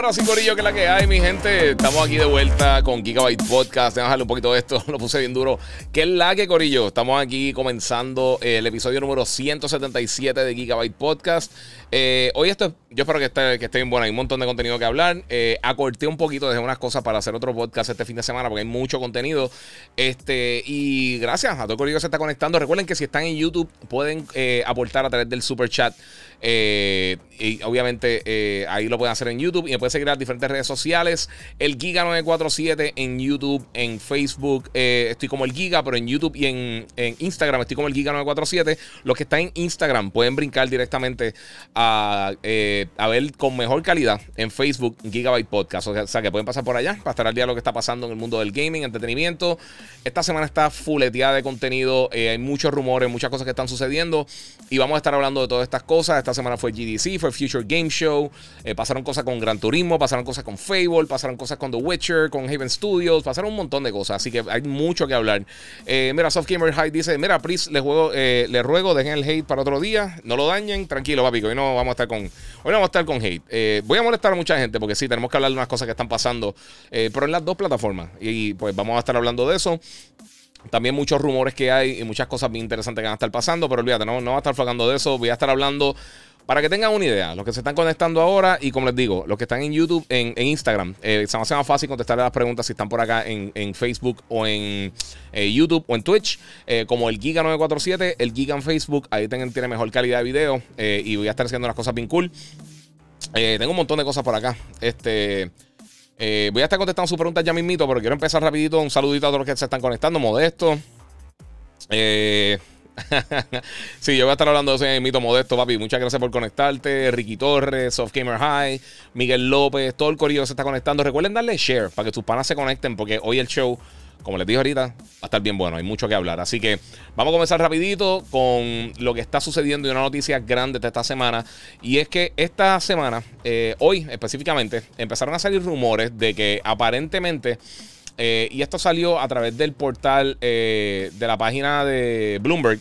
Ahora sí, Corillo, que es la que hay, mi gente. Estamos aquí de vuelta con Gigabyte Podcast. Déjame dejarle un poquito de esto, lo puse bien duro. ¿Qué es la que, Corillo? Estamos aquí comenzando el episodio número 177 de Gigabyte Podcast. Eh, hoy esto, yo espero que esté, que esté bien bueno. Hay un montón de contenido que hablar. Eh, acorté un poquito, dejé unas cosas para hacer otro podcast este fin de semana porque hay mucho contenido. Este, y gracias a todo Corillo que se está conectando. Recuerden que si están en YouTube pueden eh, aportar a través del super chat. Eh, y obviamente eh, ahí lo pueden hacer en YouTube y me pueden seguir en las diferentes redes sociales. El Giga947 en YouTube, en Facebook eh, estoy como el Giga, pero en YouTube y en, Instagram estoy como el Giga947. Los que están en Instagram pueden brincar directamente a, a ver con mejor calidad en Facebook Gigabyte Podcast. O sea, que pueden pasar por allá para estar al día de lo que está pasando en el mundo del gaming, entretenimiento. Esta semana está fuleteada de contenido. hay muchos rumores, muchas cosas que están sucediendo y vamos a estar hablando de todas estas cosas semana fue GDC, fue Future Game Show. Eh, pasaron cosas con Gran Turismo, pasaron cosas con Fable, pasaron cosas con The Witcher, con Haven Studios, pasaron un montón de cosas. Así que hay mucho que hablar. Eh, mira, Soft Gamer High dice: Mira, please, les, juego, eh, les ruego, dejen el hate para otro día. No lo dañen. Tranquilo, papi, hoy no vamos a estar con, hoy no vamos a estar con hate. voy a molestar a mucha gente porque sí, tenemos que hablar de unas cosas que están pasando, pero en las dos plataformas. Y pues vamos a estar hablando de eso. También muchos rumores que hay y muchas cosas bien interesantes que van a estar pasando, pero olvídate, no, no va a estar flagando de eso. Voy a estar hablando para que tengan una idea, los que se están conectando ahora y como les digo, los que están en YouTube, en, Instagram, eh, se me hace más fácil contestarle las preguntas si están por acá en, Facebook o en eh, YouTube o en Twitch, eh, como el Giga947, el Giga en Facebook, ahí tienen, tiene mejor calidad de video y voy a estar haciendo unas cosas bien cool. tengo un montón de cosas por acá. Este... voy a estar contestando sus preguntas ya mismito, pero quiero empezar rapidito. Un saludito a todos los que se están conectando. Modesto. Eh, sí, yo voy a estar hablando de ese en mito modesto, papi. Muchas gracias por conectarte. Ricky Torres, Soft Gamer High, Miguel López, todo el corillo se está conectando. Recuerden darle share para que sus panas se conecten, porque hoy el show, como les dije ahorita, va a estar bien bueno. Hay mucho que hablar. Así que vamos a comenzar rapidito con lo que está sucediendo y una noticia grande de esta semana. Y es que esta semana, eh, hoy específicamente, empezaron a salir rumores de que aparentemente eh, y esto salió a través del portal eh, de la página de Bloomberg.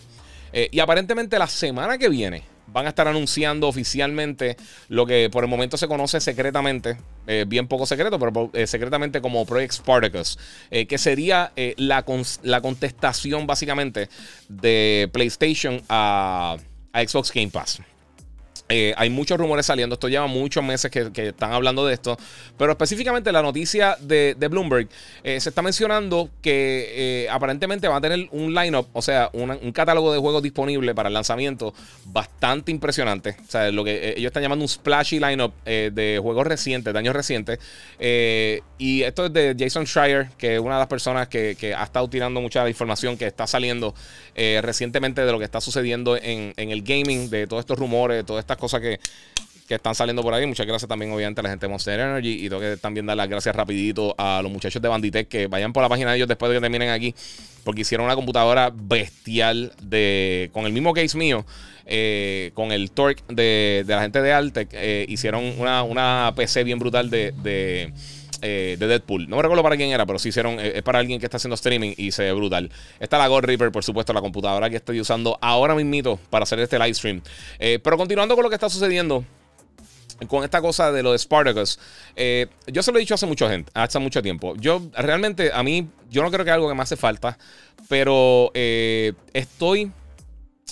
Eh, y aparentemente la semana que viene van a estar anunciando oficialmente lo que por el momento se conoce secretamente, bien poco secreto, pero secretamente como Project Spartacus, que sería la, la, contestación básicamente de PlayStation a Xbox Game Pass. Eh, hay muchos rumores saliendo, esto lleva muchos meses que, están hablando de esto, pero específicamente la noticia de, Bloomberg eh, se está mencionando que eh, aparentemente va a tener un lineup, o sea, un catálogo de juegos disponible para el lanzamiento bastante impresionante. O sea, lo que ellos están llamando un splashy lineup de juegos recientes, de años recientes. y esto es de Jason Schreier, que es una de las personas que, ha estado tirando mucha información que está saliendo recientemente de lo que está sucediendo en, en el gaming, de todos estos rumores, de todas estas cosas que, están saliendo por ahí. Muchas gracias también, obviamente, a la gente de Monster Energy. Y tengo que también dar las gracias rapidito a los muchachos de Banditech que vayan por la página de ellos después de que terminen aquí. Porque hicieron una computadora bestial de con el mismo case mío. Eh, con el torque de, la gente de Altec. Eh, hicieron una, una, PC bien brutal de eh, de Deadpool. No me recuerdo para quién era, pero sí hicieron. Eh, es para alguien que está haciendo streaming y se ve brutal. Está la God Reaper, por supuesto, la computadora que estoy usando ahora mismito para hacer este live stream. Eh, pero continuando con lo que está sucediendo con esta cosa de lo de Spartacus, yo se lo he dicho hace mucho gente, hace mucho tiempo. Yo realmente, a mí, yo no creo que es algo que me hace falta, pero estoy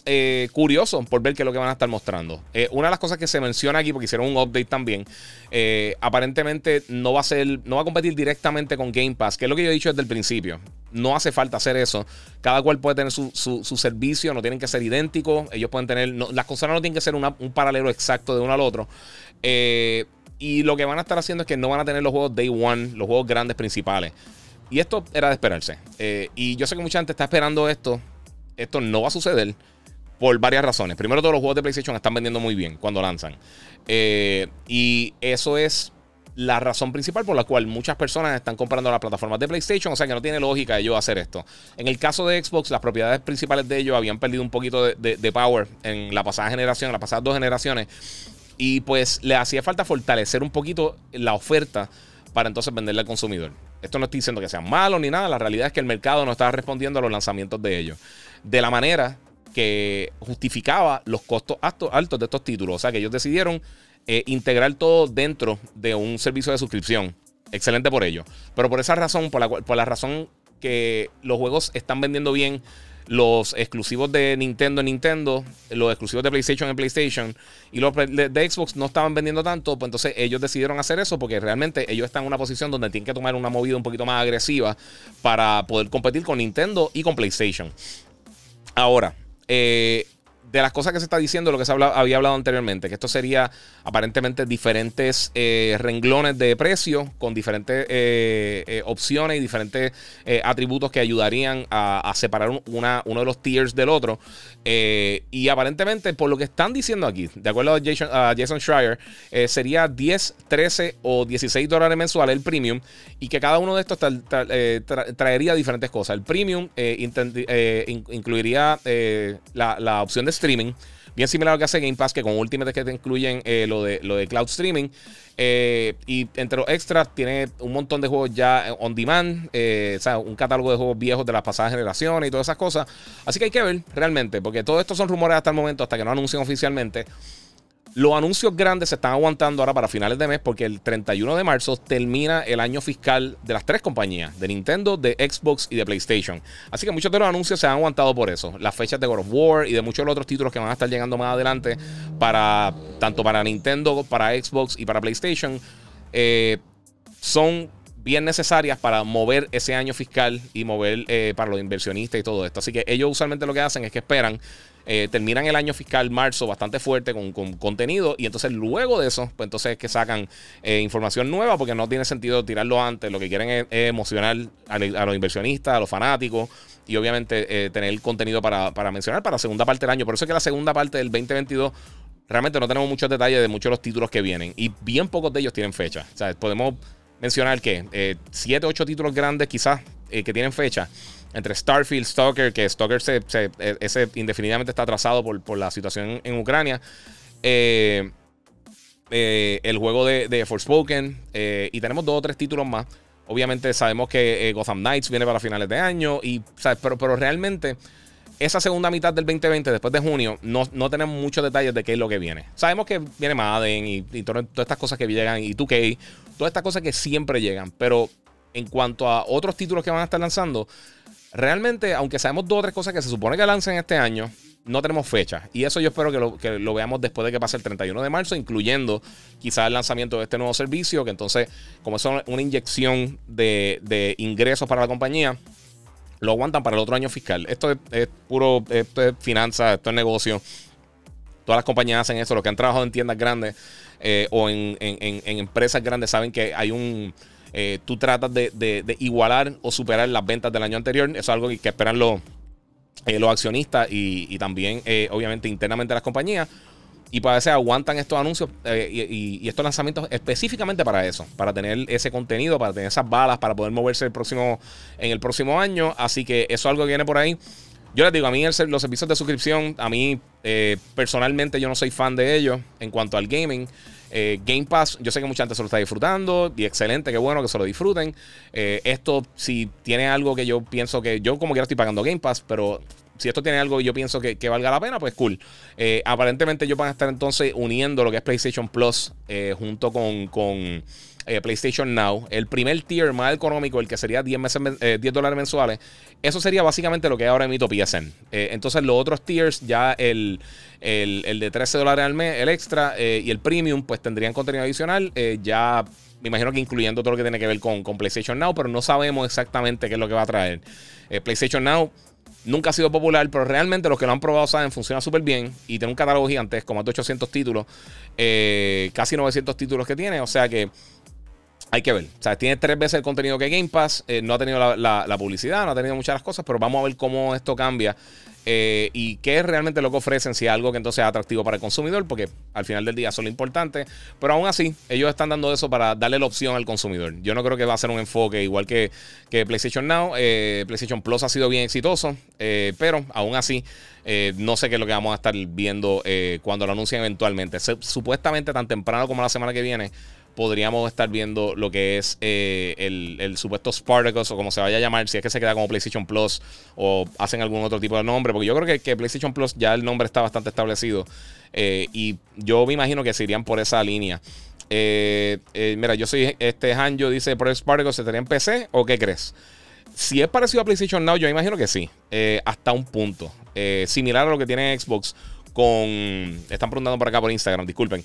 eh, curioso por ver qué es lo que van a estar mostrando. Eh, una de las cosas que se menciona aquí, porque hicieron un update también, eh, aparentemente no va a ser, no va a competir directamente con Game Pass, que es lo que yo he dicho desde el principio. No hace falta hacer eso. Cada cual puede tener su, servicio, no tienen que ser idénticos. Ellos pueden tener, las cosas no tienen que ser un paralelo exacto de uno al otro. y lo que van a estar haciendo es que no van a tener los juegos Day One, los juegos grandes principales. Y esto era de esperarse. y yo sé que mucha gente está esperando esto. Esto no va a suceder. Por varias razones. Primero, todos los juegos de PlayStation están vendiendo muy bien cuando lanzan. Eh, y eso es la razón principal por la cual muchas personas están comprando las plataformas de PlayStation. O sea que no tiene lógica ellos hacer esto. En el caso de Xbox, las propiedades principales de ellos habían perdido un poquito de, power en la pasada generación, en las pasadas dos generaciones. Y pues le hacía falta fortalecer un poquito la oferta para entonces venderle al consumidor. Esto no estoy diciendo que sean malos ni nada. La realidad es que el mercado no estaba respondiendo a los lanzamientos de ellos. De la manera que justificaba los costos altos de estos títulos. O sea que ellos decidieron eh, integrar todo dentro de un servicio de suscripción. Excelente por ello. Pero por esa razón, por la, por la razón que los juegos están vendiendo bien, los exclusivos de Nintendo en Nintendo, los exclusivos de PlayStation en PlayStation y los de, Xbox no estaban vendiendo tanto, pues entonces ellos decidieron hacer eso porque realmente ellos están en una posición donde tienen que tomar una movida un poquito más agresiva para poder competir con Nintendo y con PlayStation. Ahora, eh, de las cosas que se está diciendo, lo que se había hablado anteriormente, que esto sería aparentemente diferentes eh, renglones de precio con diferentes eh, eh, opciones y diferentes atributos que ayudarían a, separar uno de los tiers del otro. y aparentemente, por lo que están diciendo aquí, de acuerdo a Jason, Jason Schreier, sería 10, 13 o 16 dólares mensuales el premium y que cada uno de estos traería diferentes cosas. El premium incluiría la, la opción de streaming. Bien similar a lo que hace Game Pass, que con Ultimate que te incluyen eh, lo, de, lo de cloud streaming. Eh, y entre los extras tiene un montón de juegos ya on demand. Eh, o sea, un catálogo de juegos viejos de las pasadas generaciones y todas esas cosas. Así que hay que ver realmente, porque todo esto son rumores hasta el momento, hasta que no anuncien oficialmente. Los anuncios grandes se están aguantando ahora para finales de mes porque el 31 de marzo termina el año fiscal de las tres compañías, de Nintendo, de Xbox y de PlayStation. Así que muchos de los anuncios se han aguantado por eso. Las fechas de God of War y de muchos de los otros títulos que van a estar llegando más adelante para tanto para Nintendo, para Xbox y para PlayStation eh, son bien necesarias para mover ese año fiscal y mover eh, para los inversionistas y todo esto. Así que ellos usualmente lo que hacen es que esperan eh, terminan el año fiscal marzo bastante fuerte con, contenido y entonces luego de eso, pues entonces es que sacan eh, información nueva porque no tiene sentido tirarlo antes. Lo que quieren es, emocionar a, los inversionistas, a los fanáticos y obviamente tener contenido para, mencionar para la segunda parte del año. Por eso es que la segunda parte del 2022 realmente no tenemos muchos detalles de muchos de los títulos que vienen y bien pocos de ellos tienen fecha. O sea, podemos mencionar que 7, 8 títulos grandes quizás que tienen fecha entre Starfield, Stalker, que Stalker se, e, indefinidamente está atrasado por, la situación en Ucrania. Eh, eh, el juego de, de Forspoken. Eh, y tenemos dos o tres títulos más. Obviamente sabemos que Gotham Knights viene para finales de año. Y, Pero, pero realmente, esa segunda mitad del 2020, después de junio, no, tenemos muchos detalles de qué es lo que viene. Sabemos que viene Madden y, todas estas cosas que llegan. Y 2K. Todas estas cosas que siempre llegan. Pero en cuanto a otros títulos que van a estar lanzando realmente, aunque sabemos dos o tres cosas que se supone que lancen este año, no tenemos fecha. Y eso yo espero que lo, veamos después de que pase el 31 de marzo, incluyendo quizás el lanzamiento de este nuevo servicio, que entonces, como es una inyección de, ingresos para la compañía, lo aguantan para el otro año fiscal. Esto es, puro, esto es finanzas, esto es negocio. Todas las compañías hacen eso. Los que han trabajado en tiendas grandes eh, o en empresas grandes saben que hay un eh, tú tratas de, igualar o superar las ventas del año anterior. Eso es algo que, esperan los, eh, los accionistas y, también, eh, obviamente, internamente las compañías. Y para eso aguantan estos anuncios y, estos lanzamientos específicamente para eso, para tener ese contenido, para tener esas balas, para poder moverse el próximo, en el próximo año. Así que eso es algo que viene por ahí. Yo les digo, a mí los servicios de suscripción, a mí personalmente yo no soy fan de ellos en cuanto al gaming. Eh, Game Pass, yo sé que mucha gente se lo está disfrutando y excelente, qué bueno que se lo disfruten. Eh, esto, si tiene algo que yo pienso que yo como quiera estoy pagando Game Pass, pero si esto tiene algo que yo pienso que, valga la pena, pues cool. Eh, aparentemente ellos van a estar entonces uniendo lo que es PlayStation Plus junto con, con PlayStation Now. El primer tier más económico, el que sería 10, meses, 10 dólares mensuales, eso sería básicamente lo que ahora emito PSN. entonces los otros tiers, ya el, el, de 13 dólares al mes, el extra eh, y el premium, pues tendrían contenido adicional. Eh, ya me imagino que incluyendo todo lo que tiene que ver con, con, PlayStation Now, pero no sabemos exactamente qué es lo que va a traer. Eh, PlayStation Now nunca ha sido popular, pero realmente los que lo han probado saben, funciona súper bien y tiene un catálogo gigantesco, más de 800 títulos, casi 900 títulos que tiene, o sea que hay que ver. O sea, tiene tres veces el contenido que Game Pass. Eh, no ha tenido la, publicidad, no ha tenido muchas las cosas, pero vamos a ver cómo esto cambia. Eh, y qué es realmente lo que ofrecen, si algo que entonces es atractivo para el consumidor, porque al final del día son lo importante. Pero aún así, ellos están dando eso para darle la opción al consumidor. Yo no creo que va a ser un enfoque igual que, que PlayStation Now. Eh, PlayStation Plus ha sido bien exitoso, pero aún así, no sé qué es lo que vamos a estar viendo cuando lo anuncien eventualmente. supuestamente tan temprano como la semana que viene podríamos estar viendo lo que es eh, el, supuesto Spartacus o como se vaya a llamar, si es que se queda como PlayStation Plus o hacen algún otro tipo de nombre, porque yo creo que, que PlayStation Plus ya el nombre está bastante establecido eh, y yo me imagino que se irían por esa línea. Eh, mira, yo soy este Hanjo, dice por el Spartacus, ¿se estaría en PC o qué crees? Si es parecido a PlayStation Now, yo me imagino que sí, hasta un punto. similar a lo que tiene Xbox con... Están preguntando por acá por Instagram, disculpen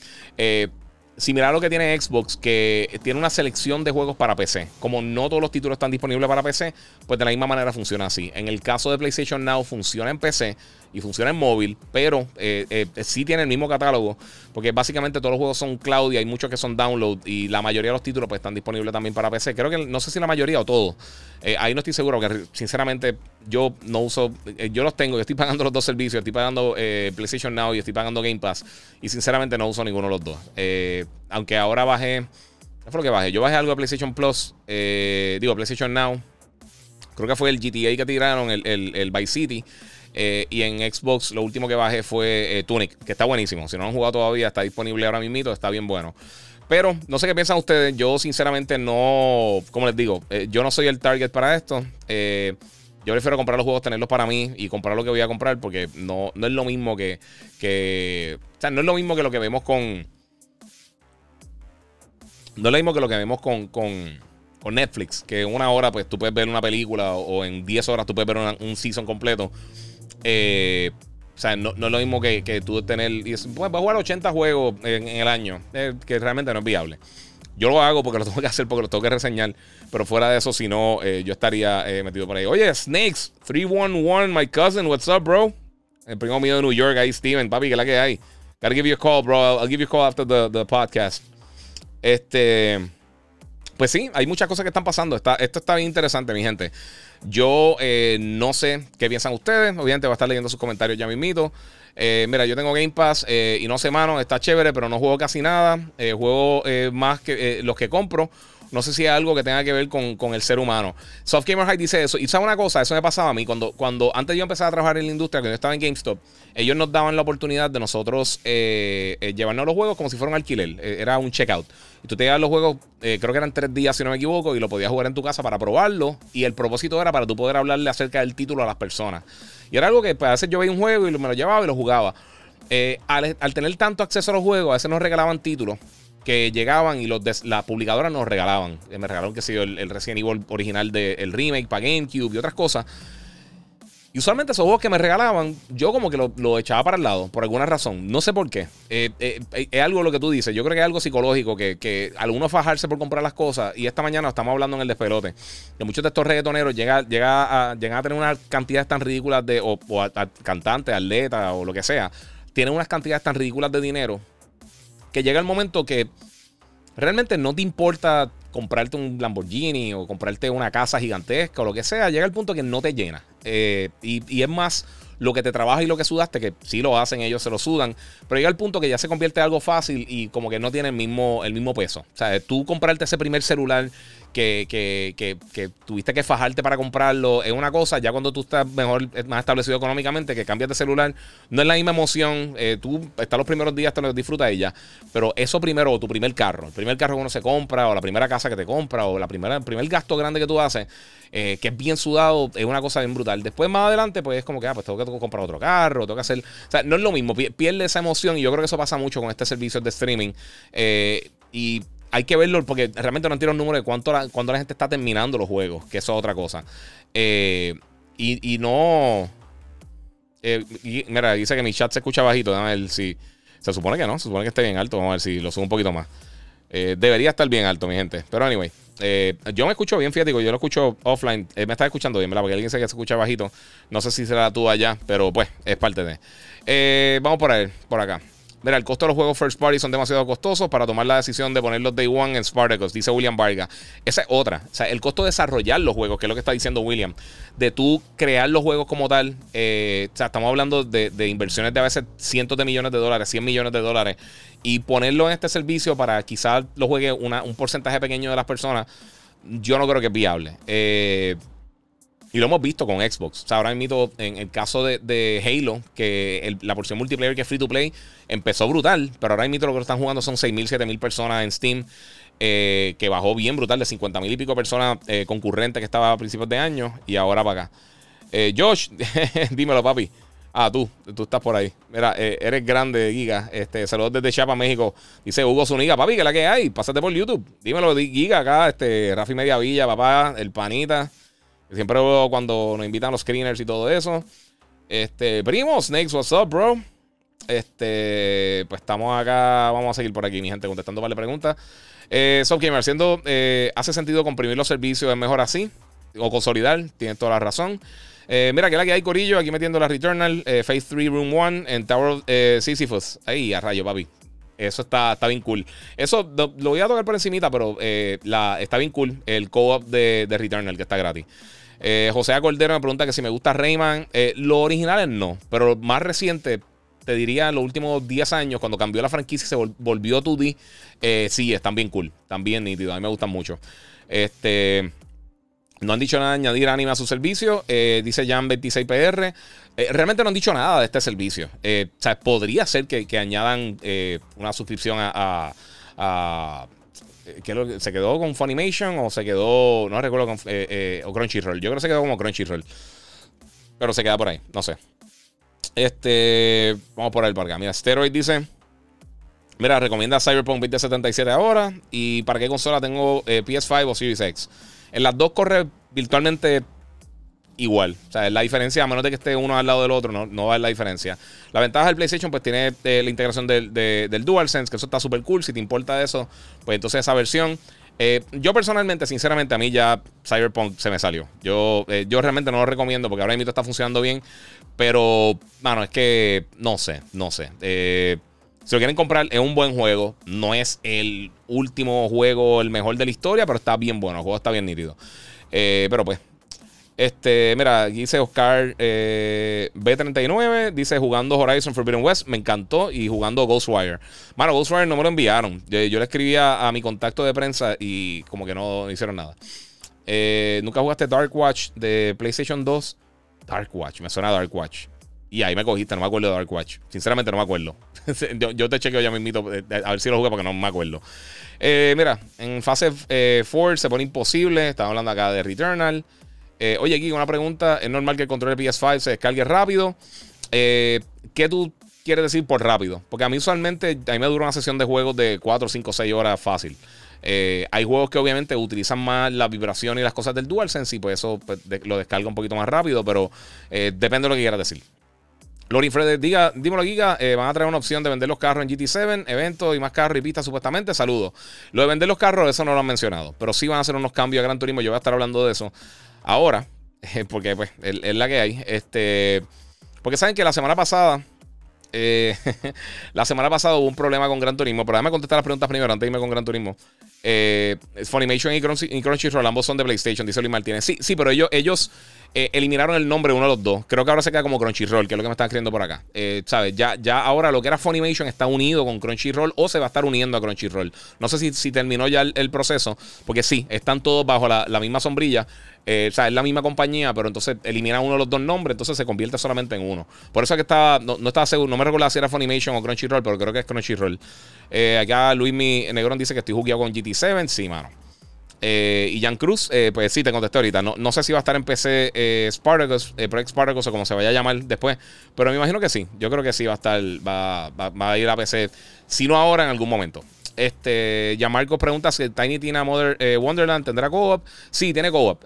similar a lo que tiene Xbox, que tiene una selección de juegos para PC. Como no todos los títulos están disponibles para PC, pues de la misma manera funciona así. En el caso de PlayStation Now funciona en PC y funciona en móvil, pero eh, eh, sí tiene el mismo catálogo, porque básicamente todos los juegos son cloud y hay muchos que son download y la mayoría de los títulos pues están disponibles también para PC. Creo que no sé si la mayoría o todos. Eh, ahí no estoy seguro, porque sinceramente yo no uso, yo los tengo, yo estoy pagando los dos servicios, estoy pagando PlayStation Now y estoy pagando Game Pass y sinceramente no uso ninguno de los dos. aunque ahora bajé, ¿qué fue lo que bajé? Yo bajé algo de PlayStation Plus, digo PlayStation Now. Creo que fue el GTA que tiraron, el, el, el Vice City. Eh, y en Xbox lo último que bajé fue eh, Tunic, que está buenísimo. Si no lo han jugado todavía, está disponible ahora mismo, está bien bueno. Pero no sé qué piensan ustedes. Yo sinceramente no, como les digo, eh, yo no soy el target para esto. yo prefiero comprar los juegos, tenerlos para mí y comprar lo que voy a comprar porque no, no es lo mismo que, que... O sea, no es lo mismo que lo que vemos con... No es lo mismo que lo que vemos con, con, con Netflix, que en una hora pues tú puedes ver una película o, en 10 horas tú puedes ver un season completo. Eh, o sea, no, es lo mismo que, que tú tener. Y pues, a jugar 80 juegos en, el año, eh, que realmente no es viable. Yo lo hago porque lo tengo que hacer, porque lo tengo que reseñar. Pero fuera de eso, si no, eh, yo estaría metido por ahí. Oye, Snakes, 311, my cousin, what's up, bro? El primo mío de New York, ahí, Steven, papi, que la que hay. Gotta give you a call, bro. I'll give you a call after the, the podcast. Este. Pues sí, hay muchas cosas que están pasando. Esto está bien interesante, mi gente. Yo eh, no sé qué piensan ustedes. Obviamente va a estar leyendo sus comentarios ya mismito. Eh, mira, yo tengo Game Pass eh, y no sé, mano, está chévere, pero no juego casi nada. juego más que los que compro. No sé si es algo que tenga que ver con, el ser humano. Soft Gamer High dice eso. Y sabe una cosa, eso me pasaba a mí. Cuando, cuando antes yo empezaba a trabajar en la industria, cuando yo estaba en GameStop, ellos nos daban la oportunidad de nosotros llevarnos los juegos como si fuera un alquiler. era un checkout. Y tú te llevas los juegos, creo que eran tres días si no me equivoco, y lo podías jugar en tu casa para probarlo. Y el propósito era para tú poder hablarle acerca del título a las personas. Y era algo que pues, a veces yo veía un juego y me lo llevaba y lo jugaba. Eh, al, tener tanto acceso a los juegos, a veces nos regalaban títulos que llegaban y los de, la publicadora nos regalaban. Eh, me regalaron, que sé yo, el, el Resident original del remake para GameCube y otras cosas. Y usualmente esos juegos que me regalaban, yo como que lo, echaba para el lado, por alguna razón. No sé por qué. Eh, eh, es algo lo que tú dices. Yo creo que es algo psicológico, que, que algunos fajarse por comprar las cosas. Y esta mañana estamos hablando en el despelote. Que muchos de estos reggaetoneros llegan, llega a, a tener unas cantidades tan ridículas de, o, o cantantes, atletas o lo que sea, tienen unas cantidades tan ridículas de dinero que llega el momento que realmente no te importa comprarte un Lamborghini o comprarte una casa gigantesca o lo que sea, llega el punto que no te llena. Eh, y, es más lo que te trabaja y lo que sudaste, que sí lo hacen, ellos se lo sudan, pero llega el punto que ya se convierte en algo fácil y como que no tiene el mismo, el mismo peso. O sea, tú comprarte ese primer celular que, que, que, tuviste que fajarte para comprarlo es una cosa. Ya cuando tú estás mejor, más establecido económicamente, que cambias de celular, no es la misma emoción. Eh, tú estás los primeros días, te lo disfrutas de ella. Pero eso primero, o tu primer carro, el primer carro que uno se compra, o la primera casa que te compra, o la primera, el primer gasto grande que tú haces, eh, que es bien sudado, es una cosa bien brutal. Después, más adelante, pues es como que, ah, pues tengo que comprar otro carro, tengo que hacer. O sea, no es lo mismo, pierde esa emoción, y yo creo que eso pasa mucho con este servicio de streaming. Eh, y hay que verlo porque realmente no entiendo el número de cuánto la, la gente está terminando los juegos, que eso es otra cosa. Eh, y, no. Eh, mira, dice que mi chat se escucha bajito. a ver si. Se supone que no, se supone que esté bien alto. Vamos a ver si lo subo un poquito más. Eh, debería estar bien alto, mi gente. Pero anyway, yo me escucho bien, fíjate, yo lo escucho offline. me está escuchando bien, ¿verdad? Porque alguien dice que se escucha bajito. No sé si será tú allá, pero pues es parte de. vamos por ahí, por acá. Mira, el costo de los juegos first party son demasiado costosos para tomar la decisión de ponerlos day one en Spartacus, dice William Vargas. Esa es otra. O sea, el costo de desarrollar los juegos, que es lo que está diciendo William, de tú crear los juegos como tal. Eh, o sea, estamos hablando de, inversiones de a veces cientos de millones de dólares, 100 millones de dólares, y ponerlo en este servicio para quizás lo juegue un porcentaje pequeño de las personas, yo no creo que es viable. Eh, y lo hemos visto con Xbox. O sea, ahora mismo, en el caso de, Halo, que la porción multiplayer que es free to play empezó brutal, pero ahora mismo lo que están jugando son 6.000, 7.000 personas en Steam, eh, que bajó bien brutal, de 50.000 y pico personas eh, concurrentes que estaba a principios de año y ahora para acá. Eh, Josh, dímelo, papi. Ah, tú, tú estás por ahí. Mira, eres grande, Giga. Este, saludos desde Chapa, México. Dice Hugo Zuniga, papi, que la que hay. Pásate por YouTube. Dímelo, Giga, acá, este, Rafi Mediavilla, papá, el panita. Siempre cuando nos invitan los screeners y todo eso. Este, primo, Snakes, what's up, bro? Este, pues estamos acá. Vamos a seguir por aquí, mi gente, contestando para la pregunta. Eh, Gamer, haciendo, eh, ¿hace sentido comprimir los servicios? ¿Es mejor así? O consolidar, tienes toda la razón. Eh, mira, que la que hay Corillo, aquí metiendo la Returnal, eh, Phase 3, Room 1, en Tower eh, Sisyphus. Ahí, a rayo, papi. Eso está, está bien cool. Eso lo, voy a tocar por encimita, pero la, está bien cool el co-op de, de Returnal, que está gratis. Eh, José Cordero me pregunta que si me gusta Rayman. Eh, los originales no, pero lo más reciente, te diría los últimos 10 años, cuando cambió la franquicia y se volvió 2D, eh, sí, están bien cool, están bien nítidos, a mí me gustan mucho. Este, no han dicho nada de añadir anime a su servicio, dice Jan26PR. realmente no han dicho nada de este servicio. o sea, podría ser que, añadan una suscripción a que ¿Se quedó con Funimation o se quedó, no recuerdo, con, eh, eh, o Crunchyroll? Yo creo que se quedó como Crunchyroll. Pero se queda por ahí, no sé. Este, vamos por ahí para acá. Mira, Steroid dice, mira, recomienda Cyberpunk 2077 ahora. ¿Y para qué consola tengo eh, PS5 o Series X? En las dos corre virtualmente igual. O sea, la diferencia, a menos de que esté uno al lado del otro, no, no va a la diferencia. La ventaja del PlayStation, pues tiene eh, la integración del, del DualSense, que eso está súper cool. Si te importa eso, pues entonces esa versión. Eh, yo personalmente, sinceramente, a mí ya Cyberpunk se me salió. Yo, eh, yo realmente no lo recomiendo porque ahora mismo está funcionando bien. Pero, bueno, es que no sé, no sé. si lo quieren comprar, es un buen juego. No es el último juego, el mejor de la historia, pero está bien bueno. El juego está bien nítido. pero pues, este, mira, dice Oscar eh, B39, dice jugando Horizon Forbidden West, me encantó, y jugando Ghostwire. Mano, Ghostwire no me lo enviaron. Yo, le escribía a mi contacto de prensa y como que no hicieron nada. Eh, ¿Nunca jugaste Dark Watch de PlayStation 2? Dark Watch, me suena Dark Watch. Y ahí me cogiste, no me acuerdo de Dark Watch. Sinceramente no me acuerdo. yo, te chequeo ya mismito eh, a ver si lo jugué porque no me acuerdo. mira, en fase 4 se pone imposible. Estamos hablando acá de Returnal. Eh, oye, aquí una pregunta. ¿Es normal que el control de PS5 se descargue rápido? Eh, ¿Qué tú quieres decir por rápido? Porque a mí usualmente, a mí me dura una sesión de juegos de 4, 5, 6 horas fácil. Eh, hay juegos que obviamente utilizan más la vibración y las cosas del DualSense y pues eso pues, lo descarga un poquito más rápido, pero depende de lo que quieras decir. Lori Fred, diga, dímelo, Giga. van a traer una opción de vender los carros en GT7, eventos y más carros y pistas, supuestamente. Saludos. Lo de vender los carros, eso no lo han mencionado. Pero sí van a hacer unos cambios a Gran Turismo. Yo voy a estar hablando de eso. Ahora, porque pues es la que hay. Este, porque saben que la semana pasada, eh, la semana pasada hubo un problema con Gran Turismo, pero déjame contestar las preguntas primero antes de irme con Gran Turismo. Eh, Funimation y, Crunchyroll ambos son de PlayStation, dice Luis Martínez. Sí, sí, pero ellos, ellos eh, eliminaron el nombre uno de los dos. Creo que ahora se queda como Crunchyroll, que es lo que me están escribiendo por acá. Eh, ¿Sabes? Ya, ya ahora lo que era Funimation está unido con Crunchyroll o se va a estar uniendo a Crunchyroll. No sé si, si terminó ya el, proceso, porque sí, están todos bajo la, misma sombrilla. Eh, o sea, es la misma compañía, pero entonces eliminan uno de los dos nombres, entonces se convierte solamente en uno. Por eso es que estaba, no, estaba seguro, no me recuerdo si era Funimation o Crunchyroll, pero creo que es Crunchyroll. acá Luis Mi Negrón dice que estoy jugando con GT7. Sí, mano. Eh, y Jan Cruz, eh, pues sí, te contesté ahorita. No, no sé si va a estar en PC eh, Spartacus, Project Spartacus o como se vaya a llamar después. Pero me imagino que sí. Yo creo que sí va a estar, va, va, a ir a PC. Si no ahora, en algún momento. Este, ya Marcos pregunta si Tiny Tina Mother, Wonderland tendrá co-op. Sí, tiene co-op.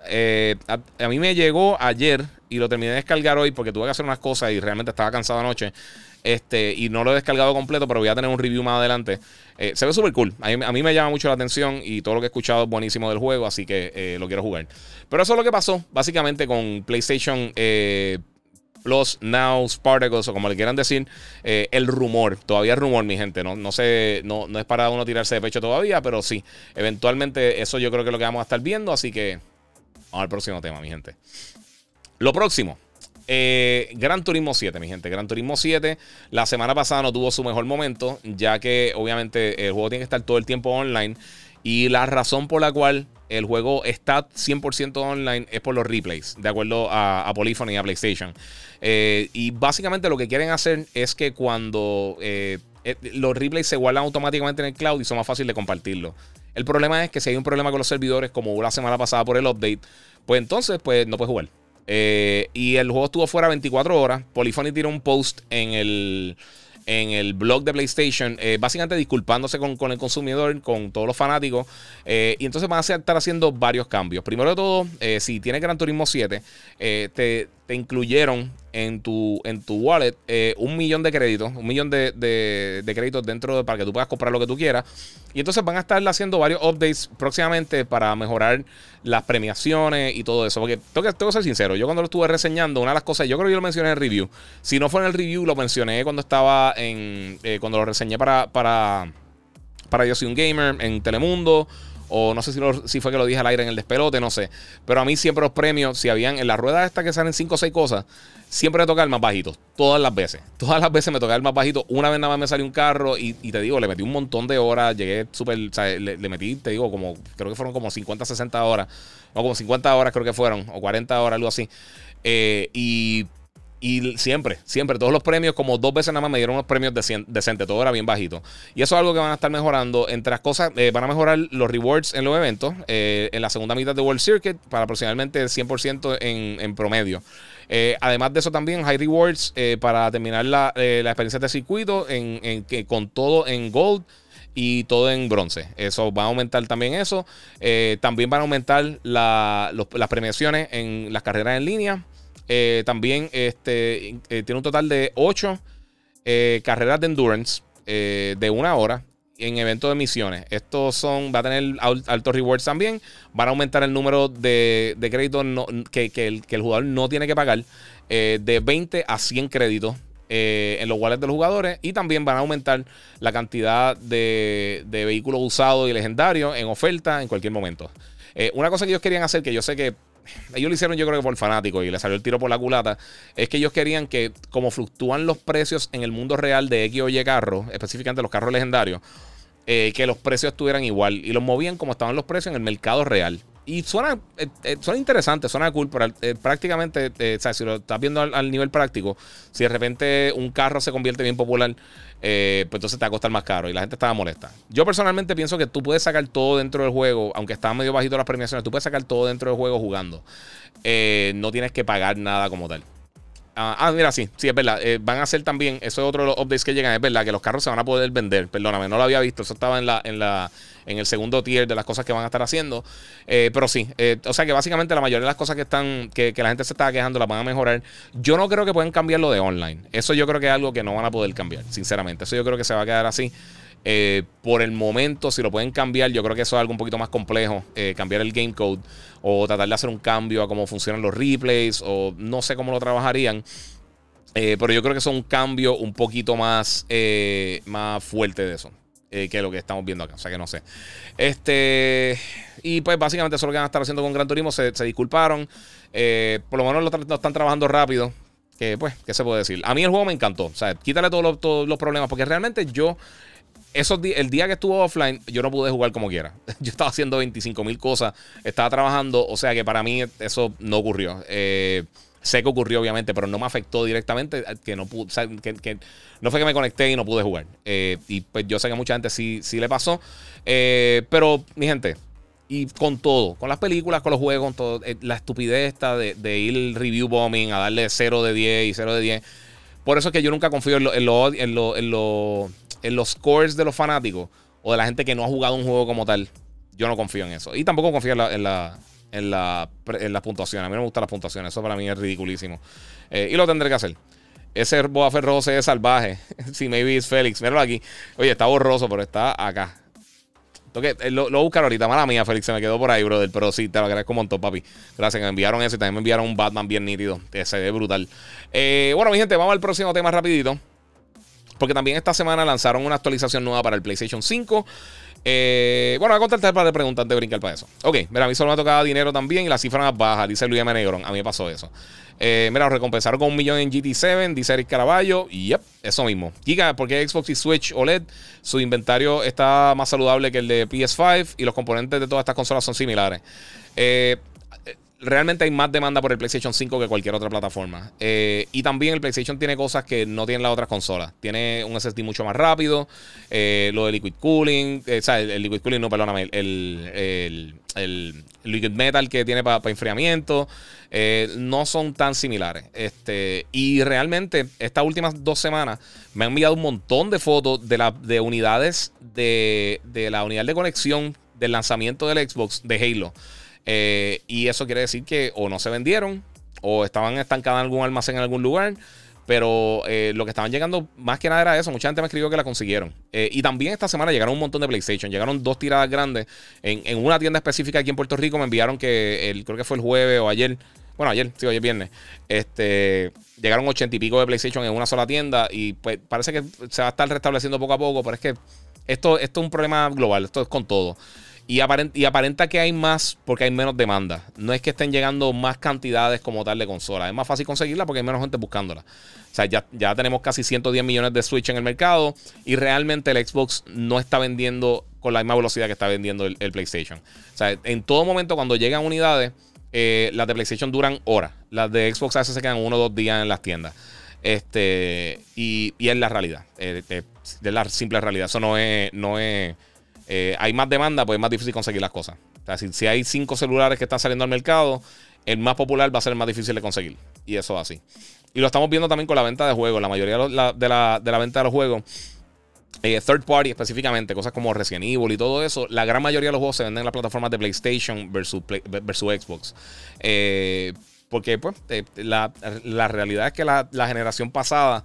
A, mí me llegó ayer y lo terminé de descargar hoy porque tuve que hacer unas cosas y realmente estaba cansado anoche. Este, y no lo he descargado completo, pero voy a tener un review más adelante. Eh, se ve súper cool. A mí, me llama mucho la atención y todo lo que he escuchado es buenísimo del juego, así que eh, lo quiero jugar. Pero eso es lo que pasó básicamente con PlayStation. Plus, Now, Spartacus, o como le quieran decir, eh, el rumor. Todavía es rumor, mi gente. No, no, sé, no, no es para uno tirarse de pecho todavía, pero sí. Eventualmente, eso yo creo que es lo que vamos a estar viendo. Así que vamos al próximo tema, mi gente. Lo próximo. Eh, Gran Turismo 7, mi gente. Gran Turismo 7, la semana pasada no tuvo su mejor momento, ya que obviamente el juego tiene que estar todo el tiempo online. Y la razón por la cual el juego está 100% online es por los replays, de acuerdo a, Polyphony y a PlayStation. Eh, y básicamente lo que quieren hacer es que cuando eh, los replays se guardan automáticamente en el cloud y son más fácil de compartirlo. El problema es que si hay un problema con los servidores, como hubo la semana pasada por el update, pues entonces pues no puedes jugar. Eh, y el juego estuvo fuera 24 horas. Polyphony tiró un post en el, en el blog de PlayStation, eh, básicamente disculpándose con, el consumidor, con todos los fanáticos. Eh, y entonces van a estar haciendo varios cambios. Primero de todo, si tienes Gran Turismo 7, te, te incluyeron en tu, en tu wallet eh, un millón de créditos, un millón de, de, créditos dentro de, para que tú puedas comprar lo que tú quieras. Y entonces van a estar haciendo varios updates próximamente para mejorar las premiaciones y todo eso. Porque tengo que, tengo ser sincero, yo cuando lo estuve reseñando, una de las cosas, yo creo que yo lo mencioné en el review. Si no fue en el review, lo mencioné cuando estaba en. Eh, cuando lo reseñé para. para para Yo Soy un Gamer en Telemundo o no sé si, si, fue que lo dije al aire en el despelote, no sé. Pero a mí siempre los premios, si habían en la rueda esta que salen 5 o 6 cosas, siempre me toca el más bajito. Todas las veces. Todas las veces me toca el más bajito. Una vez nada más me salió un carro y, te digo, le metí un montón de horas. Llegué súper. O sea, le, metí, te digo, como. Creo que fueron como 50, 60 horas. No, como 50 horas creo que fueron. O 40 horas, algo así. Eh, y y siempre, siempre, todos los premios, como dos veces nada más me dieron unos premios decentes, todo era bien bajito. Y eso es algo que van a estar mejorando. Entre las cosas, eh, van a mejorar los rewards en los eventos, eh, en la segunda mitad de World Circuit, para aproximadamente el 100% en, en, promedio. Eh, además de eso, también high rewards para terminar la, la, experiencia de circuito en, en, con todo en gold y todo en bronce. Eso va a aumentar también eso. también van a aumentar las premiaciones en las carreras en línea. Eh, también este, eh, tiene un total de 8 eh, carreras de endurance de una hora en eventos de misiones. Estos son, va a tener altos rewards también. Van a aumentar el número de, créditos que, el, jugador no tiene que pagar de 20 a 100 créditos en los wallets de los jugadores. Y también van a aumentar la cantidad de, de vehículos usados y legendarios en oferta en cualquier momento. una cosa que ellos querían hacer, que yo sé que ellos lo hicieron yo creo que por fanático y le salió el tiro por la culata, es que ellos querían que como fluctúan los precios en el mundo real de X o Y carros, específicamente los carros legendarios, eh, que los precios estuvieran igual y los movían como estaban los precios en el mercado real. Y suena, eh, eh, suena interesante, suena cool, pero prácticamente, si lo estás viendo al, nivel práctico, si de repente un carro se convierte bien popular, pues entonces te va a costar más caro y la gente estaba molesta. Yo personalmente pienso que tú puedes sacar todo dentro del juego, aunque estaban medio bajito las premiaciones, tú puedes sacar todo dentro del juego jugando. no tienes que pagar nada como tal. Ah, ah, mira, sí, sí, es verdad. Eh, van a hacer también, eso es otro de los updates que llegan, es verdad, que los carros se van a poder vender. Perdóname, no lo había visto. Eso estaba en la, en la, en el segundo tier de las cosas que van a estar haciendo. Eh, pero sí, eh, o sea que básicamente la mayoría de las cosas que están, que, la gente se está quejando, las van a mejorar. Yo no creo que puedan cambiar lo de online. Eso yo creo que es algo que no van a poder cambiar, sinceramente. Eso yo creo que se va a quedar así. Eh, por el momento, si lo pueden cambiar, yo creo que eso es algo un poquito más complejo. Cambiar el game code o tratar de hacer un cambio a cómo funcionan los replays o no sé cómo lo trabajarían. Pero yo creo que es un cambio un poquito más, más fuerte de eso. Que lo que estamos viendo acá. O sea que no sé. Este. Y pues básicamente eso es lo que van a estar haciendo con Gran Turismo. Se, disculparon. por lo menos lo, están trabajando rápido. Que pues, ¿qué se puede decir? A mí el juego me encantó. O sea, quítale todos los problemas. Porque realmente yo el día que estuvo offline, yo no pude jugar como quiera. Yo estaba haciendo 25 mil cosas, estaba trabajando, o sea que para mí eso no ocurrió. Eh, sé que ocurrió, obviamente, pero no me afectó directamente. Eh, que no, pude, que, no fue que me conecté y no pude jugar. Eh, y pues yo sé que mucha gente sí, sí le pasó. pero, mi gente, y con todo, con las películas, con los juegos, con todo, la estupidez esta de, de, ir review bombing a darle 0 de 10 y 0 de 10. Por eso es que yo nunca confío en lo, en lo, en en los scores de los fanáticos o de la gente que no ha jugado un juego como tal, yo no confío en eso. Y tampoco confío en la, en la, en las puntuaciones. A mí no me gustan las puntuaciones. Eso para mí es ridiculísimo. Eh, y lo tendré que hacer. Ese Boa Ferro es salvaje. si maybe es Félix. Míralo aquí. Oye, está borroso, pero está acá. Lo, que, lo, buscar ahorita. Mala mía, Félix, se me quedó por ahí, brother. Pero sí, te lo agradezco un montón, papi. Gracias me enviaron eso y también me enviaron un Batman bien nítido. Se ve brutal. Eh, bueno, mi gente, vamos al próximo tema rapidito. Porque también esta semana lanzaron una actualización nueva para el PlayStation 5. Eh, bueno, voy a contestar para antes de brincar para eso. Ok, mira, a mí solo me tocaba dinero también y la cifra más baja, dice Luis M. A mí me pasó eso. Eh, mira, recompensaron con un millón en GT7, dice Eric Caraballo. Yep, eso mismo. Giga, porque Xbox y Switch OLED, su inventario está más saludable que el de PS5 y los componentes de todas estas consolas son similares. Eh, realmente hay más demanda por el PlayStation 5 que cualquier otra plataforma. Eh, y también el PlayStation tiene cosas que no tienen las otras consolas. Tiene un SSD mucho más rápido, eh, lo de liquid cooling, eh, o sea, el, liquid cooling, no, perdóname, el, el, liquid metal que tiene para enfriamiento, no son tan similares. Este, y realmente, estas últimas dos semanas me han enviado un montón de fotos de, la, de unidades de, de la unidad de conexión del lanzamiento del Xbox de Halo. Eh, y eso quiere decir que o no se vendieron o estaban estancadas en algún almacén en algún lugar. Pero eh, lo que estaban llegando más que nada era eso. Mucha gente me escribió que la consiguieron. Eh, y también esta semana llegaron un montón de PlayStation. Llegaron dos tiradas grandes. En, una tienda específica aquí en Puerto Rico me enviaron que el, creo que fue el jueves o ayer. Bueno, ayer, sí, hoy es viernes. Este, llegaron ochenta y pico de PlayStation en una sola tienda. Y pues parece que se va a estar restableciendo poco a poco. Pero es que esto, esto es un problema global. Esto es con todo. Y aparenta, que hay más porque hay menos demanda. No es que estén llegando más cantidades como tal de consolas. Es más fácil conseguirla porque hay menos gente buscándola. O sea, ya, ya tenemos casi 110 millones de Switch en el mercado y realmente el Xbox no está vendiendo con la misma velocidad que está vendiendo el, PlayStation. O sea, en todo momento cuando llegan unidades, eh, las de PlayStation duran horas. Las de Xbox a veces se quedan uno o dos días en las tiendas. Este, y, es la realidad. Eh, eh, es la simple realidad. Eso no es, no es eh, hay más demanda, pues es más difícil conseguir las cosas. O sea, si, hay cinco celulares que están saliendo al mercado, el más popular va a ser el más difícil de conseguir. Y eso así. Y lo estamos viendo también con la venta de juegos. La mayoría de la, de la, venta de los juegos, eh, third party específicamente, cosas como Resident Evil y todo eso, la gran mayoría de los juegos se venden en las plataformas de PlayStation versus, versus Xbox. Eh, porque pues la, realidad es que la, la generación pasada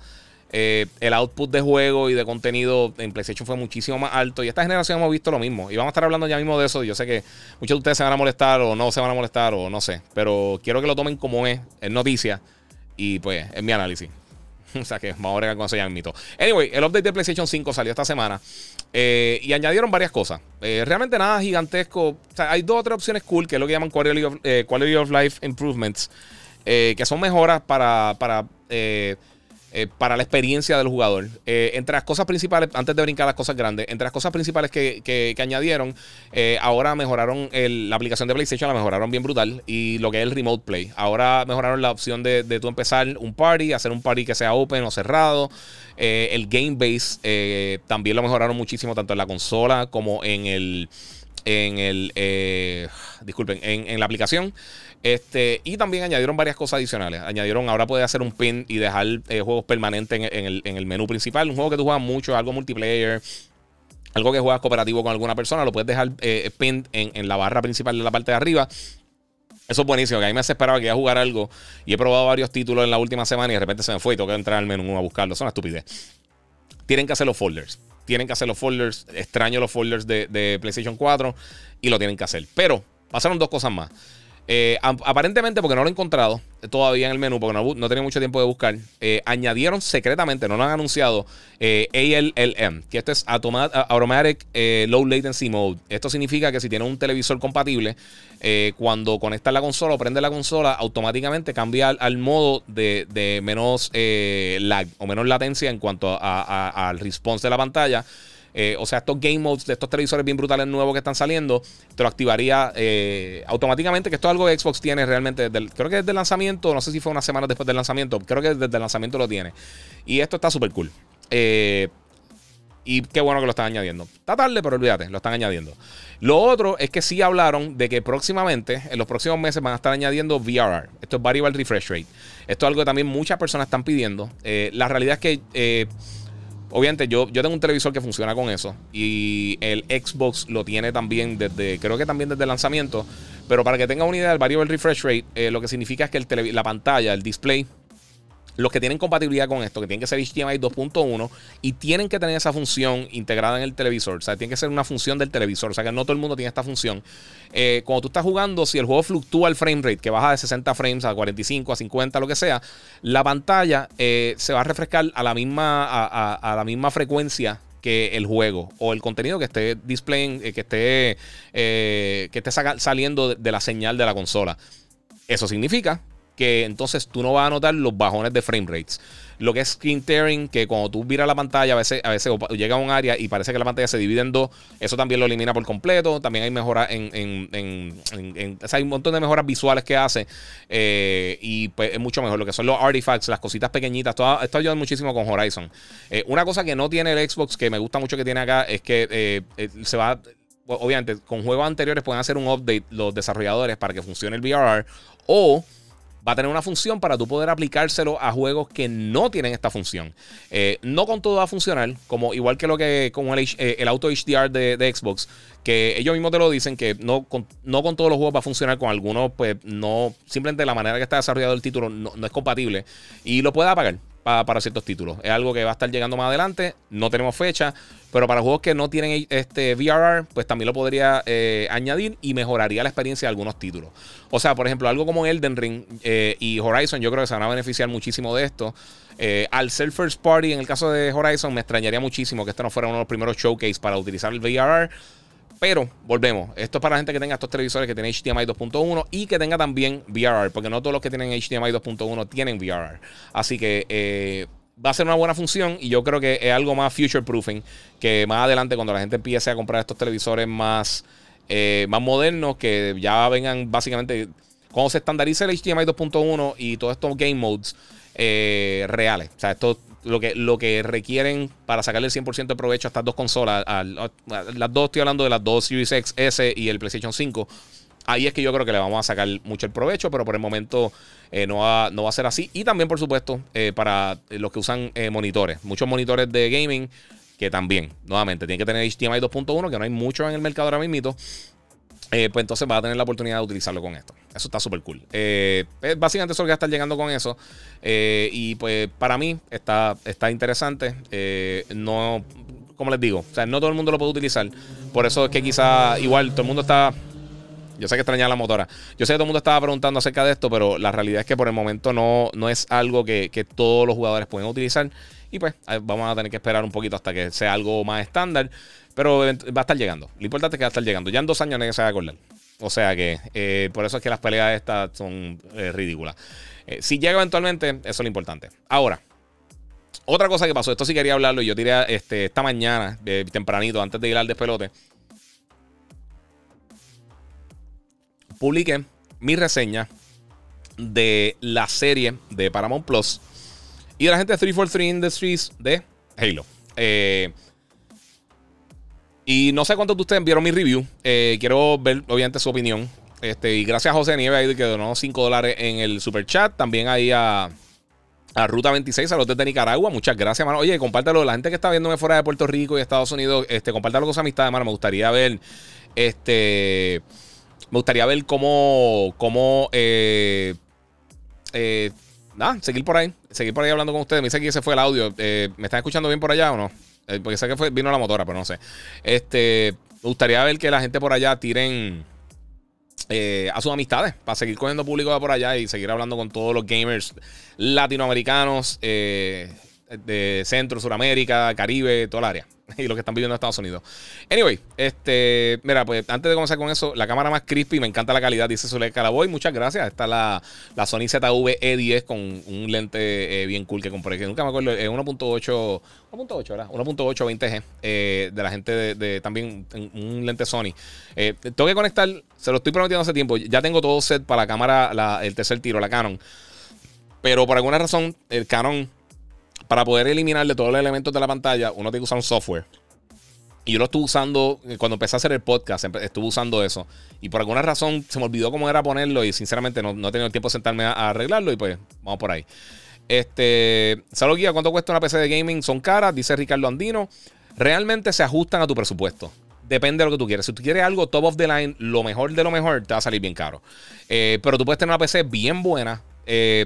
eh, el output de juego y de contenido en PlayStation fue muchísimo más alto. Y esta generación hemos visto lo mismo. Y vamos a estar hablando ya mismo de eso. Yo sé que muchos de ustedes se van a molestar o no se van a molestar o no sé. Pero quiero que lo tomen como es, en noticia. Y pues, es mi análisis. o sea que vamos a ver con eso ya mito. Anyway, el update de PlayStation 5 salió esta semana. Eh, y añadieron varias cosas. Eh, realmente nada gigantesco. O sea, hay dos o tres opciones cool, que es lo que llaman Quality of, quality of Life Improvements. que son mejoras para, para eh, para la experiencia del jugador. Eh, entre las cosas principales, antes de brincar las cosas grandes, entre las cosas principales que, añadieron, eh, ahora mejoraron la aplicación de PlayStation, la mejoraron bien brutal. Y lo que es el Remote Play. Ahora mejoraron la opción de, de tú empezar un party, hacer un party que sea open o cerrado. el Game Base también lo mejoraron muchísimo, tanto en la consola como en el. En el. disculpen, en, en la aplicación. Este, y también añadieron varias cosas adicionales. Añadieron, ahora puedes hacer un pin y dejar eh, juegos permanentes en, el, menú principal. Un juego que tú juegas mucho, algo multiplayer, algo que juegas cooperativo con alguna persona, lo puedes dejar eh, pin en, la barra principal de la parte de arriba. Eso es buenísimo, que a mí me esperaba que iba a jugar algo y he probado varios títulos en la última semana y de repente se me fue y tengo que entrar al menú a buscarlo. Son una estupidez. Tienen que hacer los folders. Tienen que hacer los folders. Extraño los folders de, de PlayStation 4 y lo tienen que hacer. Pero pasaron dos cosas más. Eh, aparentemente, porque no lo he encontrado todavía en el menú, porque no, tenía mucho tiempo de buscar, eh, añadieron secretamente, no lo han anunciado, eh, ALLM, que esto es Automatic Low Latency Mode. Esto significa que si tienes un televisor compatible, cuando conectas la consola o prendes la consola, automáticamente cambia al, modo de, menos lag o menos latencia en cuanto al response de la pantalla. Eh, o sea, estos game modes de estos televisores bien brutales nuevos que están saliendo, te lo activaría eh, automáticamente. Que esto es algo que Xbox tiene realmente. creo que desde el lanzamiento, no sé si fue unas semanas después del lanzamiento, creo que desde el lanzamiento lo tiene. Y esto está súper cool. Eh, y qué bueno que lo están añadiendo. Está tarde, pero olvídate, lo están añadiendo. Lo otro es que sí hablaron de que próximamente, en los próximos meses, van a estar añadiendo VRR. Esto es Variable Refresh Rate. Esto es algo que también muchas personas están pidiendo. la realidad es que Obviamente, yo, yo tengo un televisor que funciona con eso. Y el Xbox lo tiene también desde, creo que también desde el lanzamiento. Pero para que tenga una idea, el variable refresh rate, eh, lo que significa es que el la pantalla, el display, los que tienen compatibilidad con esto, que tienen que ser HDMI 2.1 y tienen que tener esa función integrada en el televisor. O sea, tiene que ser una función del televisor. O sea, que no todo el mundo tiene esta función. Eh, cuando tú estás jugando, si el juego fluctúa el frame rate, que baja de 60 frames a 45, a 50, lo que sea, la pantalla eh, se va a refrescar a la misma, a, la misma frecuencia que el juego o el contenido que esté displaying, eh, que esté, que esté saliendo de la señal de la consola. Eso significa que entonces tú no vas a notar los bajones de frame rates. Lo que es screen tearing, que cuando tú miras la pantalla, a veces, a veces llega a un área y parece que la pantalla se divide en dos, eso también lo elimina por completo. También hay mejoras en, en, hay un montón de mejoras visuales que hace eh, y pues, es mucho mejor. Lo que son los artifacts, las cositas pequeñitas, todo, esto ayuda muchísimo con Horizon. Eh, una cosa que no tiene el Xbox, que me gusta mucho que tiene acá, es que eh, se va obviamente, con juegos anteriores pueden hacer un update los desarrolladores para que funcione el VRR o va a tener una función para tú poder aplicárselo a juegos que no tienen esta función. Eh, no con todo va a funcionar, como igual que lo que con el, eh, el auto HDR de, Xbox, que ellos mismos te lo dicen que no con, no con todos los juegos va a funcionar, con algunos pues no, simplemente la manera que está desarrollado el título no, es compatible y lo puede apagar para, ciertos títulos. Es algo que va a estar llegando más adelante. No tenemos fecha. Pero para juegos que no tienen este VRR, pues también lo podría eh, añadir y mejoraría la experiencia de algunos títulos. O sea, por ejemplo, algo como Elden Ring eh, y Horizon, yo creo que se van a beneficiar muchísimo de esto. Eh, al ser first party, en el caso de Horizon, me extrañaría muchísimo que este no fuera uno de los primeros showcase para utilizar el VRR. Pero volvemos. Esto es para la gente que tenga estos televisores que tienen HDMI 2.1 y que tenga también VRR, porque no todos los que tienen HDMI 2.1 tienen VRR. Así que va a ser una buena función y yo creo que es algo más future proofing que más adelante cuando la gente empiece a comprar estos televisores más, eh, más modernos que ya vengan básicamente cuando se estandarice el HDMI 2.1 y todos estos game modes eh, reales. O sea, esto lo que, lo que requieren para sacarle el 100% de provecho a estas dos consolas. las dos, estoy hablando de las dos Series X S y el PlayStation 5. Ahí es que yo creo que le vamos a sacar mucho el provecho, pero por el momento eh, no, va, no va a ser así. Y también, por supuesto, eh, para los que usan eh, monitores. Muchos monitores de gaming que también, nuevamente, tienen que tener HDMI 2.1, que no hay mucho en el mercado ahora mismo. Pues entonces va a tener la oportunidad de utilizarlo con esto. Eso está súper cool. Eh, básicamente eso que va a estar llegando con eso. Y pues para mí está, está interesante. no, como les digo, o sea, no todo el mundo lo puede utilizar. Por eso es que quizá igual todo el mundo está... Yo sé que extraña la motora. Yo sé que todo el mundo estaba preguntando acerca de esto, pero la realidad es que por el momento no, no es algo que, que todos los jugadores pueden utilizar. Y pues vamos a tener que esperar un poquito hasta que sea algo más estándar. Pero va a estar llegando. Lo importante es que va a estar llegando. Ya en dos años nadie se va a acordar. O sea que eh, por eso es que las peleas estas son eh, ridículas. Eh, si llega eventualmente, eso es lo importante. Ahora, otra cosa que pasó, esto sí quería hablarlo yo tiré este, esta mañana, tempranito, antes de ir al despelote. Publiqué mi reseña de la serie de Paramount Plus y de la gente de 343 Industries de Halo. Eh, y no sé cuántos de ustedes vieron mi review. Eh, quiero ver, obviamente, su opinión. Este, y gracias a José Nieves que donó 5 dólares en el super chat. También ahí a, a Ruta 26, a los de Nicaragua. Muchas gracias, mano. Oye, compártelo. La gente que está viéndome fuera de Puerto Rico y Estados Unidos, este, compártelo con su amistad, hermano. Me gustaría ver. Este. Me gustaría ver cómo. cómo eh, eh, seguir por ahí. Seguir por ahí hablando con ustedes. Me dice que ese fue el audio. Eh, ¿Me están escuchando bien por allá o no? Eh, porque sé que fue, vino la motora, pero no sé. Este, me gustaría ver que la gente por allá tiren a sus amistades para seguir cogiendo público por allá y seguir hablando con todos los gamers latinoamericanos de Centro, Suramérica, Caribe, toda el área. y los que están viviendo en Estados Unidos. Anyway, este, mira, pues antes de comenzar con eso, la cámara más crispy, me encanta la calidad, dice Zuleika Calaboy. Muchas gracias. Está la, la Sony ZV E10 con un lente eh, bien cool que compré, que nunca me acuerdo, es 1.8, 1.8, ¿verdad? 1.8 20G eh, de la gente de, también un lente Sony. Eh, tengo que conectar, se lo estoy prometiendo hace tiempo. Ya tengo todo set para la cámara, el tercer tiro, la Canon. Pero por alguna razón, el Canon para poder eliminarle todos los elementos de la pantalla, uno tiene que usar un software. Y yo lo estuve usando, eh, cuando empecé a hacer el podcast, estuve usando eso. Y por alguna razón se me olvidó cómo era ponerlo y sinceramente no, no he tenido tiempo de sentarme a, arreglarlo y pues vamos por ahí. Este, Salud Guía, ¿cuánto cuesta una PC de gaming? Son caras, dice Ricardo Andino. Realmente se ajustan a tu presupuesto. Depende de lo que tú quieres. Si tú quieres algo top of the line, lo mejor de lo mejor, te va a salir bien caro. Eh, pero tú puedes tener una PC bien buena. Eh,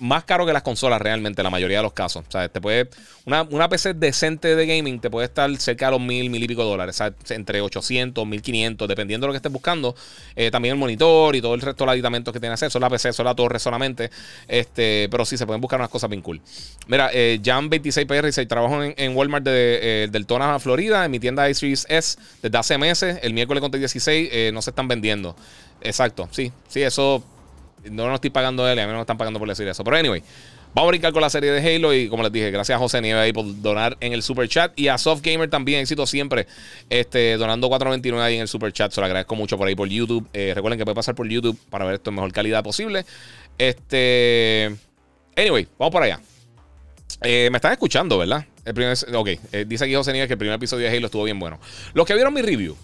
más caro que las consolas realmente, la mayoría de los casos. O sea, te puede. Una, una PC decente de gaming te puede estar cerca de los mil, mil y pico dólares. Sea, entre 800, 1500, dependiendo de lo que estés buscando. Eh, también el monitor y todo el resto de los aditamentos que tiene acceso. La PC, la torre solamente. Este, pero sí, se pueden buscar unas cosas bien cool. Mira, eh, Jam26PR dice: Trabajo en, Walmart de, eh, del Tona, Florida, en mi tienda iSeries S desde hace meses. El miércoles con 16 eh, no se están vendiendo. Exacto, sí, sí, eso no nos estoy pagando él, a mí no me están pagando por decir eso. Pero anyway, vamos a brincar con la serie de Halo. Y como les dije, gracias a José Nieves ahí por donar en el super chat. Y a Soft Gamer también, éxito siempre, este, donando 4.99 ahí en el super chat. Se lo agradezco mucho por ahí por YouTube. Eh, recuerden que puede pasar por YouTube para ver esto en mejor calidad posible. Este. Anyway, vamos por allá. Eh, me están escuchando, ¿verdad? El primer, ok, eh, dice aquí José Nieves que el primer episodio de Halo estuvo bien bueno. Los que vieron mi review,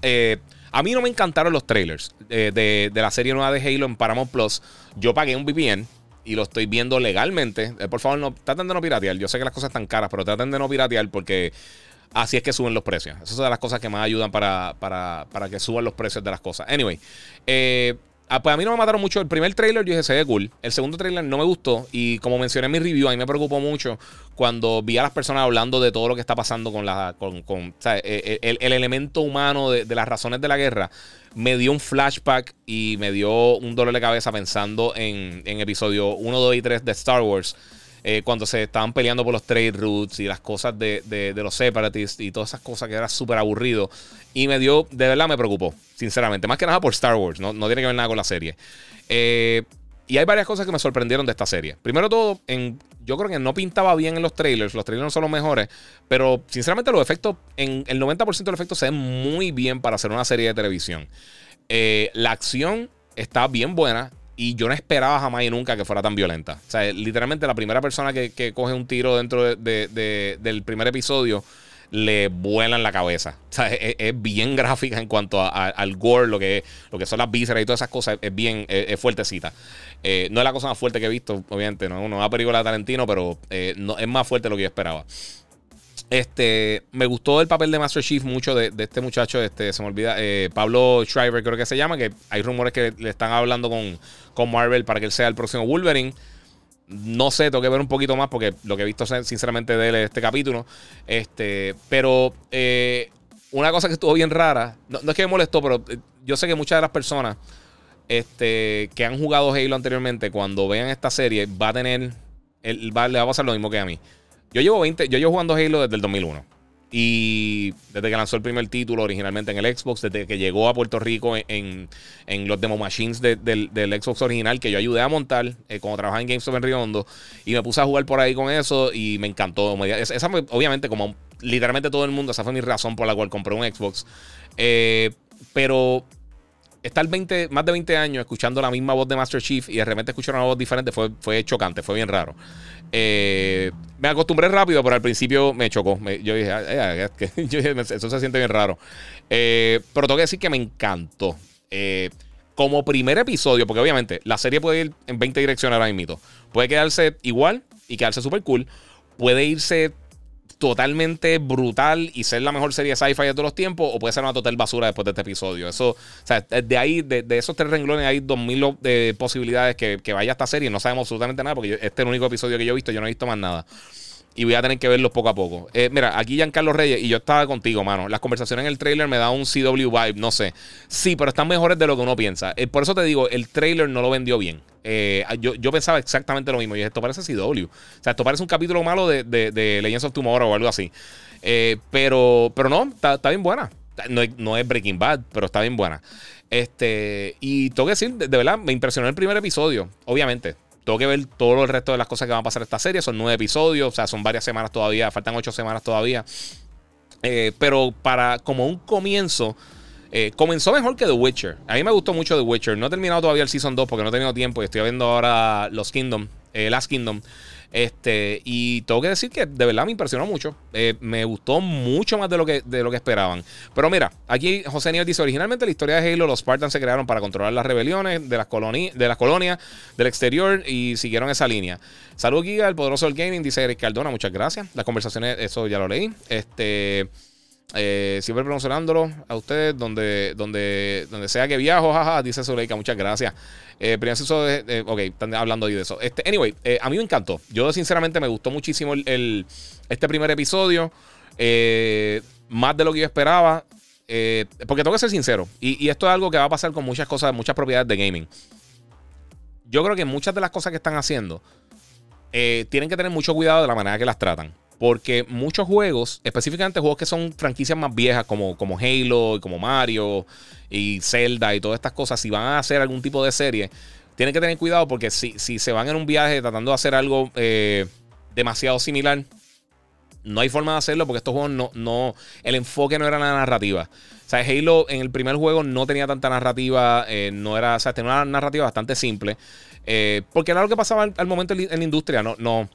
eh, a mí no me encantaron los trailers eh, de, la serie nueva de Halo en Paramount Plus. Yo pagué un VPN y lo estoy viendo legalmente. Eh, por favor, no, traten de no piratear. Yo sé que las cosas están caras, pero traten de no piratear porque así es que suben los precios. Esas son las cosas que más ayudan para, para, para que suban los precios de las cosas. Anyway, eh, Ah, pues a mí no me mataron mucho. El primer trailer yo dije, se ve cool. El segundo trailer no me gustó. Y como mencioné en mi review, a mí me preocupó mucho cuando vi a las personas hablando de todo lo que está pasando con la. Con, con eh, eh, el, el, elemento humano de, de, las razones de la guerra. Me dio un flashback y me dio un dolor de cabeza pensando en, en episodio 1, 2 y 3 de Star Wars. Eh, cuando se estaban peleando por los trade routes y las cosas de, de, los separatists y todas esas cosas que era súper aburrido. Y me dio, de verdad me preocupó, sinceramente. Más que nada por Star Wars, no, no tiene que ver nada con la serie. Eh, y hay varias cosas que me sorprendieron de esta serie. Primero todo, en, yo creo que no pintaba bien en los trailers. Los trailers no son los mejores. Pero sinceramente los efectos, en el 90% de los efectos se ven muy bien para hacer una serie de televisión. Eh, la acción está bien buena. Y yo no esperaba jamás y nunca que fuera tan violenta. O sea, literalmente la primera persona que, coge un tiro dentro de, del primer episodio le vuela en la cabeza. O sea, es, bien gráfica en cuanto al gore, lo que, lo que son las vísceras y todas esas cosas. Es bien es, fuertecita. Eh, no es la cosa más fuerte que he visto, obviamente. No es una película de Tarantino, pero eh, no, es más fuerte de lo que yo esperaba. Este, me gustó el papel de Master Chief mucho de, este muchacho, este, se me olvida, eh, Pablo Schreiber creo que se llama, que hay rumores que le están hablando con, con Marvel para que él sea el próximo Wolverine. No sé, tengo que ver un poquito más porque lo que he visto sinceramente de él es este capítulo. Este, pero eh, una cosa que estuvo bien rara, no, es que me molestó, pero eh, yo sé que muchas de las personas este, que han jugado Halo anteriormente, cuando vean esta serie, va a tener, el, va, le va a pasar lo mismo que a mí. Yo llevo 20, yo llevo jugando Halo desde el 2001. Y desde que lanzó el primer título originalmente en el Xbox, desde que llegó a Puerto Rico en, los demo machines del, Xbox original que yo ayudé a montar eh, cuando trabajaba en GameStop en Riondo. Y me puse a jugar por ahí con eso y me encantó. Esa, obviamente, como literalmente todo el mundo, esa fue mi razón por la cual compré un Xbox. Eh, pero estar 20, más de 20 años escuchando la misma voz de Master Chief y de repente escuchar una voz diferente fue, fue chocante, fue bien raro. Eh, me acostumbré rápido, pero al principio me chocó. yo dije, eso se siente bien raro. Eh, pero tengo que decir que me encantó. Eh, como primer episodio, porque obviamente la serie puede ir en 20 direcciones ahora mismo. Puede quedarse igual y quedarse súper cool. Puede irse totalmente brutal y ser la mejor serie sci-fi de todos los tiempos, o puede ser una total basura después de este episodio. Eso, o sea, de ahí, de, esos tres renglones, hay dos mil de posibilidades que, que, vaya esta serie. No sabemos absolutamente nada, porque este es el único episodio que yo he visto, yo no he visto más nada y voy a tener que verlos poco a poco. Eh, mira, aquí Giancarlo Reyes y yo estaba contigo, mano. Las conversaciones en el trailer me da un CW vibe, no sé. Sí, pero están mejores de lo que uno piensa. Eh, por eso te digo, el trailer no lo vendió bien. Eh, yo, yo, pensaba exactamente lo mismo. Y esto parece CW. O sea, esto parece un capítulo malo de, de, Legends of Tomorrow o algo así. pero, pero no, está, bien buena. No, no, es Breaking Bad, pero está bien buena. Este, y tengo que decir, de verdad, me impresionó el primer episodio. Obviamente, tengo que ver todo el resto de las cosas que van a pasar en esta serie. Son nueve episodios, o sea, son varias semanas todavía, faltan ocho semanas todavía. Eh, pero para como un comienzo, eh, comenzó mejor que The Witcher. A mí me gustó mucho The Witcher. No he terminado todavía el Season 2 porque no he tenido tiempo y estoy viendo ahora Los Kingdom, eh, Last Kingdom. Este, y tengo que decir que de verdad me impresionó mucho. Eh, me gustó mucho más de lo, que, de lo que esperaban. Pero mira, aquí José Nieves dice: originalmente la historia de Halo, los Spartans se crearon para controlar las rebeliones de las, de las colonias del exterior y siguieron esa línea. Salud, Giga, el poderoso del gaming, dice Eric Cardona, muchas gracias. Las conversaciones, eso ya lo leí. Este. Eh, siempre promocionándolo a ustedes donde, donde, donde sea que viajo, jaja, dice Zuleika, muchas gracias. Eh, eso de, ok, están hablando ahí de eso. Este, anyway, eh, a mí me encantó. Yo sinceramente me gustó muchísimo el, este primer episodio. Eh, más de lo que yo esperaba. porque tengo que ser sincero. Y, y, esto es algo que va a pasar con muchas cosas, muchas propiedades de gaming. Yo creo que muchas de las cosas que están haciendo tienen que tener mucho cuidado de la manera que las tratan. Porque muchos juegos, específicamente juegos que son franquicias más viejas, como, como Halo y como Mario y Zelda y todas estas cosas, si van a hacer algún tipo de serie, tienen que tener cuidado porque si, si se van en un viaje tratando de hacer algo eh, demasiado similar, no hay forma de hacerlo porque estos juegos no, no. El enfoque no era la narrativa. O sea, Halo en el primer juego no tenía tanta narrativa, eh, no era. O sea, tenía una narrativa bastante simple. Eh, porque era lo que pasaba al, momento en la industria. No, no,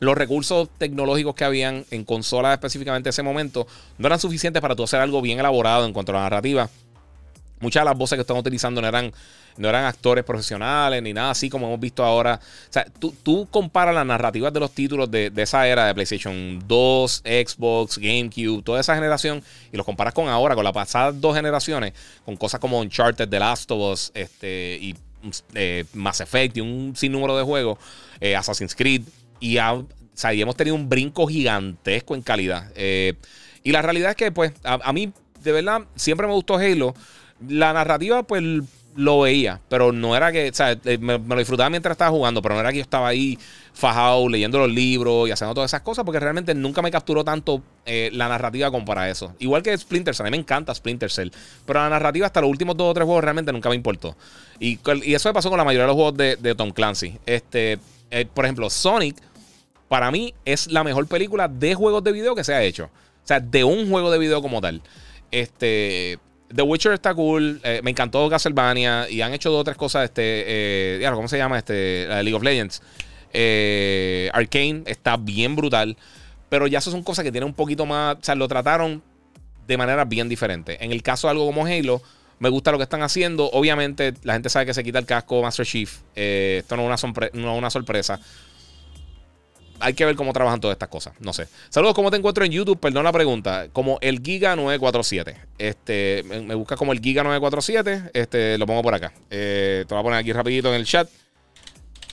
los recursos tecnológicos que habían en consolas específicamente en ese momento no eran suficientes para tú hacer algo bien elaborado en cuanto a la narrativa. Muchas de las voces que están utilizando no eran, no eran actores profesionales ni nada así como hemos visto ahora. O sea, tú, tú comparas las narrativas de los títulos de, esa era de PlayStation 2, Xbox, GameCube, toda esa generación, y los comparas con ahora, con las pasadas dos generaciones, con cosas como Uncharted, The Last of Us este, y eh, Mass Effect y un sinnúmero de juegos, eh, Assassin's Creed y, hemos tenido un brinco gigantesco en calidad. Eh, y la realidad es que, pues, a, mí, de verdad, siempre me gustó Halo. La narrativa, pues, lo veía, pero no era que, o sea, eh, me, lo disfrutaba mientras estaba jugando, pero no era que yo estaba ahí fajado leyendo los libros y haciendo todas esas cosas, porque realmente nunca me capturó tanto eh, la narrativa como para eso. Igual que Splinter Cell, a mí me encanta Splinter Cell, pero la narrativa hasta los últimos dos o tres juegos realmente nunca me importó. Y, eso me pasó con la mayoría de los juegos de, de Tom Clancy. Este, eh, por ejemplo, Sonic, para mí es la mejor película de juegos de video que se ha hecho. O sea, de un juego de video como tal. Este. The Witcher está cool. Eh, me encantó Castlevania. Y han hecho dos o tres cosas. Este. Eh, ¿Cómo se llama? Este. League of Legends. Arcane está bien brutal. Pero ya eso son cosas que tienen un poquito más. O sea, lo trataron de manera bien diferente. En el caso de algo como Halo. Me gusta lo que están haciendo. Obviamente, la gente sabe que se quita el casco Master Chief. Eh, esto no es, una sorpresa. Hay que ver cómo trabajan todas estas cosas. No sé. Saludos, ¿cómo te encuentro en YouTube? Perdón la pregunta. Como el Giga 947. Este, me, busca como el Giga 947. Este, lo pongo por acá. Eh, te voy a poner aquí rapidito en el chat.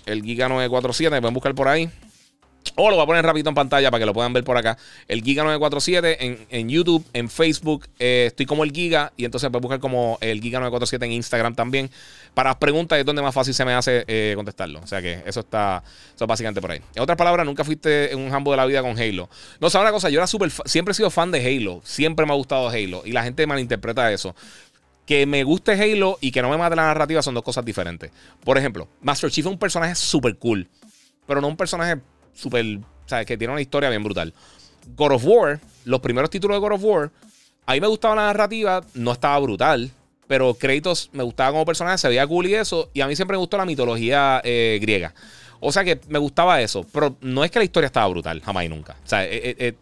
El Giga 947. Me pueden buscar por ahí. O lo voy a poner rapidito en pantalla para que lo puedan ver por acá. El Giga947 en, en YouTube, en Facebook. Eh, estoy como el Giga. Y entonces puedes buscar como el Giga947 en Instagram también. Para preguntas es donde más fácil se me hace eh, contestarlo. O sea que eso está, eso básicamente por ahí. En otras palabras, nunca fuiste en un jambo de la vida con Halo. No, sabes una cosa, yo era súper. Siempre he sido fan de Halo. Siempre me ha gustado Halo. Y la gente malinterpreta eso que me guste Halo y que no me mate la narrativa son dos cosas diferentes. Por ejemplo, Master Chief es un personaje súper cool, pero no un personaje súper, ¿sabes? Que tiene una historia bien brutal. God of War, los primeros títulos de God of War, a mí me gustaba la narrativa, no estaba brutal, pero Kratos me gustaba como personaje, se veía cool y eso, y a mí siempre me gustó la mitología eh, griega. O sea que me gustaba eso, pero no es que la historia estaba brutal, jamás y nunca. O sea, eh, eh,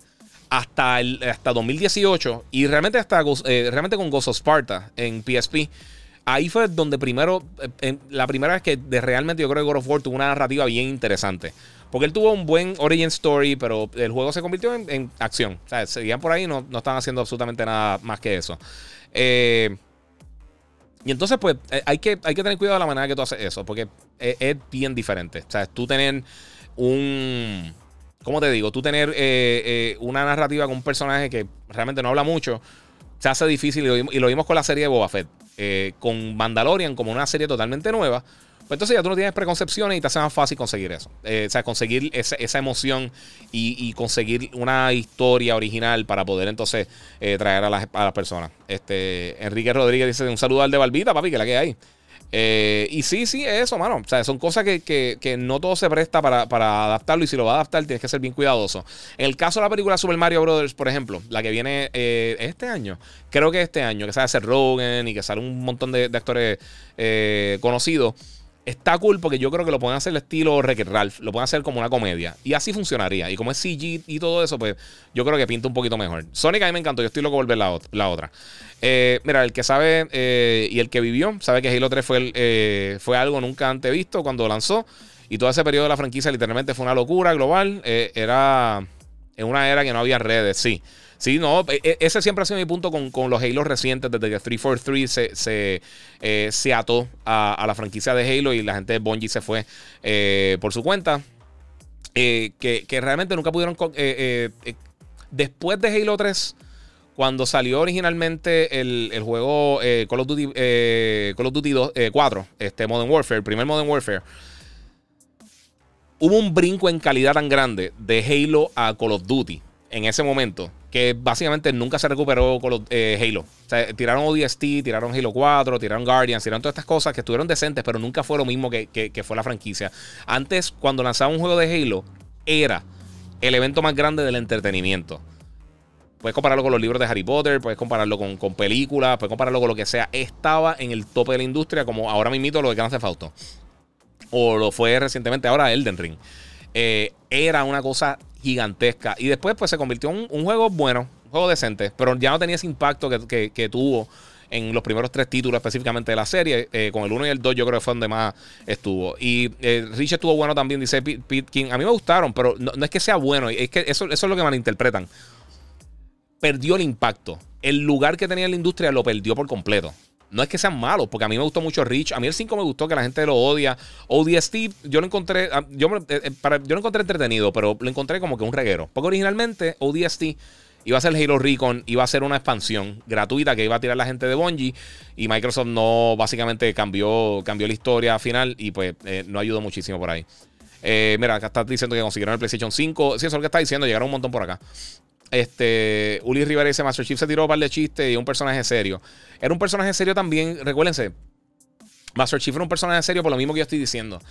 hasta, el, hasta 2018 y realmente, hasta, realmente con Ghost of Sparta en PSP, ahí fue donde primero, la primera vez que de realmente yo creo que God of War tuvo una narrativa bien interesante. Porque él tuvo un buen origin story, pero el juego se convirtió en, acción. O sea, seguían por ahí y no, no estaban haciendo absolutamente nada más que eso. Eh, y entonces, pues, eh, hay que, hay que tener cuidado de la manera que tú haces eso, porque es, bien diferente. O sea, tú tener un. ¿Cómo te digo? Tú tener eh, una narrativa con un personaje que realmente no habla mucho, se hace difícil. Y lo, vimos con la serie de Boba Fett. con Mandalorian como una serie totalmente nueva. Pues entonces ya tú no tienes preconcepciones y te hace más fácil conseguir eso. Eh, o sea, conseguir esa, emoción y, conseguir una historia original para poder entonces eh, traer a las, personas. Este, Enrique Rodríguez dice un saludo al de Balbita, papi, que la que hay. Eh, y sí, sí, eso, mano. O sea, son cosas que, no todo se presta para, adaptarlo. Y si lo va a adaptar, tienes que ser bien cuidadoso. En el caso de la película Super Mario Brothers, por ejemplo, la que viene este año, creo que este año, que sale ser Rogan y que sale un montón de actores conocidos está cool porque yo creo que lo pueden hacer el estilo Wreck Ralph, lo pueden hacer como una comedia. Y así funcionaría. Y como es CG y todo eso, pues yo creo que pinta un poquito mejor. Sonic a mí me encantó, yo estoy loco por ver la, la otra. Eh, mira, el que sabe eh, y el que vivió, sabe que Halo 3 fue, eh, fue algo nunca antes visto cuando lanzó. Y todo ese periodo de la franquicia literalmente fue una locura global. era en una era que no había redes, sí. Sí, no, e, e, ese siempre ha sido mi punto con, los Halo recientes, desde que 343 se, se, eh, se ató a, la franquicia de Halo y la gente de Bungie se fue eh, por su cuenta. que, que, realmente nunca pudieron. después de Halo 3 cuando salió originalmente el, juego eh, Call of Duty, eh, Call of Duty 4, eh, este Modern Warfare, el primer Modern Warfare, hubo un brinco en calidad tan grande de Halo a Call of Duty en ese momento que básicamente nunca se recuperó Call Halo. O sea, tiraron ODST, tiraron Halo 4, tiraron Guardians, tiraron todas estas cosas que estuvieron decentes, pero nunca fue lo mismo que, que fue la franquicia. Antes, cuando lanzaba un juego de Halo, era el evento más grande del entretenimiento. Puedes compararlo con los libros de Harry Potter, puedes compararlo con, películas, puedes compararlo con lo que sea. Estaba en el tope de la industria, como ahora mismo lo de Grand Theft Auto. O lo fue recientemente ahora Elden Ring. Eh, era una cosa gigantesca. Y después pues se convirtió en un, juego bueno, un juego decente, pero ya no tenía ese impacto que, tuvo en los primeros tres títulos específicamente de la serie. Eh, con el 1 y el 2 yo creo que fue donde más estuvo. Y eh, Rich estuvo bueno también, dice Pete. A mí me gustaron, pero no, es que sea bueno, es que eso, eso es lo que malinterpretan perdió el impacto. El lugar que tenía en la industria lo perdió por completo. No es que sean malos, porque a mí me gustó mucho Rich. A mí el 5 me gustó, que la gente lo odia. ODST, yo lo encontré, ah, eh, eh, yo lo encontré entretenido, pero lo encontré como que un reguero. Porque originalmente ODST iba a ser Halo Recon, iba a ser una expansión gratuita que iba a tirar la gente de Bungie. Y Microsoft no, básicamente cambió, cambió la historia final y pues eh, no ayudó muchísimo por ahí. mira, acá está diciendo que consiguieron el PlayStation 5. Sí, eso es lo que está diciendo, llegaron un montón por acá. Este, Uli Rivera dice: Master Chief se tiró un par de chistes y un personaje serio. Era un personaje serio también, recuérdense. Master Chief era un personaje serio por lo mismo que yo estoy diciendo.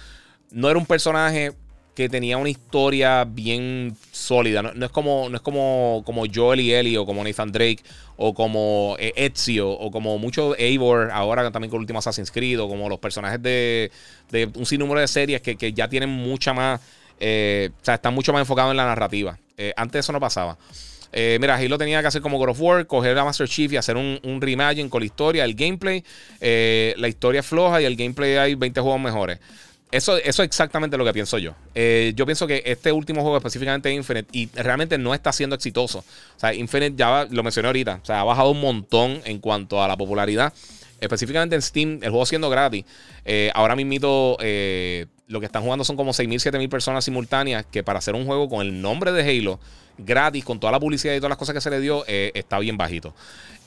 No era un personaje que tenía una historia bien sólida. No, es como, no es como, como Joel y Ellie o como Nathan Drake o como eh, Ezio o como mucho Eivor ahora también con el último Assassin's Creed o como los personajes de, de un sinnúmero de series que, que ya tienen mucha más, eh, o sea, están mucho más enfocados en la narrativa. Eh, antes eso no pasaba. Eh, mira, Halo tenía que hacer como God of War, coger a Master Chief y hacer un, un reimagine con la historia, el gameplay. Eh, la historia es floja y el gameplay hay 20 juegos mejores. Eso, eso es exactamente lo que pienso yo. Eh, yo pienso que este último juego, específicamente Infinite, y realmente no está siendo exitoso. O sea, Infinite ya lo mencioné ahorita. O sea, ha bajado un montón en cuanto a la popularidad. Específicamente en Steam, el juego siendo gratis. ahora mismo lo que están jugando son como 6.000, 7.000 personas simultáneas. Que para hacer un juego con el nombre de Halo gratis, con toda la publicidad y todas las cosas que se le dio, eh, está bien bajito.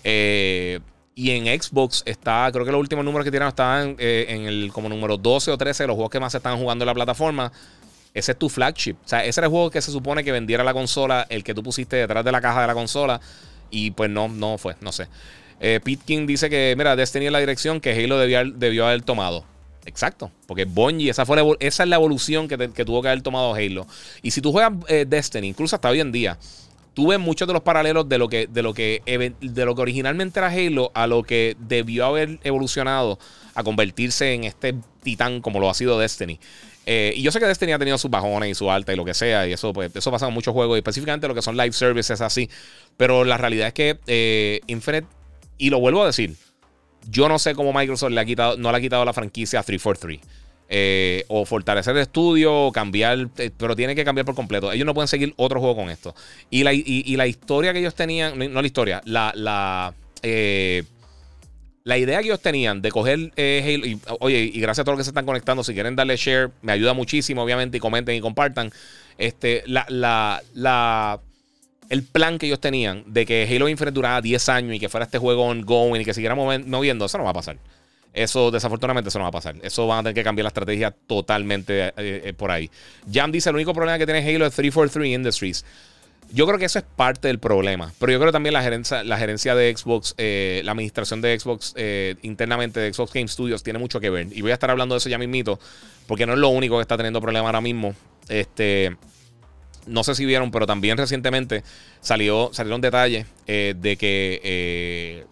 Eh, y en Xbox está, creo que los últimos números que tiraron estaban eh, en el como número 12 o 13 de los juegos que más se están jugando en la plataforma. Ese es tu flagship. O sea, ese era el juego que se supone que vendiera la consola, el que tú pusiste detrás de la caja de la consola. Y pues no, no fue, no sé. Pete King dice que, mira, Destiny es la dirección que Halo debió haber tomado. Exacto, porque Bungie, esa, fue esa es la evolución que, tuvo que haber tomado Halo. Y si tú juegas eh, Destiny, incluso hasta hoy en día, tú ves muchos de los paralelos de lo que, de lo que, de lo que originalmente era Halo a lo que debió haber evolucionado a convertirse en este titán como lo ha sido Destiny. Eh, y yo sé que Destiny ha tenido sus bajones y su alta y lo que sea, y eso, pues, eso pasa en muchos juegos, y específicamente lo que son live services así. Pero la realidad es que eh, Infinite, y lo vuelvo a decir, yo no sé cómo Microsoft le ha quitado, no le ha quitado la franquicia a 343. Eh, o fortalecer el estudio, o cambiar, eh, pero tiene que cambiar por completo. Ellos no pueden seguir otro juego con esto. Y la, y, la historia que ellos tenían, no, la historia, la, la, eh, la idea que ellos tenían de coger Halo, y, oye, y gracias a todos los que se están conectando, si quieren darle share, me ayuda muchísimo, obviamente, y comenten y compartan. Este, la, la, la el plan que ellos tenían de que Halo Infinite durara 10 años y que fuera este juego ongoing y que siguiera moviendo, eso no va a pasar. Eso, desafortunadamente, eso no va a pasar. Eso van a tener que cambiar la estrategia totalmente eh, eh, por ahí. Jam dice: el único problema que tiene Halo es 343 Industries. Yo creo que eso es parte del problema. Pero yo creo también la gerencia, la gerencia de Xbox, eh, la administración de Xbox internamente de Xbox Game Studios tiene mucho que ver. Y voy a estar hablando de eso ya mismito. Porque no es lo único que está teniendo problema ahora mismo. Este no sé si vieron, pero también recientemente salió, salieron detalles eh, de que eh,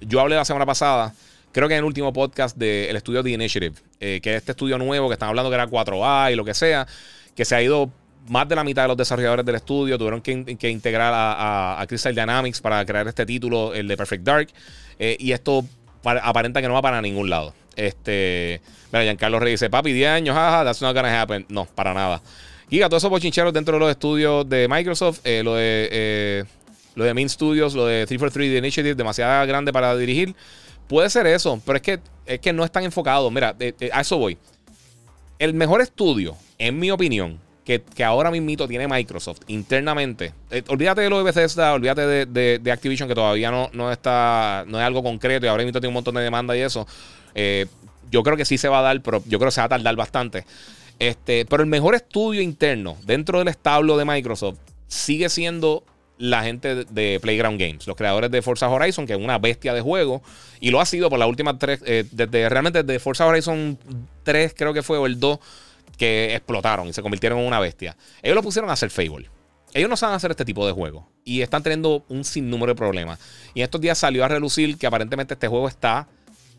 yo hablé la semana pasada, creo que en el último podcast del estudio The Initiative, eh, que es este estudio nuevo que están hablando que era 4A y lo que sea, que se ha ido más de la mitad de los desarrolladores del estudio tuvieron que, integrar a, Crystal Dynamics para crear este título, el de Perfect Dark. y esto aparenta que no va para ningún lado. Este, mira, Giancarlo Reyes dice, papi, 10 años, jaja, that's not gonna happen. No, para nada. Giga, todos esos bochincheros dentro de los estudios de Microsoft, eh, lo de. Eh, lo de Main Studios, lo de 343 The Initiative, demasiado grande para dirigir. Puede ser eso, pero es que, es que no están enfocados. Mira, eh, eh, a eso voy. El mejor estudio, en mi opinión, que, ahora mismo tiene Microsoft internamente. Olvídate de lo de Bethesda, olvídate de, Activision, que todavía no, no, está, no es algo concreto y ahora mismo tiene un montón de demanda y eso. yo creo que sí se va a dar, pero yo creo que se va a tardar bastante. Este, pero el mejor estudio interno dentro del establo de Microsoft sigue siendo la gente de Playground Games, los creadores de Forza Horizon, que es una bestia de juego, y lo ha sido por las últimas tres, eh, desde realmente desde Forza Horizon 3, creo que fue, o el 2, que explotaron y se convirtieron en una bestia. Ellos lo pusieron a hacer Fable. Ellos no saben hacer este tipo de juego y están teniendo un sinnúmero de problemas. Y en estos días salió a relucir que aparentemente este juego está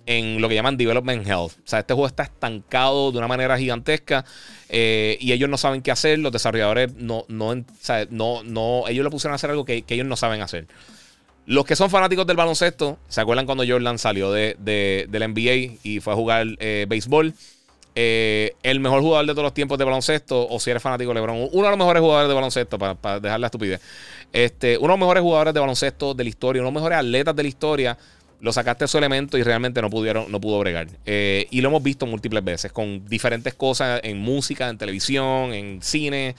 en lo que llaman Development Health. O sea, este juego está estancado de una manera gigantesca eh, y ellos no saben qué hacer. Los desarrolladores no, no, no, no ellos le pusieron a hacer algo que, ellos no saben hacer. Los que son fanáticos del baloncesto, ¿se acuerdan cuando Jordan salió de, del NBA y fue a jugar eh, béisbol? Eh, el mejor jugador de todos los tiempos de baloncesto, o si eres fanático de LeBron, uno de los mejores jugadores de baloncesto, para, para dejar la estupidez. Este, uno de los mejores jugadores de baloncesto de la historia, uno de los mejores atletas de la historia lo sacaste su elemento y realmente no pudieron, no pudo bregar. Eh, y lo hemos visto múltiples veces con diferentes cosas en música, en televisión, en cine.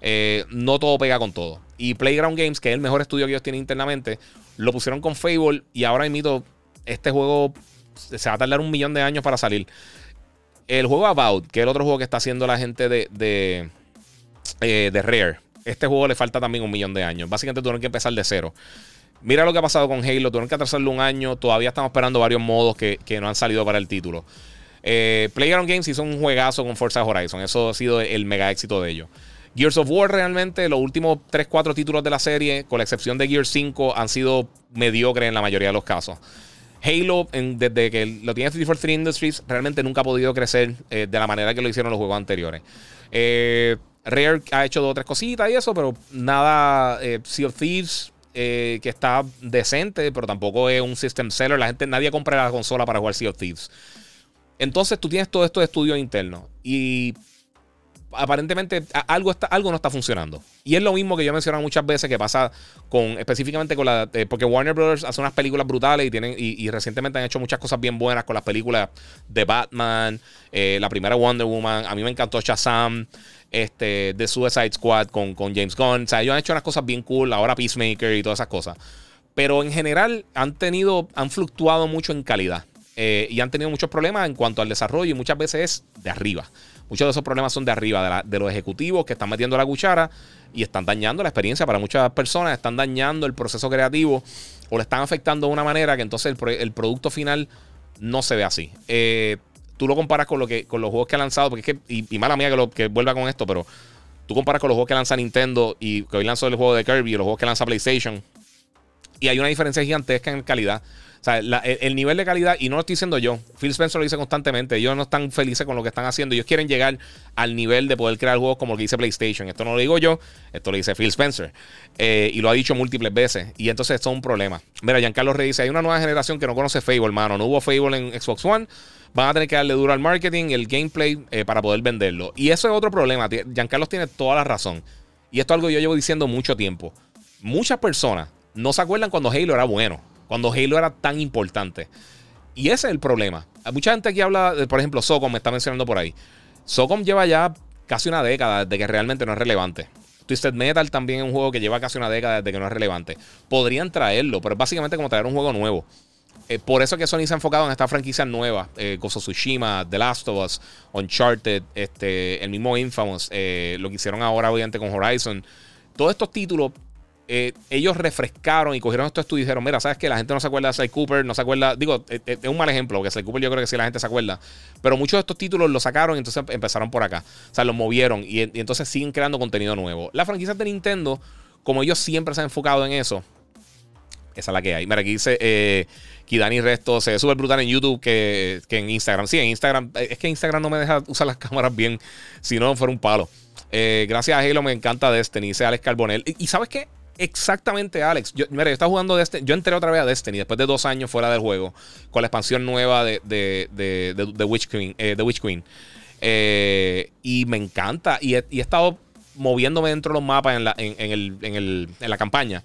Eh, no todo pega con todo. Y Playground Games, que es el mejor estudio que ellos tienen internamente, lo pusieron con Fable y ahora mismo este juego se va a tardar un millón de años para salir. El juego About, que es el otro juego que está haciendo la gente de, de, eh, de Rare, este juego le falta también un millón de años. Básicamente tuvieron que empezar de cero. Mira lo que ha pasado con Halo. Tuvieron que atrasarlo un año. Todavía estamos esperando varios modos que, no han salido para el título. Eh, Playground Games hizo un juegazo con Forza Horizon. Eso ha sido el mega éxito de ellos. Gears of War realmente, los últimos 3-4 títulos de la serie, con la excepción de Gears 5, han sido mediocres en la mayoría de los casos. Halo, desde que lo tiene 343 Industries, realmente nunca ha podido crecer eh, de la manera que lo hicieron los juegos anteriores. Eh, Rare ha hecho dos o tres cositas y eso, pero nada. sea of Thieves eh, que está decente, pero tampoco es un system seller. La gente, nadie compra la consola para jugar Sea of Thieves. Entonces tú tienes todo esto de estudios internos y aparentemente algo, está, algo no está funcionando. Y es lo mismo que yo he mencionado muchas veces que pasa con específicamente con la... Eh, porque Warner Brothers hace unas películas brutales y, tienen, y, recientemente han hecho muchas cosas bien buenas con las películas de Batman, eh, la primera Wonder Woman, a mí me encantó Shazam este, de Suicide Squad con, con James Gunn. O sea, ellos han hecho unas cosas bien cool, ahora Peacemaker y todas esas cosas. Pero en general han tenido, han fluctuado mucho en calidad. Eh, y han tenido muchos problemas en cuanto al desarrollo y muchas veces es de arriba. Muchos de esos problemas son de arriba, de, los ejecutivos que están metiendo la cuchara y están dañando la experiencia para muchas personas, están dañando el proceso creativo o le están afectando de una manera que entonces el, producto final no se ve así. Eh, tú lo comparas con, lo que, con los juegos que ha lanzado, porque es que, y, mala mía que, lo, que vuelva con esto, pero tú comparas con los juegos que lanza Nintendo y que hoy lanzó el juego de Kirby y los juegos que lanza PlayStation, y hay una diferencia gigantesca en calidad. Sea, el, nivel de calidad, y no lo estoy diciendo yo, Phil Spencer lo dice constantemente, ellos no están felices con lo que están haciendo, ellos quieren llegar al nivel de poder crear juegos como lo que dice PlayStation. Esto no lo digo yo, esto lo dice Phil Spencer. Eh, y lo ha dicho múltiples veces. Y entonces esto es un problema. Mira, Giancarlo Rey dice, hay una nueva generación que no conoce Fable, hermano. No hubo Fable en Xbox One. Van a tener que darle duro al marketing, el gameplay, eh, para poder venderlo. Y eso es otro problema. Giancarlo tiene toda la razón. Y esto es algo que yo llevo diciendo mucho tiempo. Muchas personas no se acuerdan cuando Halo era bueno, cuando Halo era tan importante. Y ese es el problema. Hay mucha gente aquí habla, por ejemplo, Socom me está mencionando por ahí. Socom lleva ya casi una década de que realmente no es relevante. Twisted Metal también es un juego que lleva casi una década desde que no es relevante. Podrían traerlo, pero es básicamente como traer un juego nuevo. Eh, por eso que Sony se ha enfocado en estas franquicias nuevas. Eh, Tsushima, The Last of Us, Uncharted, este, el mismo Infamous, eh, lo que hicieron ahora obviamente con Horizon. Todos estos títulos eh, ellos refrescaron y cogieron estudios y dijeron, mira, ¿sabes que La gente no se acuerda de Sly Cooper, no se acuerda, digo, eh, eh, es un mal ejemplo, porque Sly Cooper yo creo que sí la gente se acuerda, pero muchos de estos títulos los sacaron y entonces empezaron por acá, o sea, los movieron y, entonces siguen creando contenido nuevo. Las franquicias de Nintendo, como ellos siempre se han enfocado en eso, esa es la que hay. Mira, aquí dice eh, Kidani Resto, se ve súper brutal en YouTube que, que, en Instagram. Sí, en Instagram, es que Instagram no me deja usar las cámaras bien, si no fuera un palo. gracias a Halo me encanta Destiny, dice Alex Carbonell. Y ¿sabes qué? Exactamente, Alex. Yo, mira, yo estaba jugando Destiny. Yo entré otra vez a Destiny después de dos años fuera del juego. Con la expansión nueva de, de, de, Witch Queen. Eh, Witch Queen. Eh, y me encanta. Y he, estado moviéndome dentro de los mapas en la, en, el, en, el, en la campaña.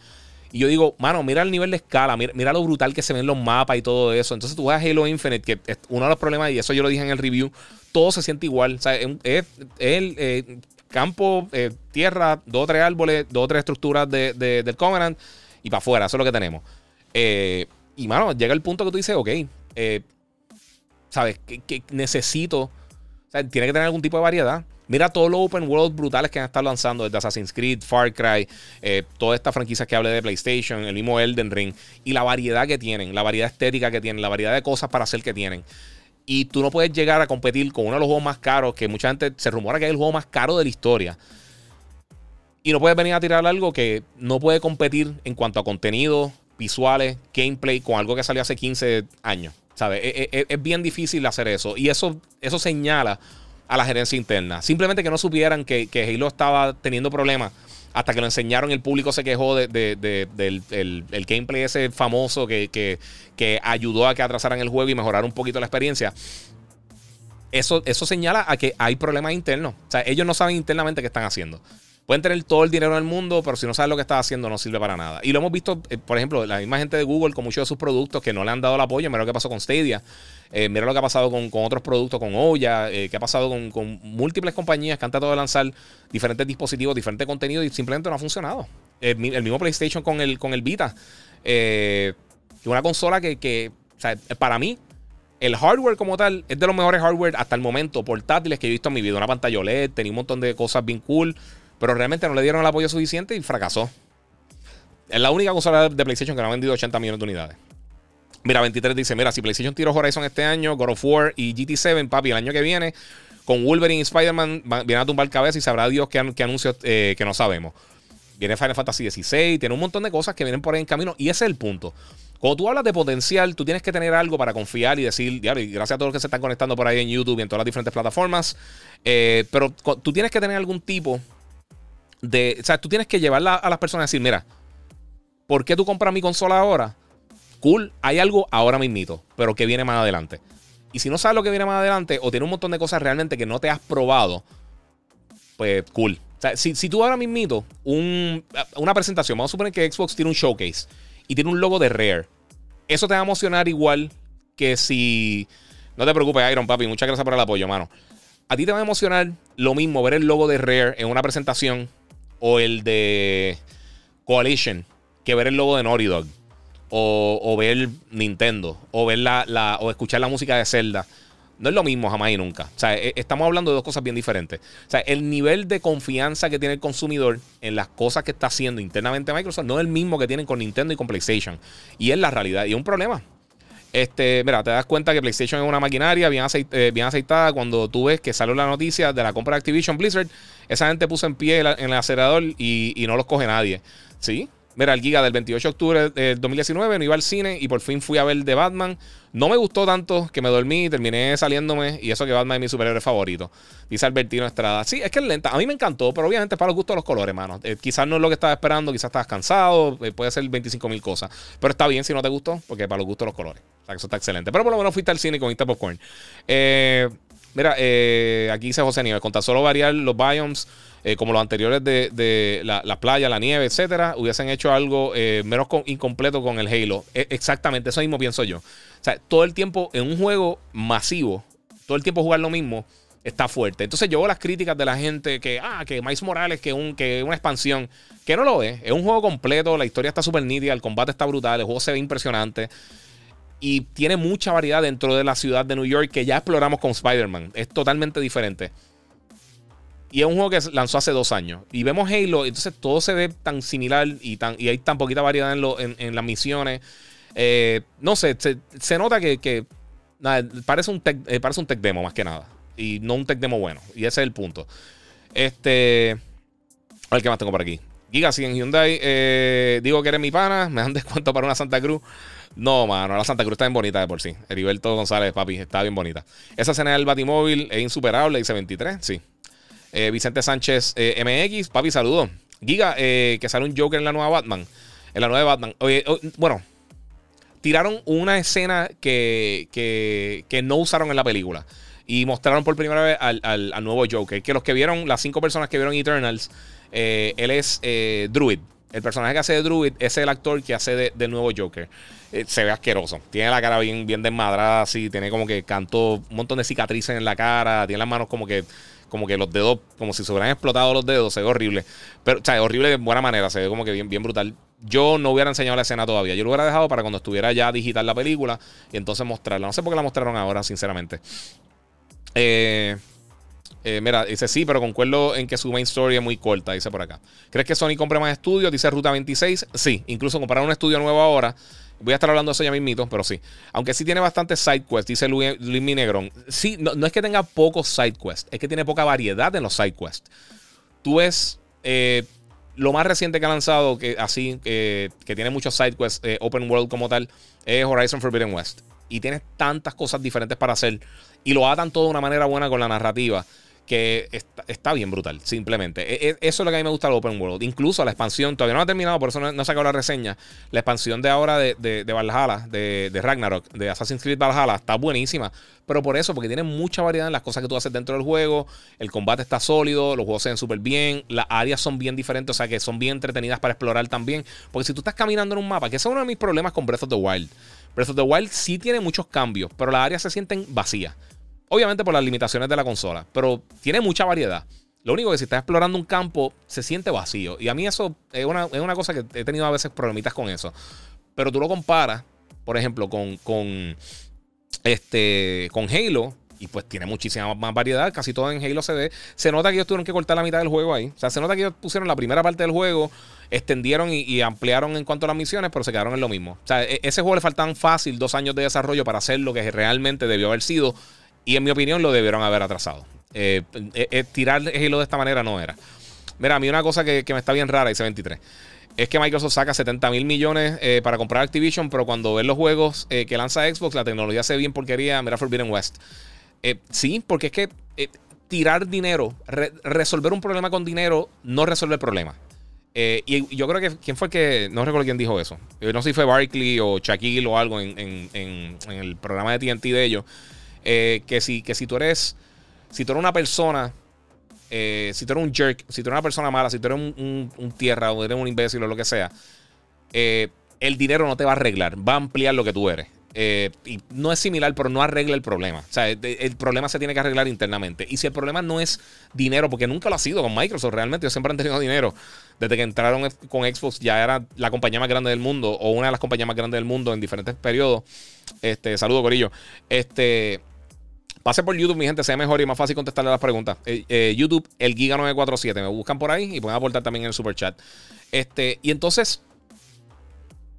Y yo digo, mano, mira el nivel de escala, mira, lo brutal que se ven los mapas y todo eso. Entonces tú vas a Halo Infinite, que es uno de los problemas, y eso yo lo dije en el review, todo se siente igual. Es, eh, campo, eh, tierra, dos o tres árboles, dos o tres estructuras de, del Covenant y para afuera, eso es lo que tenemos. Eh, y mano, llega el punto que tú dices, ok, ¿sabes? Que, necesito, o sea, tiene que tener algún tipo de variedad. Mira todos los open world brutales que han estado lanzando desde Assassin's Creed, Far Cry, eh, toda esta franquicia que hable de PlayStation, el mismo Elden Ring, y la variedad que tienen, la variedad estética que tienen, la variedad de cosas para hacer que tienen. Y tú no puedes llegar a competir con uno de los juegos más caros, que mucha gente se rumora que es el juego más caro de la historia. Y no puedes venir a tirar algo que no puede competir en cuanto a contenido, visuales, gameplay, con algo que salió hace 15 años. ¿Sabes? Es, es, es, bien difícil hacer eso. Y eso, eso señala a la gerencia interna. Simplemente que no supieran que, que Halo estaba teniendo problemas hasta que lo enseñaron el público se quejó de, del el, gameplay ese famoso que, que, ayudó a que atrasaran el juego y mejorar un poquito la experiencia. Eso, eso señala a que hay problemas internos. O sea, ellos no saben internamente qué están haciendo. Pueden tener todo el dinero del mundo, pero si no saben lo que está haciendo, no sirve para nada. Y lo hemos visto, eh, por ejemplo, la misma gente de Google con muchos de sus productos que no le han dado el apoyo. Mira lo que pasó con Stadia. Eh, mira lo que ha pasado con, otros productos, con Oya, eh, que ha pasado con, múltiples compañías que han tratado de lanzar diferentes dispositivos, diferentes contenidos y simplemente no ha funcionado. el mismo PlayStation con el, con el Vita. una consola que, para mí, el hardware como tal es de los mejores hardware hasta el momento portátiles que he visto en mi vida. Una pantalla OLED, tenía un montón de cosas bien cool. Pero realmente no le dieron el apoyo suficiente y fracasó. Es la única consola de PlayStation que no ha vendido 80 millones de unidades. Mira, 23 dice: Mira, si PlayStation tiró Horizon este año, God of War y GT7, papi, el año que viene, con Wolverine y Spider-Man, viene a tumbar cabeza y sabrá Dios qué, anuncios eh, que no sabemos. Viene Final Fantasy XVI, tiene un montón de cosas que vienen por ahí en camino. Y ese es el punto. Cuando tú hablas de potencial, tú tienes que tener algo para confiar y decir, y gracias a todos los que se están conectando por ahí en YouTube y en todas las diferentes plataformas. Eh, pero tú tienes que tener algún tipo de. O sea, tú tienes que llevarla a las personas a decir, mira, ¿por qué tú compras mi consola ahora? Cool, hay algo ahora mismito, pero que viene más adelante. Y si no sabes lo que viene más adelante, o tiene un montón de cosas realmente que no te has probado, pues cool. O sea, si, tú ahora mismito un, una presentación, vamos a suponer que Xbox tiene un showcase y tiene un logo de Rare, eso te va a emocionar igual que si. No te preocupes, Iron Papi, muchas gracias por el apoyo, mano. A ti te va a emocionar lo mismo ver el logo de Rare en una presentación o el de Coalition que ver el logo de Naughty Dog. O, ver Nintendo. O ver la, o escuchar la música de Zelda. No es lo mismo jamás y nunca. O sea, e, estamos hablando de dos cosas bien diferentes. O sea, el nivel de confianza que tiene el consumidor en las cosas que está haciendo internamente Microsoft no es el mismo que tienen con Nintendo y con PlayStation. Y es la realidad. Y es un problema. Este, mira, te das cuenta que PlayStation es una maquinaria bien, eh, aceitada cuando tú ves que salió la noticia de la compra de Activision Blizzard. Esa gente puso en pie en el acelerador y, y no los coge nadie. Sí, Mira, el Giga del 28 de octubre del 2019 no iba al cine y por fin fui a ver The Batman. No me gustó tanto que me dormí y terminé saliéndome. Y eso que Batman es mi superhéroe favorito. Dice Albertino Estrada. Sí, es que es lenta. A mí me encantó, pero obviamente es para los gustos de los colores, hermano. Eh, quizás no es lo que estaba esperando, quizás estabas cansado, eh, puede ser 25 mil cosas. Pero está bien si no te gustó, porque para los gustos de los colores. O sea, que eso está excelente. Pero por lo menos fuiste al cine y comiste popcorn. Eh, mira, aquí dice José Nieves, con tan solo variar los biomes eh, como los anteriores de, la, playa, la nieve, etcétera, hubiesen hecho algo eh, menos incompleto con el Halo. E, exactamente, eso mismo pienso yo. O sea, todo el tiempo en un juego masivo, todo el tiempo jugar lo mismo, está fuerte. Entonces yo veo las críticas de la gente que, ah, que Miles Morales, que, un, que una expansión, que no lo es. Es un juego completo, la historia está súper nítida, el combate está brutal, el juego se ve impresionante. Y tiene mucha variedad dentro de la ciudad de New York que ya exploramos con Spider-Man. Es totalmente diferente. Y es un juego que lanzó hace dos años. Y vemos Halo, entonces todo se ve tan similar y, tan, y hay tan poquita variedad en, las misiones. Eh, no sé, se, nota que, parece, un tech, eh, parece un tech demo más que nada. Y no un tech demo bueno. Y ese es el punto. Este. A ver qué más tengo por aquí. Giga, si en Hyundai eh, digo que eres mi pana, me dan descuento para una Santa Cruz. No, mano, la Santa Cruz está bien bonita de por sí. Heriberto González, papi, está bien bonita. Esa escena del Batimóvil es insuperable, dice 23, sí. Eh, Vicente Sánchez eh, MX, papi, saludos. Giga, eh, que sale un Joker en la nueva Batman. En la nueva Batman. bueno, tiraron una escena que, que, no usaron en la película. Y mostraron por primera vez al, nuevo Joker. Que los que vieron, las cinco personas que vieron Eternals, él es Druid. El personaje que hace de Druid es el actor que hace de, del nuevo Joker. Eh, se ve asqueroso. Tiene la cara bien, bien desmadrada, así. Tiene como que canto un montón de cicatrices en la cara. Tiene las manos como que, como que los dedos, como si se hubieran explotado los dedos. Se ve horrible. Pero, o sea, horrible de buena manera. Se ve como que bien, bien brutal. Yo no hubiera enseñado la escena todavía. Yo lo hubiera dejado para cuando estuviera ya digital la película y entonces mostrarla. No sé por qué la mostraron ahora, sinceramente. Eh, eh, mira, dice sí, pero concuerdo en que su main story es muy corta, dice por acá. ¿Crees que Sony compre más estudios? Dice Ruta 26. Sí, incluso comprar un estudio nuevo ahora. Voy a estar hablando de eso ya mismito, pero sí. Aunque sí tiene bastantes side quests, dice Luis, Luis Minegrón. Sí, no, es que tenga pocos side quests, es que tiene poca variedad en los side quests. Tú ves eh, lo más reciente que ha lanzado, que así, que tiene muchos side quests, eh, open world como tal, es Horizon Forbidden West. Y tienes tantas cosas diferentes para hacer. Y lo atan todo de una manera buena con la narrativa que está, bien brutal, simplemente. E, e, eso es lo que a mí me gusta del Open World. Incluso la expansión, todavía no ha terminado, por eso no, he sacado la reseña. La expansión de ahora de, de, Valhalla, de, de, Ragnarok, de Assassin's Creed Valhalla, está buenísima. Pero por eso, porque tiene mucha variedad en las cosas que tú haces dentro del juego. El combate está sólido, los juegos se ven súper bien, las áreas son bien diferentes, o sea que son bien entretenidas para explorar también. Porque si tú estás caminando en un mapa, que ese es uno de mis problemas con Breath of the Wild. Breath of the Wild sí tiene muchos cambios, pero las áreas se sienten vacías. Obviamente por las limitaciones de la consola, pero tiene mucha variedad. Lo único que si estás explorando un campo se siente vacío. Y a mí eso es una, cosa que he tenido a veces problemitas con eso. Pero tú lo comparas, por ejemplo, con, con, este, con Halo. Y pues tiene muchísima más variedad. Casi todo en Halo se ve. Se nota que ellos tuvieron que cortar la mitad del juego ahí. O sea, se nota que ellos pusieron la primera parte del juego, extendieron y, ampliaron en cuanto a las misiones, pero se quedaron en lo mismo. O sea, e, ese juego le faltan fácil dos años de desarrollo para hacer lo que realmente debió haber sido y en mi opinión lo debieron haber atrasado. Eh, eh, eh, tirar Halo de esta manera no era. Mira, a mí una cosa que, me está bien rara, dice 23, es que Microsoft saca 70 mil millones para comprar Activision, pero cuando ven los juegos que lanza Xbox, la tecnología se ve bien porquería. Mira Forbidden West. sí, porque es que tirar dinero, resolver un problema con dinero, no resuelve el problema. y yo creo que, ¿quién fue el que, no recuerdo quién dijo eso? no sé si fue Barkley o Shaquille o algo en, en el programa de TNT de ellos eh, que, si, que si tú eres. Si tú eres una persona. Eh, si tú eres un jerk, si tú eres una persona mala, si tú eres un, tierra o eres un imbécil o lo que sea, eh, el dinero no te va a arreglar, va a ampliar lo que tú eres. y no es similar, pero no arregla el problema. O sea, el, problema se tiene que arreglar internamente. Y si el problema no es dinero, porque nunca lo ha sido con Microsoft, realmente ellos siempre han tenido dinero. Desde que entraron con Xbox ya era la compañía más grande del mundo o una de las compañías más grandes del mundo en diferentes periodos. Este, saludo, Corillo. Este, Pase por YouTube, mi gente, sea mejor y más fácil contestarle las preguntas. Eh, eh, YouTube, el Giga947. Me buscan por ahí y pueden aportar también en el super chat. Este, y entonces,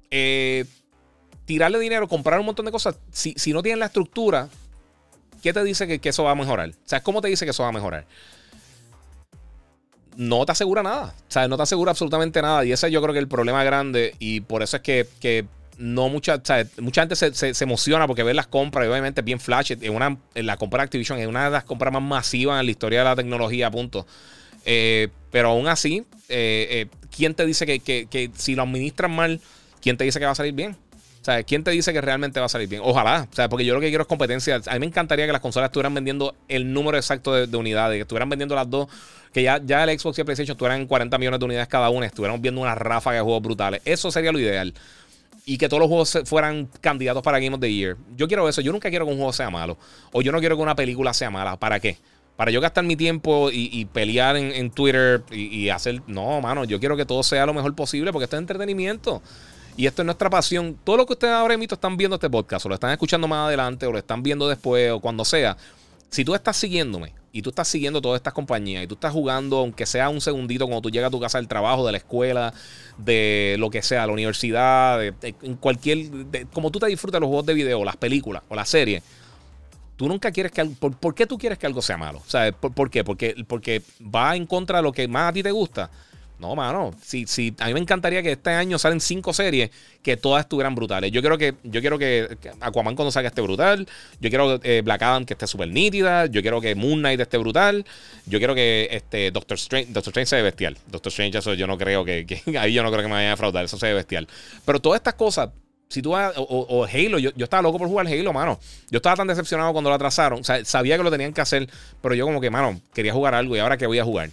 eh, tirarle dinero, comprar un montón de cosas. Si, no tienen la estructura, ¿qué te dice que, eso va a mejorar? O sea, ¿cómo te dice que eso va a mejorar? No te asegura nada. O sea, no te asegura absolutamente nada. Y ese yo creo que es el problema grande. Y por eso es que, que no mucha, mucha gente se, emociona porque ve las compras y obviamente bien flash. En una, en la compra de Activision es una de las compras más masivas en la historia de la tecnología, punto. Eh, pero aún así, eh, eh, ¿quién te dice que, que, si lo administran mal, quién te dice que va a salir bien? O sea, ¿quién te dice que realmente va a salir bien? Ojalá, o sea, porque yo lo que quiero es competencia. A mí me encantaría que las consolas estuvieran vendiendo el número exacto de, unidades, que estuvieran vendiendo las dos, que ya, ya el Xbox y el PlayStation estuvieran 40 millones de unidades cada una, estuviéramos viendo una ráfaga de juegos brutales. Eso sería lo ideal y que todos los juegos fueran candidatos para Game of the Year. Yo quiero eso. Yo nunca quiero que un juego sea malo. O yo no quiero que una película sea mala. ¿Para qué? Para yo gastar mi tiempo y, pelear en, Twitter y, hacer. No, mano. Yo quiero que todo sea lo mejor posible porque esto es entretenimiento. Y esto es nuestra pasión. Todo lo que ustedes ahora mismo están viendo este podcast, o lo están escuchando más adelante, o lo están viendo después, o cuando sea. Si tú estás siguiéndome y tú estás siguiendo todas estas compañías y tú estás jugando, aunque sea un segundito, cuando tú llegas a tu casa del trabajo, de la escuela, de lo que sea, la universidad, de, en cualquier. como tú te disfrutas los juegos de video, las películas o las series, tú nunca quieres que algo. Por, qué tú quieres que algo sea malo? ¿Sabes? ¿Por, ¿Por, qué? Porque, porque va en contra de lo que más a ti te gusta. No, mano. Si, si, a mí me encantaría que este año salen cinco series que todas estuvieran brutales. Yo quiero que, yo quiero que Aquaman cuando salga esté brutal. Yo quiero eh, Black Adam que esté súper nítida. Yo quiero que Moon Knight esté brutal. Yo quiero que este Doctor Strange, Doctor Strange se ve bestial. Doctor Strange, eso yo no creo que, ahí yo no creo que me vaya a defraudar. Eso se ve bestial. Pero todas estas cosas, si tú vas, o, Halo, yo, yo, estaba loco por jugar Halo, mano. Yo estaba tan decepcionado cuando lo atrasaron. O sea, sabía que lo tenían que hacer, pero yo como que, mano, quería jugar algo y ahora que voy a jugar.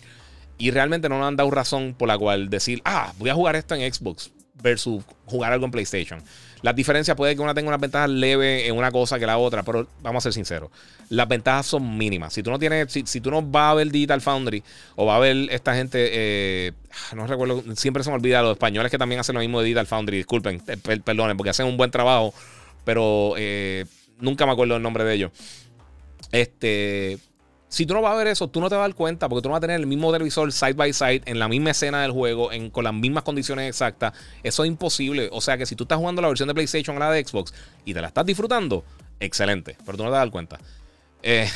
Y realmente no nos han dado razón por la cual decir, ah, voy a jugar esto en Xbox versus jugar algo en PlayStation. Las diferencias puede que una tenga unas ventajas leves en una cosa que la otra, pero vamos a ser sinceros. Las ventajas son mínimas. Si tú no tienes, si, tú no vas a ver Digital Foundry o va a ver esta gente, eh, no recuerdo, siempre se me olvida los españoles que también hacen lo mismo de Digital Foundry, disculpen, eh, porque hacen un buen trabajo, pero eh, nunca me acuerdo el nombre de ellos. Este, si tú no vas a ver eso, tú no te vas a dar cuenta porque tú no vas a tener el mismo televisor side by side en la misma escena del juego, con las mismas condiciones exactas. Eso es imposible. O sea que si tú estás jugando la versión de PlayStation a la de Xbox y te la estás disfrutando, excelente. Pero tú no te dar cuenta. Eh,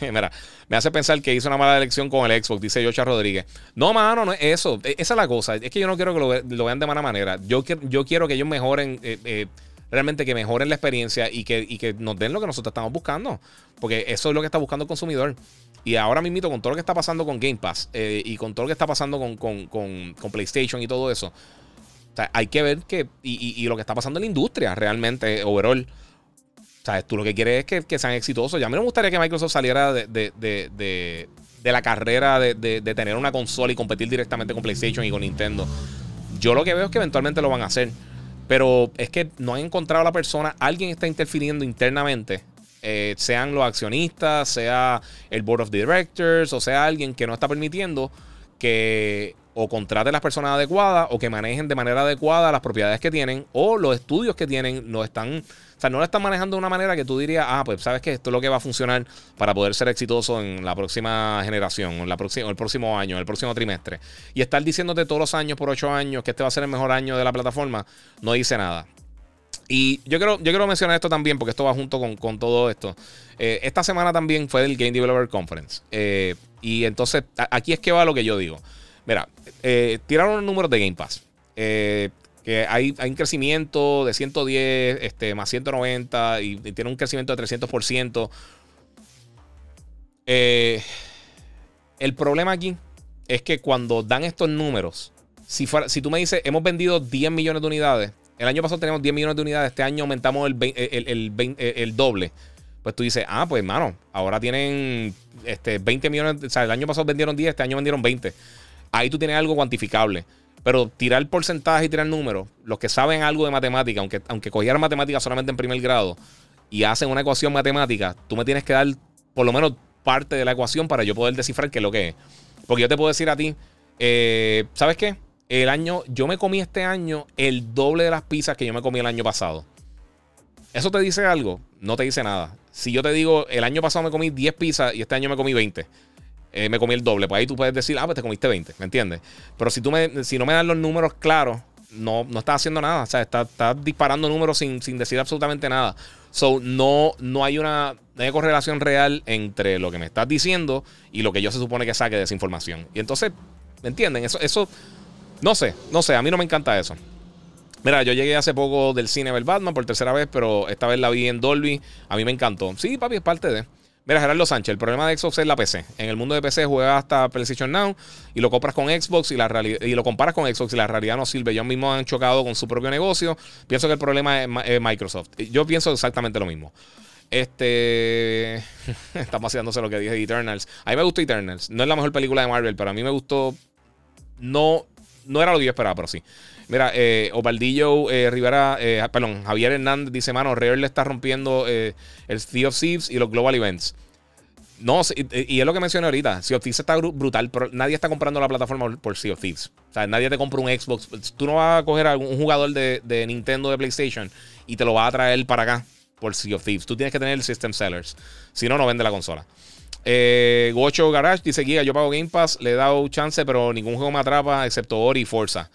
mira, me hace pensar que hizo una mala elección con el Xbox, dice Yocha Rodríguez. No, mano, no es eso. E, esa es la cosa. Es que yo no quiero que lo, vean de mala manera. Yo, yo quiero que ellos mejoren. Eh, eh, realmente que mejoren la experiencia y que, y que nos den lo que nosotros estamos buscando. Porque eso es lo que está buscando el consumidor. Y ahora mismo, con todo lo que está pasando con Game Pass eh, y con todo lo que está pasando con, PlayStation y todo eso, hay que ver que. Y, lo que está pasando en la industria realmente, overall. O sea, tú lo que quieres es que, sean exitosos. Ya me gustaría que Microsoft saliera de, de, la carrera de, tener una consola y competir directamente con PlayStation y con Nintendo. Yo lo que veo es que eventualmente lo van a hacer. Pero es que no han encontrado a la persona. Alguien está interfiriendo internamente eh, sean los accionistas, sea el board of directors, o sea alguien que no está permitiendo que o contrate las personas adecuadas o que manejen de manera adecuada las propiedades que tienen o los estudios que tienen no están, o sea, no lo están manejando de una manera que tú dirías, ah, pues sabes que esto es lo que va a funcionar para poder ser exitoso en la próxima generación, en la próxima, el próximo año, en el próximo trimestre. Y estar diciéndote todos los años por ocho años que este va a ser el mejor año de la plataforma, no dice nada. Y yo quiero, yo quiero mencionar esto también porque esto va junto con, todo esto. Eh, esta semana también fue el Game Developer Conference. Eh, y entonces aquí es que va lo que yo digo. Mira, eh, tiraron los números de Game Pass. que hay, hay, un crecimiento de 110 este, más 190 y, tiene un crecimiento de 300%. el problema aquí es que cuando dan estos números, si, si tú me dices, hemos vendido 10 millones de unidades, el año pasado teníamos 10 millones de unidades, este año aumentamos el, el, doble. Pues tú dices, ah, pues hermano, ahora tienen este, 20 millones, o sea, el año pasado vendieron 10, este año vendieron 20. Ahí tú tienes algo cuantificable. Pero tirar porcentaje y tirar números, los que saben algo de matemática, aunque, aunque cogieran matemática solamente en primer grado y hacen una ecuación matemática, tú me tienes que dar por lo menos parte de la ecuación para yo poder descifrar qué es lo que es. Porque yo te puedo decir a ti, eh, ¿sabes qué? el año, yo me comí este año el doble de las pizzas que yo me comí el año pasado. ¿Eso te dice algo? No te dice nada. Si yo te digo, el año pasado me comí 10 pizzas y este año me comí 20, eh, me comí el doble, pues ahí tú puedes decir, ah, pues te comiste 20, ¿me entiendes? Pero si, tú me, si no me dan los números claros, no, no estás haciendo nada. O sea, estás, disparando números sin, decir absolutamente nada. So, no, no hay una, correlación real entre lo que me estás diciendo y lo que yo se supone que saque de esa información. Y entonces, ¿me entienden? Eso, eso no sé, no sé, a mí no me encanta eso. Mira, yo llegué hace poco del cine del Batman por tercera vez, pero esta vez la vi en Dolby. A mí me encantó. Sí, papi, es parte de. Mira, Gerardo Sánchez, el problema de Xbox es la PC. En el mundo de PC juegas hasta PlayStation Now y lo compras con Xbox y lo comparas con Xbox y la realidad no sirve. Ellos mismos han chocado con su propio negocio. Pienso que el problema es, Microsoft. Yo pienso exactamente lo mismo. Este. Estamos haciéndose lo que dije de Eternals. A mí me gustó Eternals. No es la mejor película de Marvel, pero a mí me gustó. No no era lo que yo esperaba, pero sí. Mira, eh, Obaldillo eh, Rivera, eh, perdón, Javier Hernández dice, mano, Rare le está rompiendo eh, el Sea of Thieves y los Global Events. No, y es lo que mencioné ahorita. Sea of Thieves está brutal, pero nadie está comprando la plataforma por Sea of Thieves. O sea, nadie te compra un Xbox. Tú no vas a coger a un jugador de, Nintendo, de PlayStation, y te lo vas a traer para acá por Sea of Thieves. Tú tienes que tener el System Sellers. Si no, no vende la consola. Eh, Gocho Garage dice: Guía, yo pago Game Pass, le he dado chance, pero ningún juego me atrapa excepto Ori y Forza.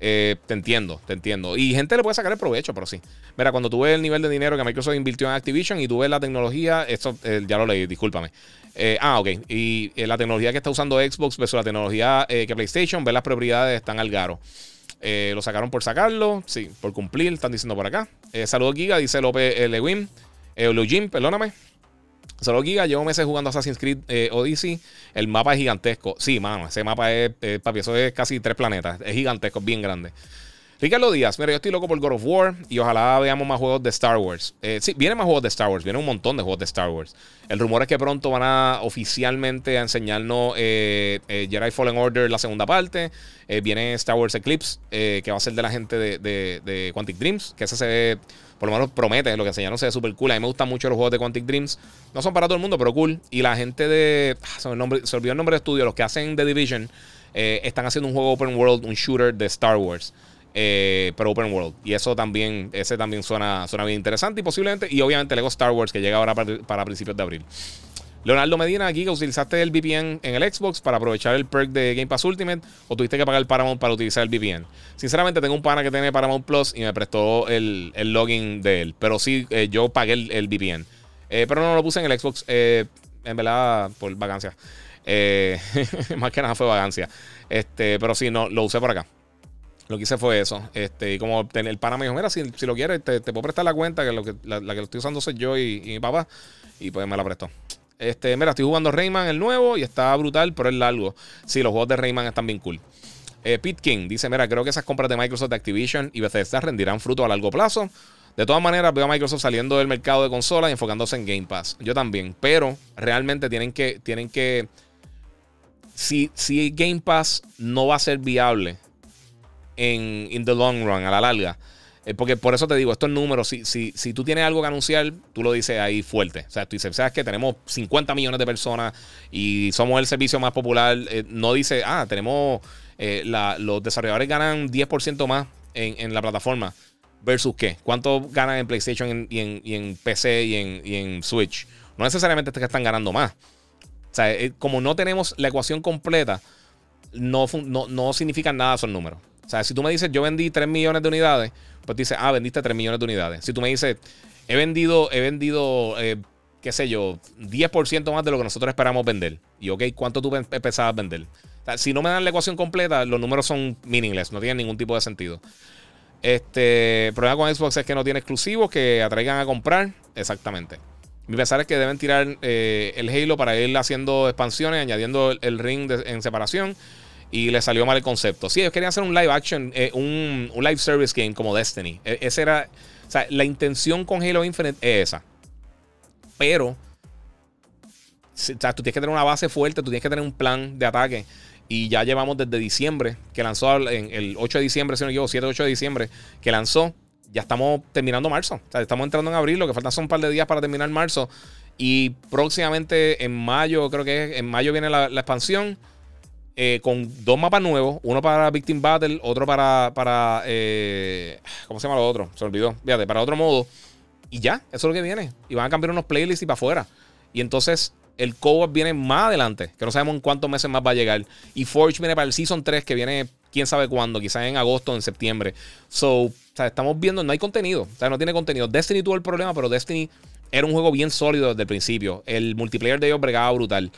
Eh, te entiendo, te entiendo. Y gente le puede sacar el provecho, pero sí. Mira, cuando tú ves el nivel de dinero que Microsoft invirtió en Activision y tú ves la tecnología, esto eh, ya lo leí, discúlpame. Eh, ah, ok. Y la tecnología que está usando Xbox versus la tecnología que PlayStation, ver las propiedades están al garo. lo sacaron por sacarlo, sí, por cumplir, están diciendo por acá. saludos, Giga, dice López Lewin. Eugene, perdóname. Solo Giga, llevo meses jugando Assassin's Creed eh, Odyssey. El mapa es gigantesco. Sí, mano, ese mapa es, papi, eso es casi tres planetas. Es gigantesco, bien grande. Ricardo Díaz, mira, yo estoy loco por God of War y ojalá veamos más juegos de Star Wars. Eh, sí, vienen más juegos de Star Wars, vienen un montón de juegos de Star Wars. El rumor es que pronto van a oficialmente a enseñarnos eh, eh, Jedi Fallen Order, la segunda parte. viene Star Wars Eclipse, que va a ser de la gente de, de, Quantic Dreams, que ese se ve, por lo menos promete, lo que enseñaron se ve súper cool. A mí me gustan mucho los juegos de Quantic Dreams. No son para todo el mundo, pero cool. Y la gente de. Ah, se, se olvidó el nombre de estudio, los que hacen The Division, están haciendo un juego open world, un shooter de Star Wars. Eh, pero Open World. Y eso también, ese también suena, suena bien interesante. Y posiblemente, y obviamente Lego Star Wars, que llega ahora para, principios de abril. Leonardo Medina, aquí que utilizaste el VPN en el Xbox para aprovechar el perk de Game Pass Ultimate o tuviste que pagar el Paramount para utilizar el VPN. Sinceramente, tengo un pana que tiene Paramount Plus y me prestó el, login de él. Pero sí, eh, yo pagué el, VPN. Eh, pero no lo puse en el Xbox, en verdad, por vacancia. más que nada fue vagancia. Este, pero sí, no, lo usé por acá. Lo que hice fue eso. Este, y como el pana me dijo, mira, si, lo quieres, te, puedo prestar la cuenta, que, lo que la, que lo estoy usando soy yo y, mi papá. Y pues me la prestó. Este, mira, estoy jugando Rayman el nuevo y está brutal, pero es largo. Sí, los juegos de Rayman están bien cool. Eh, Pete King dice: Mira, creo que esas compras de Microsoft de Activision y Bethesda rendirán fruto a largo plazo. De todas maneras, veo a Microsoft saliendo del mercado de consolas y enfocándose en Game Pass. Yo también. Pero realmente tienen que. Tienen que. Si, si Game Pass no va a ser viable en in the long run, a la larga. Eh, porque por eso te digo, estos números, si, si, si tú tienes algo que anunciar, tú lo dices ahí fuerte. O sea, tú dices, sabes que tenemos 50 millones de personas y somos el servicio más popular. Eh, no dice, ah, tenemos, eh, los desarrolladores ganan 10% más en, la plataforma. ¿Versus qué? ¿Cuánto ganan en PlayStation y, en, PC y en, y en Switch? No necesariamente es que están ganando más. O sea, como no tenemos la ecuación completa, no, no, no significan nada esos números. O sea, si tú me dices, yo vendí 3 millones de unidades, pues dices, ah, vendiste 3 millones de unidades. Si tú me dices, he vendido, he vendido, eh, qué sé yo, 10% más de lo que nosotros esperamos vender. Y ok, ¿cuánto tú empezabas a vender? O sea, si no me dan la ecuación completa, los números son meaningless, no tienen ningún tipo de sentido. Este, problema con Xbox es que no tiene exclusivos que atraigan a comprar. Exactamente. Mi pensar es que deben tirar eh, el Halo para ir haciendo expansiones, añadiendo el, ring en separación y le salió mal el concepto. Sí, ellos querían hacer un live action, eh, un, live service game como Destiny. E, esa era, o sea, la intención con Halo Infinite es esa. Pero, o sea, tú tienes que tener una base fuerte, tú tienes que tener un plan de ataque. Y ya llevamos desde diciembre, que lanzó en el 8 de diciembre, si no equivoco, 7 8 de diciembre, que lanzó. Ya estamos terminando marzo. O sea, estamos entrando en abril, lo que falta son un par de días para terminar marzo. Y próximamente en mayo, creo que en mayo viene la expansión. Eh, con dos mapas nuevos, uno para Victim Battle, otro para, para eh, ¿cómo se llama lo otro? Se olvidó, fíjate, para otro modo. Y ya, eso es lo que viene. Y van a cambiar unos playlists y para afuera. Y entonces el co viene más adelante, que no sabemos en cuántos meses más va a llegar. Y Forge viene para el Season 3, que viene quién sabe cuándo, quizás en agosto o en septiembre. So, o sea, estamos viendo, no hay contenido. O sea, no tiene contenido. Destiny tuvo el problema, pero Destiny era un juego bien sólido desde el principio. El multiplayer de ellos bregaba brutal.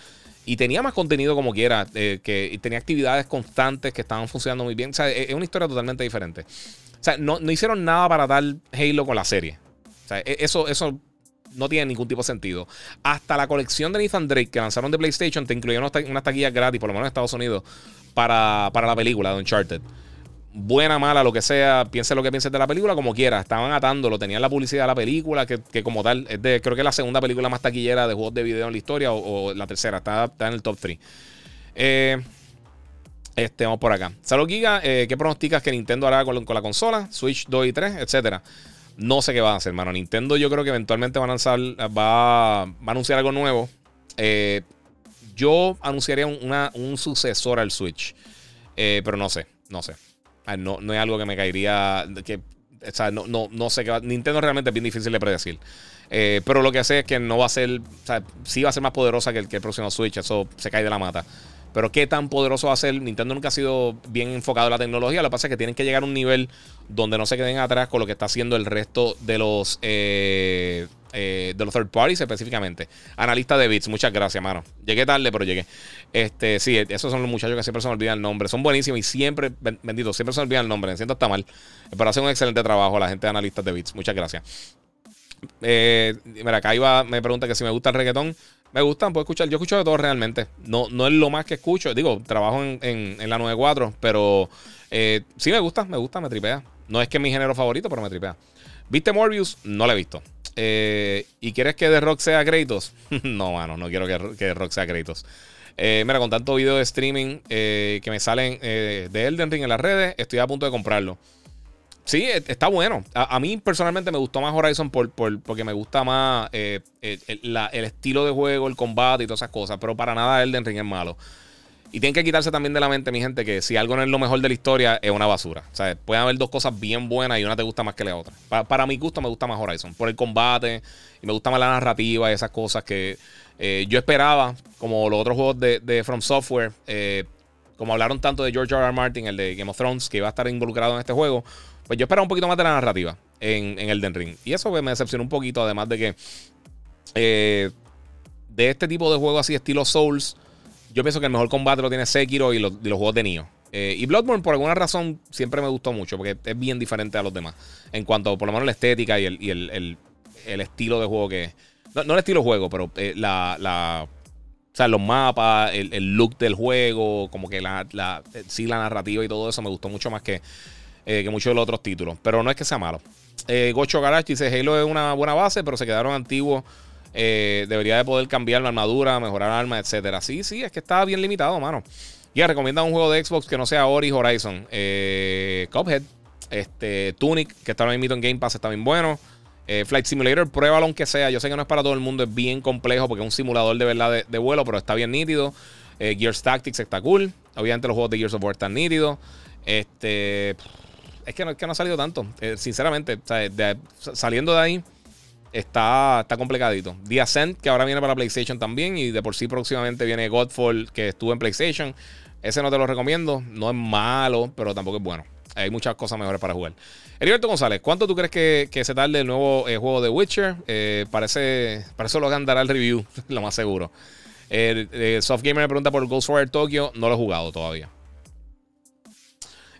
Y tenía más contenido como quiera, eh, que tenía actividades constantes que estaban funcionando muy bien. O sea, es una historia totalmente diferente. O sea, no, hicieron nada para dar Halo con la serie. O sea, e, eso, eso no tiene ningún tipo de sentido. Hasta la colección de Nathan Drake que lanzaron de PlayStation te incluyeron unas taquillas gratis, por lo menos en Estados Unidos, para, para la película de Uncharted buena, mala, lo que sea, piense lo que piense de la película, como quiera. Estaban atándolo, tenían la publicidad de la película, que, como tal, es de, creo que es la segunda película más taquillera de juegos de video en la historia, o, la tercera, está, en el top 3. Eh, este, vamos por acá. Salud Giga, eh, ¿qué pronosticas que Nintendo hará con, la consola? Switch 2 y 3, etcétera. No sé qué va a hacer, hermano. Nintendo yo creo que eventualmente va a lanzar, va, a anunciar algo nuevo. Eh, yo anunciaría un sucesor al Switch. pero no sé, no sé. No, no es algo que me caería. Que, o sea, no, no, no sé qué va. Nintendo realmente es bien difícil de predecir. Eh, pero lo que sé es que no va a ser. O sea, sí va a ser más poderosa que el, que el próximo Switch. Eso se cae de la mata. Pero qué tan poderoso va a ser. Nintendo nunca ha sido bien enfocado en la tecnología. Lo que pasa es que tienen que llegar a un nivel donde no se queden atrás con lo que está haciendo el resto de los. Eh, eh, de los third parties específicamente. Analista de bits, muchas gracias, mano. Llegué tarde, pero llegué. Este, sí, esos son los muchachos que siempre se me olvidan el nombre. Son buenísimos y siempre, bendito, siempre se me olvidan el nombre. Me siento hasta mal. Pero hacen un excelente trabajo la gente de analistas de bits. Muchas gracias. Eh, mira, acá iba, me pregunta que si me gusta el reggaetón. Me gustan, puedo escuchar. Yo escucho de todo realmente. No, no es lo más que escucho. Digo, trabajo en, en, la 94, pero eh, sí me gusta, me gusta, me tripea. No es que es mi género favorito, pero me tripea. ¿Viste Morbius? No lo he visto. Eh, ¿Y quieres que The Rock sea Kratos? no, mano, no quiero que, que The Rock sea Kratos. Eh, mira, con tanto video de streaming eh, que me salen de Elden Ring en las redes, estoy a punto de comprarlo. Sí, e, está bueno. A, mí personalmente me gustó más Horizon por, porque me gusta más el, el, estilo de juego, el combate y todas esas cosas. Pero para nada Elden Ring es malo. Y tienen que quitarse también de la mente, mi gente, que si algo no es lo mejor de la historia, es una basura. O sea, pueden haber dos cosas bien buenas y una te gusta más que la otra. Para, mi gusto, me gusta más Horizon. Por el combate, y me gusta más la narrativa y esas cosas que eh, yo esperaba, como los otros juegos de, From Software. Eh, como hablaron tanto de George R. R. Martin, el de Game of Thrones, que iba a estar involucrado en este juego, pues yo esperaba un poquito más de la narrativa en, en Elden Ring. Y eso pues, me decepcionó un poquito, además de que eh, de este tipo de juegos así, estilo Souls yo pienso que el mejor combate lo tiene Sekiro y los, juegos de Nioh. Eh, y Bloodborne, por alguna razón, siempre me gustó mucho porque es bien diferente a los demás. En cuanto, por lo menos, la estética y el, estilo de juego que. No, no el estilo de juego, pero eh, la, O sea, los mapas, el, look del juego, como que la, la, sí, la narrativa y todo eso me gustó mucho más que, eh, que muchos de los otros títulos. Pero no es que sea malo. Gocho Garage dice: Halo es una buena base, pero se quedaron antiguos eh, debería de poder cambiar la armadura, mejorar armas, etcétera. Sí, sí, es que está bien limitado, mano. Ya, recomienda un juego de Xbox que no sea Ori Horizon. Eh, Cuphead. Este, Tunic, que está ahora mismo en Game Pass, está bien bueno. Eh, Flight Simulator, pruébalo aunque sea. Yo sé que no es para todo el mundo, es bien complejo porque es un simulador de verdad de, vuelo, pero está bien nítido. Gears Tactics está cool. Obviamente los juegos de Gears of War están nítidos. Este, es que no, que no ha salido tanto. sinceramente, saliendo de ahí, está, está complicadito. The Ascent, que ahora viene para PlayStation también. Y de por sí próximamente viene Godfall, que estuvo en PlayStation. Ese no te lo recomiendo. No es malo, pero tampoco es bueno. Hay muchas cosas mejores para jugar. Heriberto González, ¿cuánto tú crees que, se tarde el nuevo eh, juego de Witcher? Eh, parece, para eso lo dará el review, lo más seguro. Eh, Soft Gamer me pregunta por Ghostwire Tokyo. No lo he jugado todavía.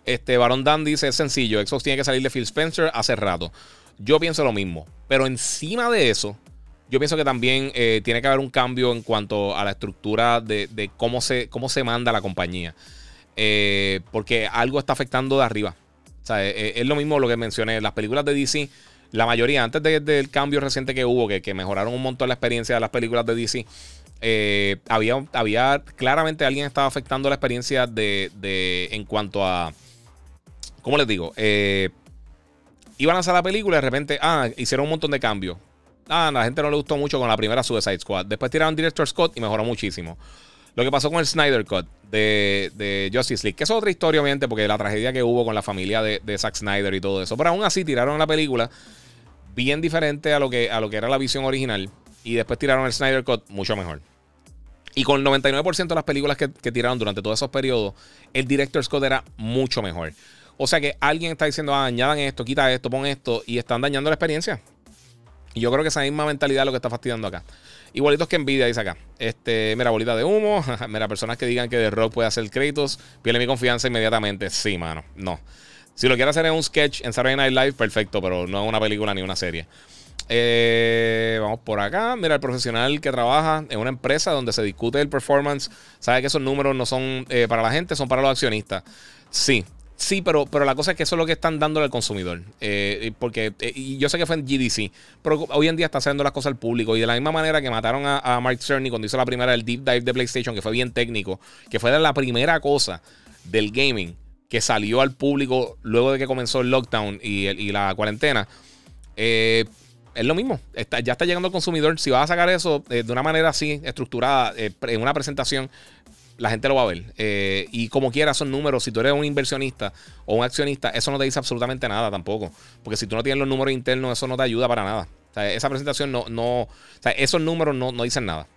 Este Baron Dan dice: es sencillo. Xbox tiene que salir de Phil Spencer hace rato. Yo pienso lo mismo. Pero encima de eso, yo pienso que también eh, tiene que haber un cambio en cuanto a la estructura de, cómo, se, cómo se manda la compañía. Eh, porque algo está afectando de arriba. O sea, eh, es, lo mismo lo que mencioné. Las películas de DC, la mayoría, antes del cambio reciente que hubo, que, mejoraron un montón la experiencia de las películas de DC, había, claramente alguien estaba afectando la experiencia de, en cuanto a. ¿Cómo les digo? Iban a lanzar la película y de repente, ah, hicieron un montón de cambios. Ah, a la gente no le gustó mucho con la primera Suicide Squad. Después tiraron Director Scott y mejoró muchísimo. Lo que pasó con el Snyder Cut de, Justice League, que es otra historia, obviamente, porque la tragedia que hubo con la familia de, Zack Snyder y todo eso. Pero aún así tiraron la película bien diferente a lo que, a lo que era la visión original. Y después tiraron el Snyder Cut mucho mejor. Y con el 99% de las películas que, que, tiraron durante todos esos periodos, el Director Scott era mucho mejor. O sea que alguien está diciendo, ah, añadan esto, quita esto, pon esto, y están dañando la experiencia. Y yo creo que esa misma mentalidad es lo que está fastidiando acá. Igualitos que envidia, dice acá. Este, mira, bolita de humo. mira, personas que digan que The Rock puede hacer créditos, pierde mi confianza inmediatamente. Sí, mano, no. Si lo quiere hacer en un sketch en Saturday Night Live, perfecto, pero no es una película ni una serie. Eh, vamos por acá. Mira, el profesional que trabaja en una empresa donde se discute el performance, sabe que esos números no son eh, para la gente, son para los accionistas. Sí, Sí, pero, pero la cosa es que eso es lo que están dándole al consumidor. Eh, porque eh, yo sé que fue en GDC, pero hoy en día está haciendo las cosas al público. Y de la misma manera que mataron a, Mark Cerny cuando hizo la primera del Deep Dive de PlayStation, que fue bien técnico, que fue la primera cosa del gaming que salió al público luego de que comenzó el lockdown y, la cuarentena. Eh, es lo mismo. ya está llegando al consumidor. Si vas a sacar eso de una manera así, estructurada, en una presentación, la gente lo va a ver. Eh, y como quiera, son números. Si tú eres un inversionista o un accionista, eso no te dice absolutamente nada tampoco. Porque si tú no tienes los números internos, eso no te ayuda para nada. Esa presentación no, no. O sea, esos números no, dicen nada.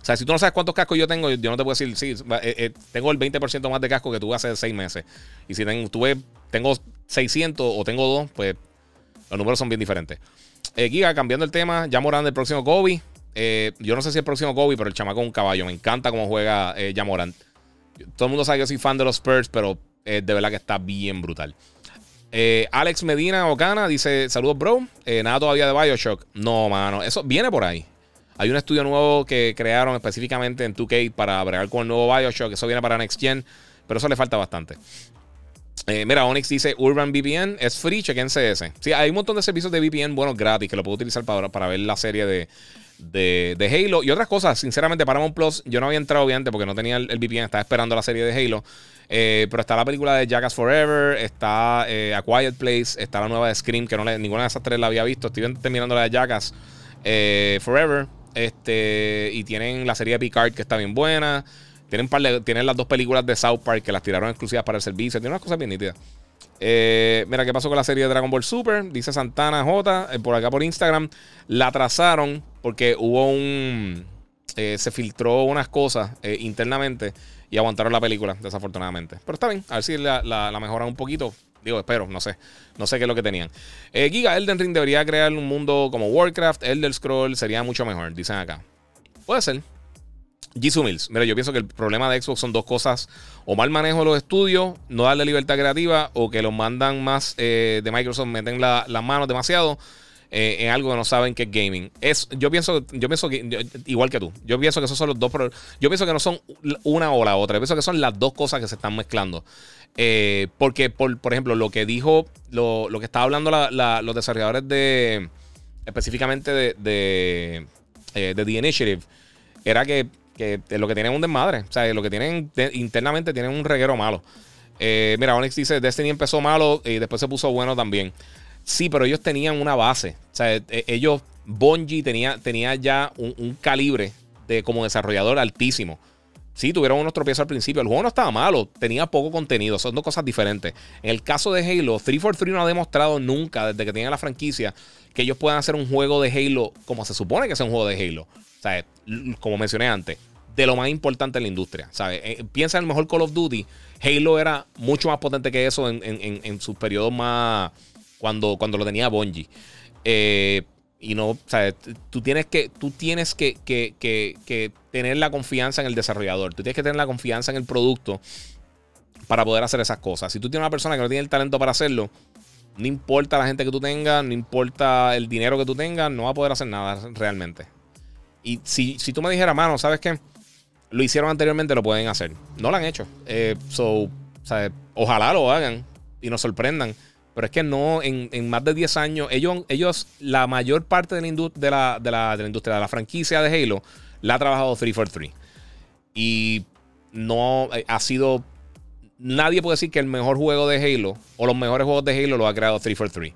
O sea, si tú no sabes cuántos cascos yo tengo, yo no te puedo decir, sí, eh, eh, tengo el 20% más de casco que tuve hace seis meses. Y si tengo, tuve, tengo 600 o tengo dos, pues los números son bien diferentes. Giga, cambiando el tema, ya Morán del próximo Kobe. Eh, yo no sé si el próximo Kobe, pero el chamaco es un caballo. Me encanta cómo juega eh, Jamorant. Todo el mundo sabe que yo soy fan de los Spurs, pero de verdad que está bien brutal. Eh, Alex Medina Ocana dice: Saludos, bro. nada todavía de Bioshock. No, mano. Eso viene por ahí. Hay un estudio nuevo que crearon específicamente en 2K para bregar con el nuevo Bioshock. Eso viene para Next Gen, pero eso le falta bastante. Eh, mira, Onyx dice Urban VPN es free, chequense ese. Sí, hay un montón de servicios de VPN buenos gratis que lo puedo utilizar para, para ver la serie de, de, Halo y otras cosas. Sinceramente, Paramount Plus, yo no había entrado, obviamente, porque no tenía el, VPN, estaba esperando la serie de Halo. Eh, pero está la película de Jackass Forever, está eh, A Quiet Place, está la nueva de Scream, que no ninguna de esas tres la había visto. Estoy terminando la de Jackass Forever. Este, y tienen la serie de Picard, que está bien buena. Tienen, tienen las dos películas de South Park que las tiraron exclusivas para el servicio. Tienen unas cosas bien nítidas. Eh, mira, ¿qué pasó con la serie de Dragon Ball Super? Dice Santana J. Eh, por acá por Instagram. La atrasaron porque hubo un. Eh, se filtró unas cosas internamente y aguantaron la película, desafortunadamente. Pero está bien, a ver si la, la, mejoran un poquito. Digo, espero, no sé. No sé qué es lo que tenían. Giga Elden Ring debería crear un mundo como Warcraft, Elder Scroll, sería mucho mejor, dicen acá. Puede ser. Jisoo Mills, mira, yo pienso que el problema de Xbox son dos cosas: o mal manejo de los estudios, no darle libertad creativa, o que los mandan más de Microsoft, meten las manos demasiado en algo que no saben que es gaming. Es, yo pienso, yo pienso que, igual que tú, yo pienso que esos son los dos, yo pienso que no son una o la otra, yo pienso que son las dos cosas que se están mezclando. porque, por, por, ejemplo, lo que dijo, lo, lo que estaba hablando los desarrolladores de, específicamente de, de, de The Initiative, era que que lo que tienen un desmadre. O sea, lo que tienen internamente tienen un reguero malo. Eh, mira, Onyx dice, Destiny empezó malo y después se puso bueno también. Sí, pero ellos tenían una base. O sea, e, ellos, Bungie tenía, tenía ya un, calibre de como desarrollador altísimo. Sí, tuvieron unos tropiezos al principio. El juego no estaba malo, tenía poco contenido. Son dos cosas diferentes. En el caso de Halo, 343 no ha demostrado nunca, desde que tiene la franquicia, que ellos puedan hacer un juego de Halo como se supone que es un juego de Halo. O sea, como mencioné antes, de lo más importante en la industria. ¿sabes? Eh, piensa en el mejor Call of Duty. Halo era mucho más potente que eso en, sus periodos más. Cuando, cuando lo tenía Bungie. Eh, y no, ¿sabes? Tú tienes que, tú tienes que, que, tener la confianza en el desarrollador. Tú tienes que tener la confianza en el producto para poder hacer esas cosas. Si tú tienes una persona que no tiene el talento para hacerlo, no importa la gente que tú tengas, no importa el dinero que tú tengas, no va a poder hacer nada realmente. Y si, si tú me dijeras, mano, ¿sabes qué? Lo hicieron anteriormente, lo pueden hacer. No lo han hecho. Eh, so, ojalá lo hagan y nos sorprendan. Pero es que no, en, más de 10 años, ellos, ellos la mayor parte de la, de, la, de, la, de la industria, de la franquicia de Halo, la ha trabajado 343. Y no eh, ha sido. Nadie puede decir que el mejor juego de Halo o los mejores juegos de Halo lo ha creado 343.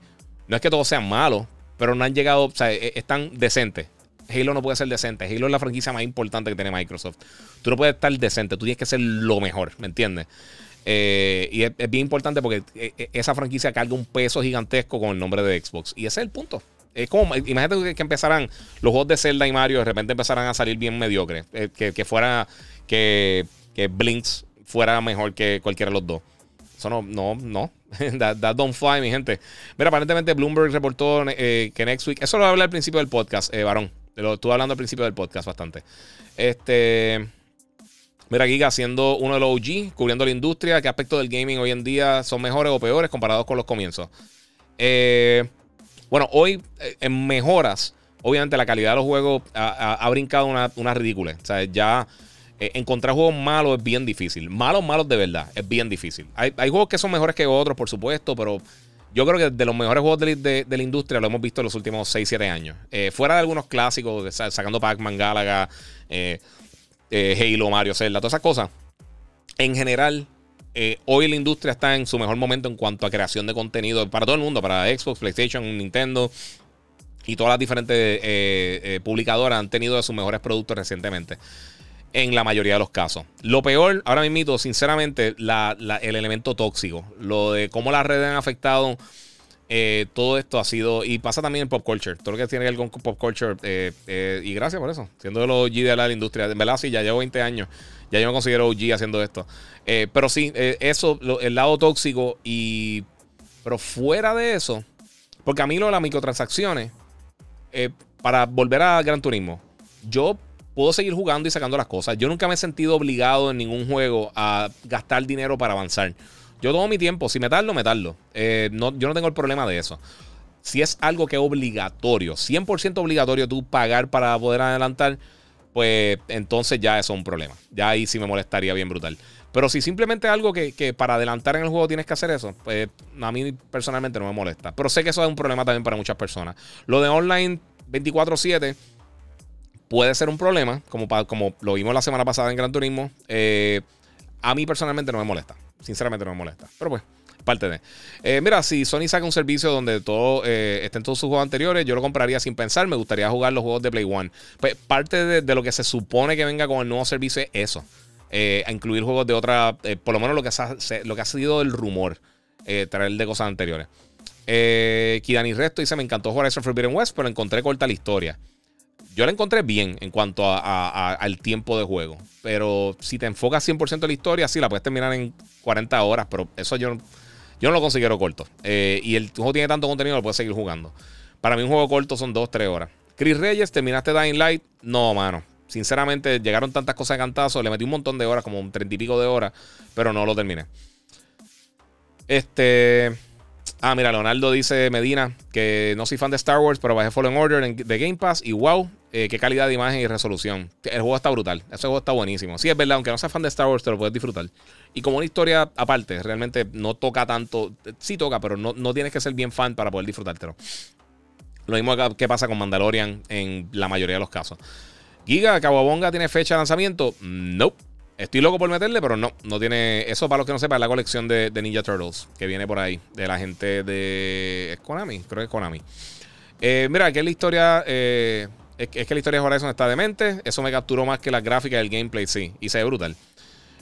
No es que todos sean malos, pero no han llegado, o sea, e, están decentes. Halo no puede ser decente. Halo es la franquicia más importante que tiene Microsoft. Tú no puedes estar decente, tú tienes que ser lo mejor, ¿me entiendes? Eh, y es, bien importante porque eh, eh, esa franquicia carga un peso gigantesco con el nombre de Xbox. Y ese es el punto. Es como, imagínate que, empezaran los juegos de Zelda y Mario, de repente empezaran a salir bien mediocres. que, fuera, que, que Blinks fuera mejor que cualquiera de los dos. Eso no, no, no. that, don't fly, mi gente. Mira, aparentemente Bloomberg reportó que next week. Eso lo hablar al principio del podcast, varón. Lo estuve hablando al principio del podcast bastante. Este. Mira, Giga, siendo uno de los OG, cubriendo la industria, ¿qué aspectos del gaming hoy en día son mejores o peores comparados con los comienzos? Eh, bueno, hoy eh, en mejoras, obviamente la calidad de los juegos ha, brincado una, una, ridícula. O sea, ya eh, encontrar juegos malos es bien difícil. Malos, malos de verdad, es bien difícil. Hay, juegos que son mejores que otros, por supuesto, pero yo creo que de los mejores juegos de, la industria lo hemos visto en los últimos 6-7 años. Fuera de algunos clásicos, sacando Pac-Man, Galaga, eh, Halo, Mario, Zelda, todas esas cosas. En general, hoy la industria está en su mejor momento en cuanto a creación de contenido para todo el mundo, para Xbox, PlayStation, Nintendo y todas las diferentes publicadoras han tenido sus mejores productos recientemente en la mayoría de los casos. Lo peor, ahora mismo, sinceramente, el elemento tóxico. Lo de cómo las redes han afectado. Eh, todo esto ha sido. Y pasa también en pop culture. Todo lo que tiene que ver con pop culture. Eh, eh, y gracias por eso. Siendo de los OG de la industria. En verdad, sí, ya llevo 20 años. Ya yo me considero OG haciendo esto. pero sí, eso, el lado tóxico. Y. Pero fuera de eso. Porque a mí lo de las microtransacciones. para volver a Gran Turismo. Yo puedo seguir jugando y sacando las cosas. Yo nunca me he sentido obligado en ningún juego a gastar dinero para avanzar. Yo tomo mi tiempo, si me tardo, me tardo. Eh, no, yo no tengo el problema de eso. Si es algo que es obligatorio, 100% obligatorio tú pagar para poder adelantar, pues entonces ya eso es un problema. Ya ahí sí me molestaría bien brutal. Pero si simplemente algo que, para adelantar en el juego tienes que hacer eso, pues a mí personalmente no me molesta. Pero sé que eso es un problema también para muchas personas. Lo de online 24-7 puede ser un problema, como, como lo vimos la semana pasada en Gran Turismo. Eh, a mí personalmente no me molesta. Sinceramente no me molesta. Pero pues, parte de. Eh, mira, si Sony saca un servicio donde todo eh, estén todos sus juegos anteriores, yo lo compraría sin pensar. Me gustaría jugar los juegos de Play One. Pues parte de, lo que se supone que venga con el nuevo servicio es eso. a incluir juegos de otra. por lo menos lo que, ha, lo que ha sido el rumor. traer de cosas anteriores. Kidani Resto dice: Me encantó Horizon Forbidden West, pero encontré corta la historia yo la encontré bien en cuanto al tiempo de juego. Pero si te enfocas 100% en la historia, sí, la puedes terminar en 40 horas. Pero eso yo, yo no lo considero corto. Eh, y el juego tiene tanto contenido, lo puedes seguir jugando. Para mí, un juego corto son 2-3 horas. Chris Reyes, ¿terminaste Dying Light? No, mano. Sinceramente, llegaron tantas cosas de cantazo. Le metí un montón de horas, como un 30 y pico de horas. Pero no lo terminé. Este. Ah, mira, Leonardo dice Medina que no soy fan de Star Wars, pero bajé Fallen Order de Game Pass y wow, eh, qué calidad de imagen y resolución. El juego está brutal. Ese juego está buenísimo. Sí, es verdad, aunque no seas fan de Star Wars, te lo puedes disfrutar. Y como una historia aparte, realmente no toca tanto. Sí toca, pero no, no tienes que ser bien fan para poder disfrutártelo. Lo mismo que pasa con Mandalorian en la mayoría de los casos. Giga, Kawabonga tiene fecha de lanzamiento. Nope. Estoy loco por meterle, pero no, no tiene. Eso para los que no sepan, es la colección de, Ninja Turtles que viene por ahí, de la gente de. ¿Es Konami? Creo que es Konami. Eh, mira, que la historia. Eh, es, que la historia de Horizon está demente. Eso me capturó más que la gráfica del gameplay, sí. Y se ve brutal.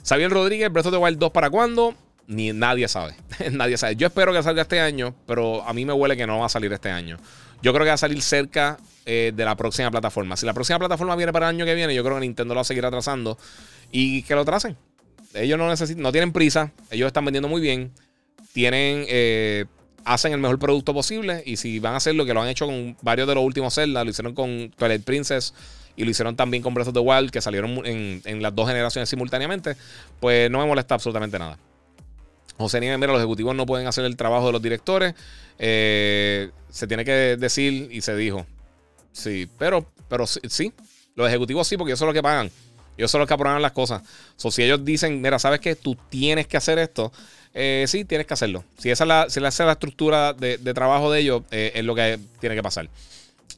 Xavier Rodríguez, Breath of the Wild 2 para cuándo? Ni nadie sabe. nadie sabe. Yo espero que salga este año, pero a mí me huele que no va a salir este año. Yo creo que va a salir cerca eh, de la próxima plataforma. Si la próxima plataforma viene para el año que viene, yo creo que Nintendo lo va a seguir atrasando y que lo tracen. Ellos no necesitan, no tienen prisa, ellos están vendiendo muy bien, tienen, eh, hacen el mejor producto posible y si van a hacer lo que lo han hecho con varios de los últimos Zelda, lo hicieron con Twilight Princess y lo hicieron también con Breath of the Wild, que salieron en, las dos generaciones simultáneamente, pues no me molesta absolutamente nada. José Nieves, mira, los ejecutivos no pueden hacer el trabajo de los directores. Eh, se tiene que decir y se dijo. Sí, pero, pero sí, los ejecutivos sí, porque ellos son los que pagan. Ellos son los que aprueban las cosas. O si ellos dicen, mira, ¿sabes qué? Tú tienes que hacer esto. Eh, sí, tienes que hacerlo. Si esa es la, si esa la estructura de, trabajo de ellos, eh, es lo que tiene que pasar.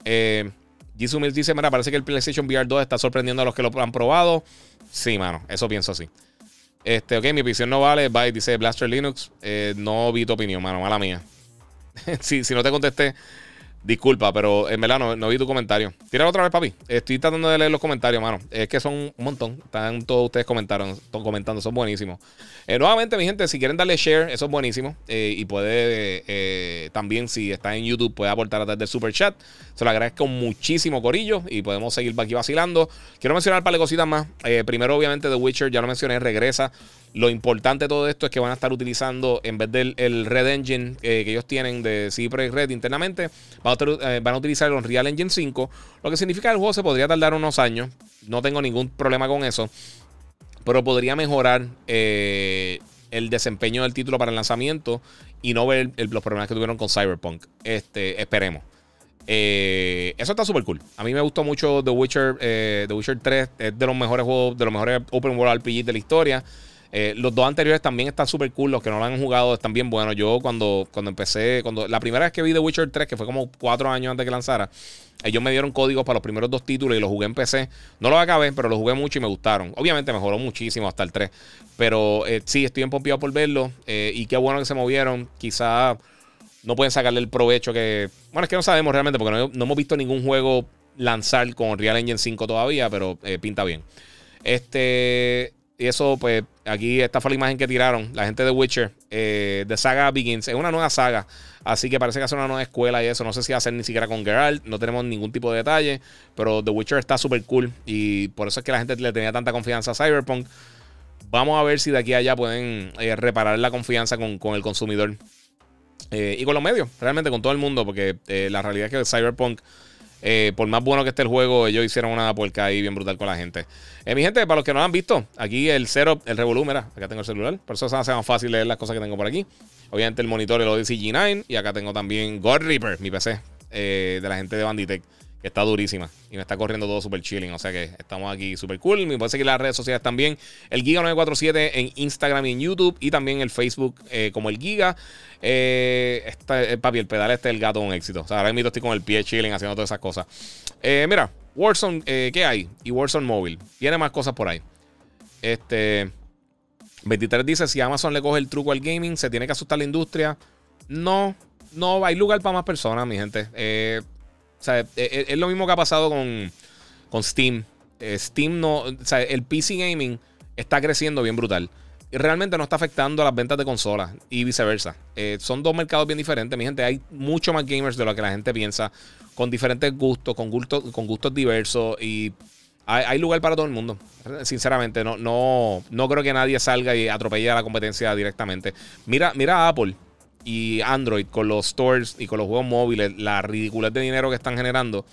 Eh, dice, mira, parece que el PlayStation VR 2 está sorprendiendo a los que lo han probado. Sí, mano, eso pienso así. Este, ok, mi opinión no vale. Bye, dice Blaster Linux. Eh, no vi tu opinión, mano, mala mía. si, si no te contesté, Disculpa, pero en verdad no, vi tu comentario. Tíralo otra vez, papi. Estoy tratando de leer los comentarios, mano. Es que son un montón. Están todos ustedes comentaron, comentando, son buenísimos. Eh, nuevamente, mi gente, si quieren darle share, eso es buenísimo. Eh, y puede eh, también, si está en YouTube, puede aportar a través del super chat. Se lo agradezco muchísimo, Corillo. Y podemos seguir aquí vacilando. Quiero mencionar un par de cositas más. primero, obviamente, The Witcher, ya lo mencioné, regresa. Lo importante de todo esto es que van a estar utilizando, en vez del el Red Engine que ellos tienen de Cypress Red internamente, van a, van a utilizar el Unreal Engine 5. Lo que significa que el juego se podría tardar unos años. No tengo ningún problema con eso pero podría mejorar eh, el desempeño del título para el lanzamiento y no ver los problemas que tuvieron con Cyberpunk. Este, esperemos. Eh, eso está súper cool. A mí me gustó mucho The Witcher, eh, The Witcher 3. Es de los mejores juegos, de los mejores Open World RPG de la historia. Los dos anteriores también están súper cool. Los que no lo han jugado están bien buenos. Yo cuando, cuando empecé, cuando la primera vez que vi The Witcher 3, que fue como cuatro años antes que lanzara, ellos me dieron códigos para los primeros dos títulos y los jugué en PC. No los acabé, pero los jugué mucho y me gustaron. Obviamente mejoró muchísimo hasta el 3. Pero eh, sí, estoy empompeado por verlo. Eh, y qué bueno que se movieron. Quizá no pueden sacarle el provecho que. Bueno, es que no sabemos realmente porque no, hemos visto ningún juego lanzar con Real Engine 5 todavía, pero eh, pinta bien. Este. Y eso, pues, aquí esta fue la imagen que tiraron la gente de Witcher. de Saga Begins. Es una nueva saga. Así que parece que hace una nueva escuela y eso. No sé si va a ser ni siquiera con Geralt. No tenemos ningún tipo de detalle. Pero The Witcher está súper cool. Y por eso es que la gente le tenía tanta confianza a Cyberpunk. Vamos a ver si de aquí a allá pueden eh, reparar la confianza con, el consumidor. Eh, y con los medios, realmente con todo el mundo. Porque eh, la realidad es que Cyberpunk. Por más bueno que esté el juego, ellos hicieron una puerca ahí bien brutal con la gente. mi gente, para los que no lo han visto, aquí el cero, el Revolu, mira, acá tengo el celular. Por eso se hace más fácil leer las cosas que tengo por aquí. Obviamente el monitor, el Odyssey G9. Y acá tengo también God Reaper, mi PC, eh, de la gente de Banditech. Está durísima. Y me está corriendo todo super chilling. O sea que estamos aquí super cool. Me puede seguir las redes sociales también. El Giga947 en Instagram y en YouTube. Y también el Facebook eh, como el Giga. Eh, está, el papi, el pedal este del gato un éxito. O sea, ahora mismo estoy con el pie chilling haciendo todas esas cosas. Eh, mira, Warzone, ¿qué hay? Y Warzone Mobile. Tiene más cosas por ahí. Este. 23 dice: si Amazon le coge el truco al gaming, se tiene que asustar la industria. No, no hay lugar para más personas, mi gente. Eh, e, e, es, lo mismo que ha pasado con, con Steam. Eh, Steam no. El PC gaming está creciendo bien brutal. Y realmente no está afectando a las ventas de consolas y viceversa. Eh, son dos mercados bien diferentes. Mi gente, hay mucho más gamers de lo que la gente piensa. Con diferentes gustos, con gustos, con gustos diversos. Y hay, lugar para todo el mundo. Sinceramente, no, no, no creo que nadie salga y atropelle a la competencia directamente. Mira, mira a Apple y Android con los stores y con los juegos móviles, la ridiculez de dinero que están generando.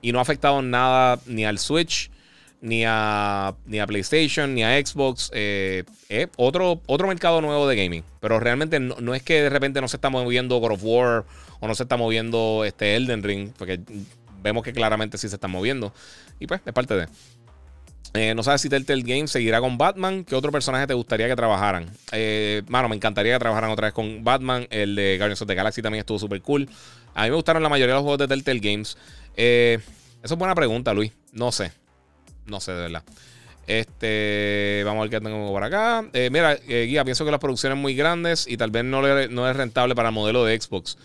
Y no ha afectado nada ni al Switch, ni a, ni a PlayStation, ni a Xbox. Eh, otro, otro mercado nuevo de gaming. Pero realmente no, es que de repente no se está moviendo God of War o no se está moviendo este Elden Ring, porque vemos que claramente sí se está moviendo. Y pues es parte de. Eh, no sabes si Telltale Games seguirá con Batman. ¿Qué otro personaje te gustaría que trabajaran? Eh, mano, me encantaría que trabajaran otra vez con Batman. El de Guardians of the Galaxy también estuvo súper cool. A mí me gustaron la mayoría de los juegos de Telltale Games. Eh, es buena pregunta, Luis. No sé. No sé, de verdad. Este, vamos a ver qué tengo por acá. Eh, mira, Guía, pienso que las producciones muy grandes y tal vez no, no es rentable para el modelo de Xbox.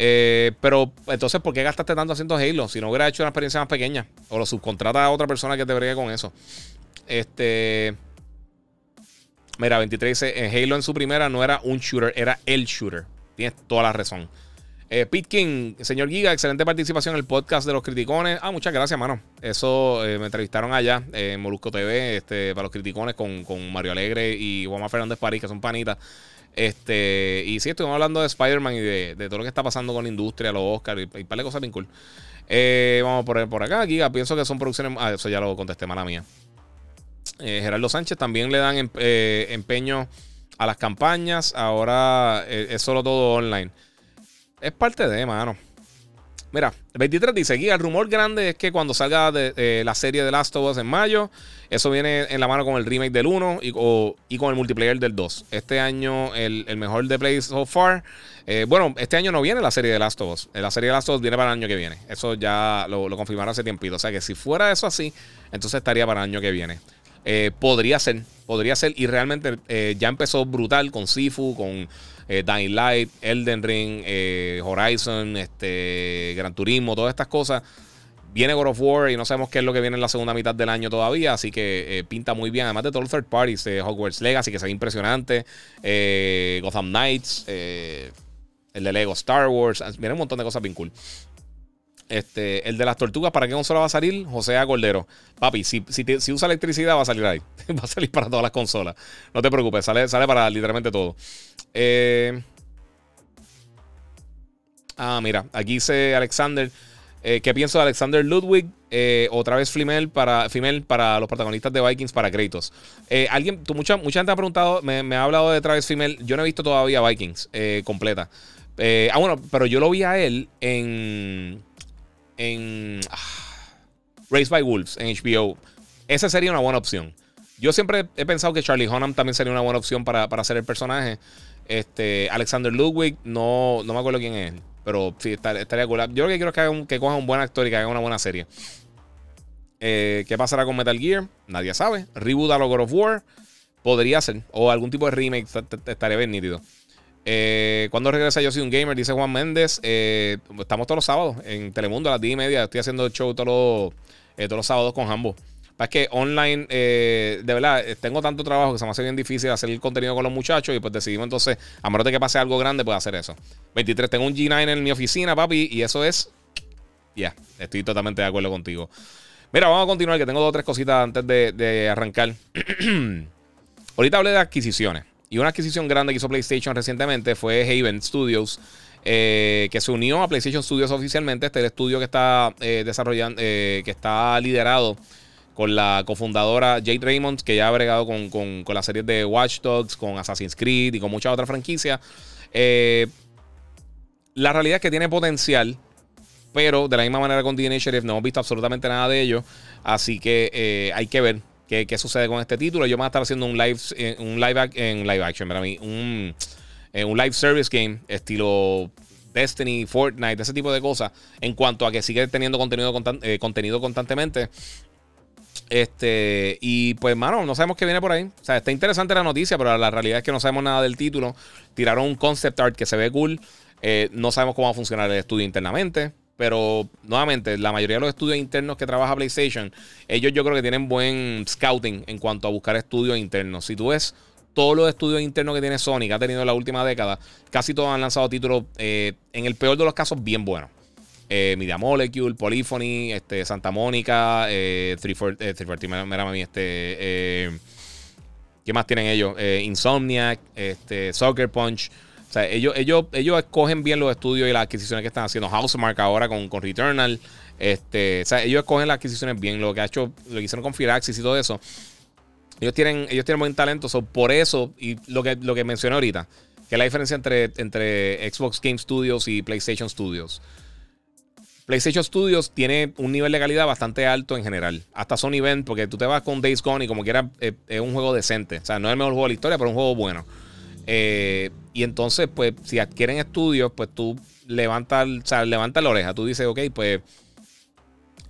Eh, pero entonces, ¿por qué gastaste tanto haciendo Halo? Si no hubiera hecho una experiencia más pequeña. O lo subcontrata a otra persona que te bregue con eso. Este. Mira, 23 dice: en Halo en su primera no era un shooter, era el shooter. Tienes toda la razón. Eh, Pete King, señor Giga, excelente participación en el podcast de los criticones. Ah, muchas gracias, mano. Eso eh, me entrevistaron allá en Molusco TV este, para los criticones con, con Mario Alegre y Juanma Fernández París, que son panitas. Este, y sí, estuvimos hablando de Spider-Man y de, todo lo que está pasando con la industria, los Oscars y, y par de cosas bien cool. Eh, vamos a poner por acá, Giga. Pienso que son producciones. Ah, eso ya lo contesté, mala mía. Eh, Gerardo Sánchez también le dan em, eh, empeño a las campañas. Ahora es solo todo online. Es parte de, mano. Mira, 23 dice: Guía, el rumor grande es que cuando salga de, la serie de Last of Us en mayo, eso viene en la mano con el remake del 1 y, con el multiplayer del 2. Este año, el, mejor de Play so far. Eh, bueno, este año no viene la serie de Last of Us. La serie de Last of Us viene para el año que viene. Eso ya lo, confirmaron hace tiempito. O sea que si fuera eso así, entonces estaría para el año que viene. Eh, podría ser, podría ser. Y realmente eh, ya empezó brutal con Sifu, con Dying Light, Elden Ring, Horizon, este, Gran Turismo, todas estas cosas. Viene God of War y no sabemos qué es lo que viene en la segunda mitad del año todavía, así que eh, pinta muy bien. Además de todos los third parties, Hogwarts Legacy, que se impresionante, eh, Gotham Knights, eh, el de Lego Star Wars, viene un montón de cosas bien cool. Este, el de las tortugas, ¿para qué consola va a salir? José A. Cordero. Papi, si, si, usa electricidad, va a salir ahí. va a salir para todas las consolas. No te preocupes, sale, sale para literalmente todo. Ah, mira, aquí dice Alexander. Eh, ¿Qué pienso de Alexander Ludwig? Eh, otra vez para, female para los protagonistas de Vikings para Kratos. Eh, alguien, tú, mucha, mucha gente ha preguntado, me, ha hablado de Travis Female. Yo no he visto todavía Vikings completa. ah, bueno, pero yo lo vi a él en. En. Ah, Race by Wolves en HBO. Esa sería una buena opción. Yo siempre he pensado que Charlie Hunnam también sería una buena opción para, para hacer el personaje. Este, Alexander Ludwig, no, no me acuerdo quién es. Pero sí, estaría, cool. Yo lo que quiero es que, haga que coja un buen actor y que haga una buena serie. Eh, ¿Qué pasará con Metal Gear? Nadie sabe. Reboot a lo God of War. Podría ser. O algún tipo de remake. Estaría bien nítido. Eh, cuando regresa Yo soy un gamer? Dice Juan Méndez. Eh, estamos todos los sábados en Telemundo a las 10 y media. Estoy haciendo show todos los, todos los sábados con Hambo. Es que online, eh, de verdad, eh, tengo tanto trabajo que se me hace bien difícil hacer el contenido con los muchachos y pues decidimos entonces, a menos de que pase algo grande, pues hacer eso. 23, tengo un G9 en mi oficina, papi, y eso es... Ya, estoy totalmente de acuerdo contigo. Mira, vamos a continuar, que tengo dos o tres cositas antes de, arrancar. Ahorita hablé de adquisiciones. Y una adquisición grande que hizo PlayStation recientemente fue Haven Studios. Eh, que se unió a PlayStation Studios oficialmente. Este es el estudio que está desarrollando, que está liderado con la cofundadora Jade Raymond, que ya ha bregado con, con, con las series de Watch Dogs, con Assassin's Creed y con muchas otras franquicias. Eh, la realidad es que tiene potencial, Pero de la misma manera con The Initiative no hemos visto absolutamente nada de ello. Así que hay que ver qué, qué, sucede con este título. Yo me voy a estar haciendo un live, un live en live action, para mí, un, un live service game estilo Destiny, Fortnite, ese tipo de cosas, en cuanto a que sigue teniendo contenido, eh, contenido constantemente. Este, y pues, mano, no sabemos qué viene por ahí. O sea, está interesante la noticia, pero la realidad es que no sabemos nada del título. Tiraron un concept art que se ve cool. Eh, no sabemos cómo va a funcionar el estudio internamente. Pero nuevamente, la mayoría de los estudios internos que trabaja PlayStation, ellos yo creo que tienen buen scouting en cuanto a buscar estudios internos. Si tú ves todos los estudios internos que tiene Sony, que ha tenido en la última década, casi todos han lanzado títulos, eh, en el peor de los casos, bien buenos. Eh, Media Molecule, Polyphony, este, Santa Mónica, eh, 340, eh, este, eh, ¿qué más tienen ellos? Insomniac, este, Soccer Punch. O sea, ellos, ellos, ellos escogen bien los estudios y las adquisiciones que están haciendo. Housemark ahora con, con Returnal. Este, o sea, ellos escogen las adquisiciones bien. Lo que ha hecho, lo que hicieron con Firaxis y todo eso. Ellos tienen, ellos tienen buen talento. por eso, y lo que, lo que mencioné ahorita, que es la diferencia entre, entre Xbox Game Studios y PlayStation Studios. PlayStation Studios tiene un nivel de calidad bastante alto en general. Hasta Sony Bend, porque tú te vas con Days Gone y como quiera eh, es un juego decente. O sea, no es el mejor juego de la historia, pero es un juego bueno. Eh, y entonces, pues, si adquieren estudios, pues tú levantas, o sea, levantas la oreja. Tú dices, ok, pues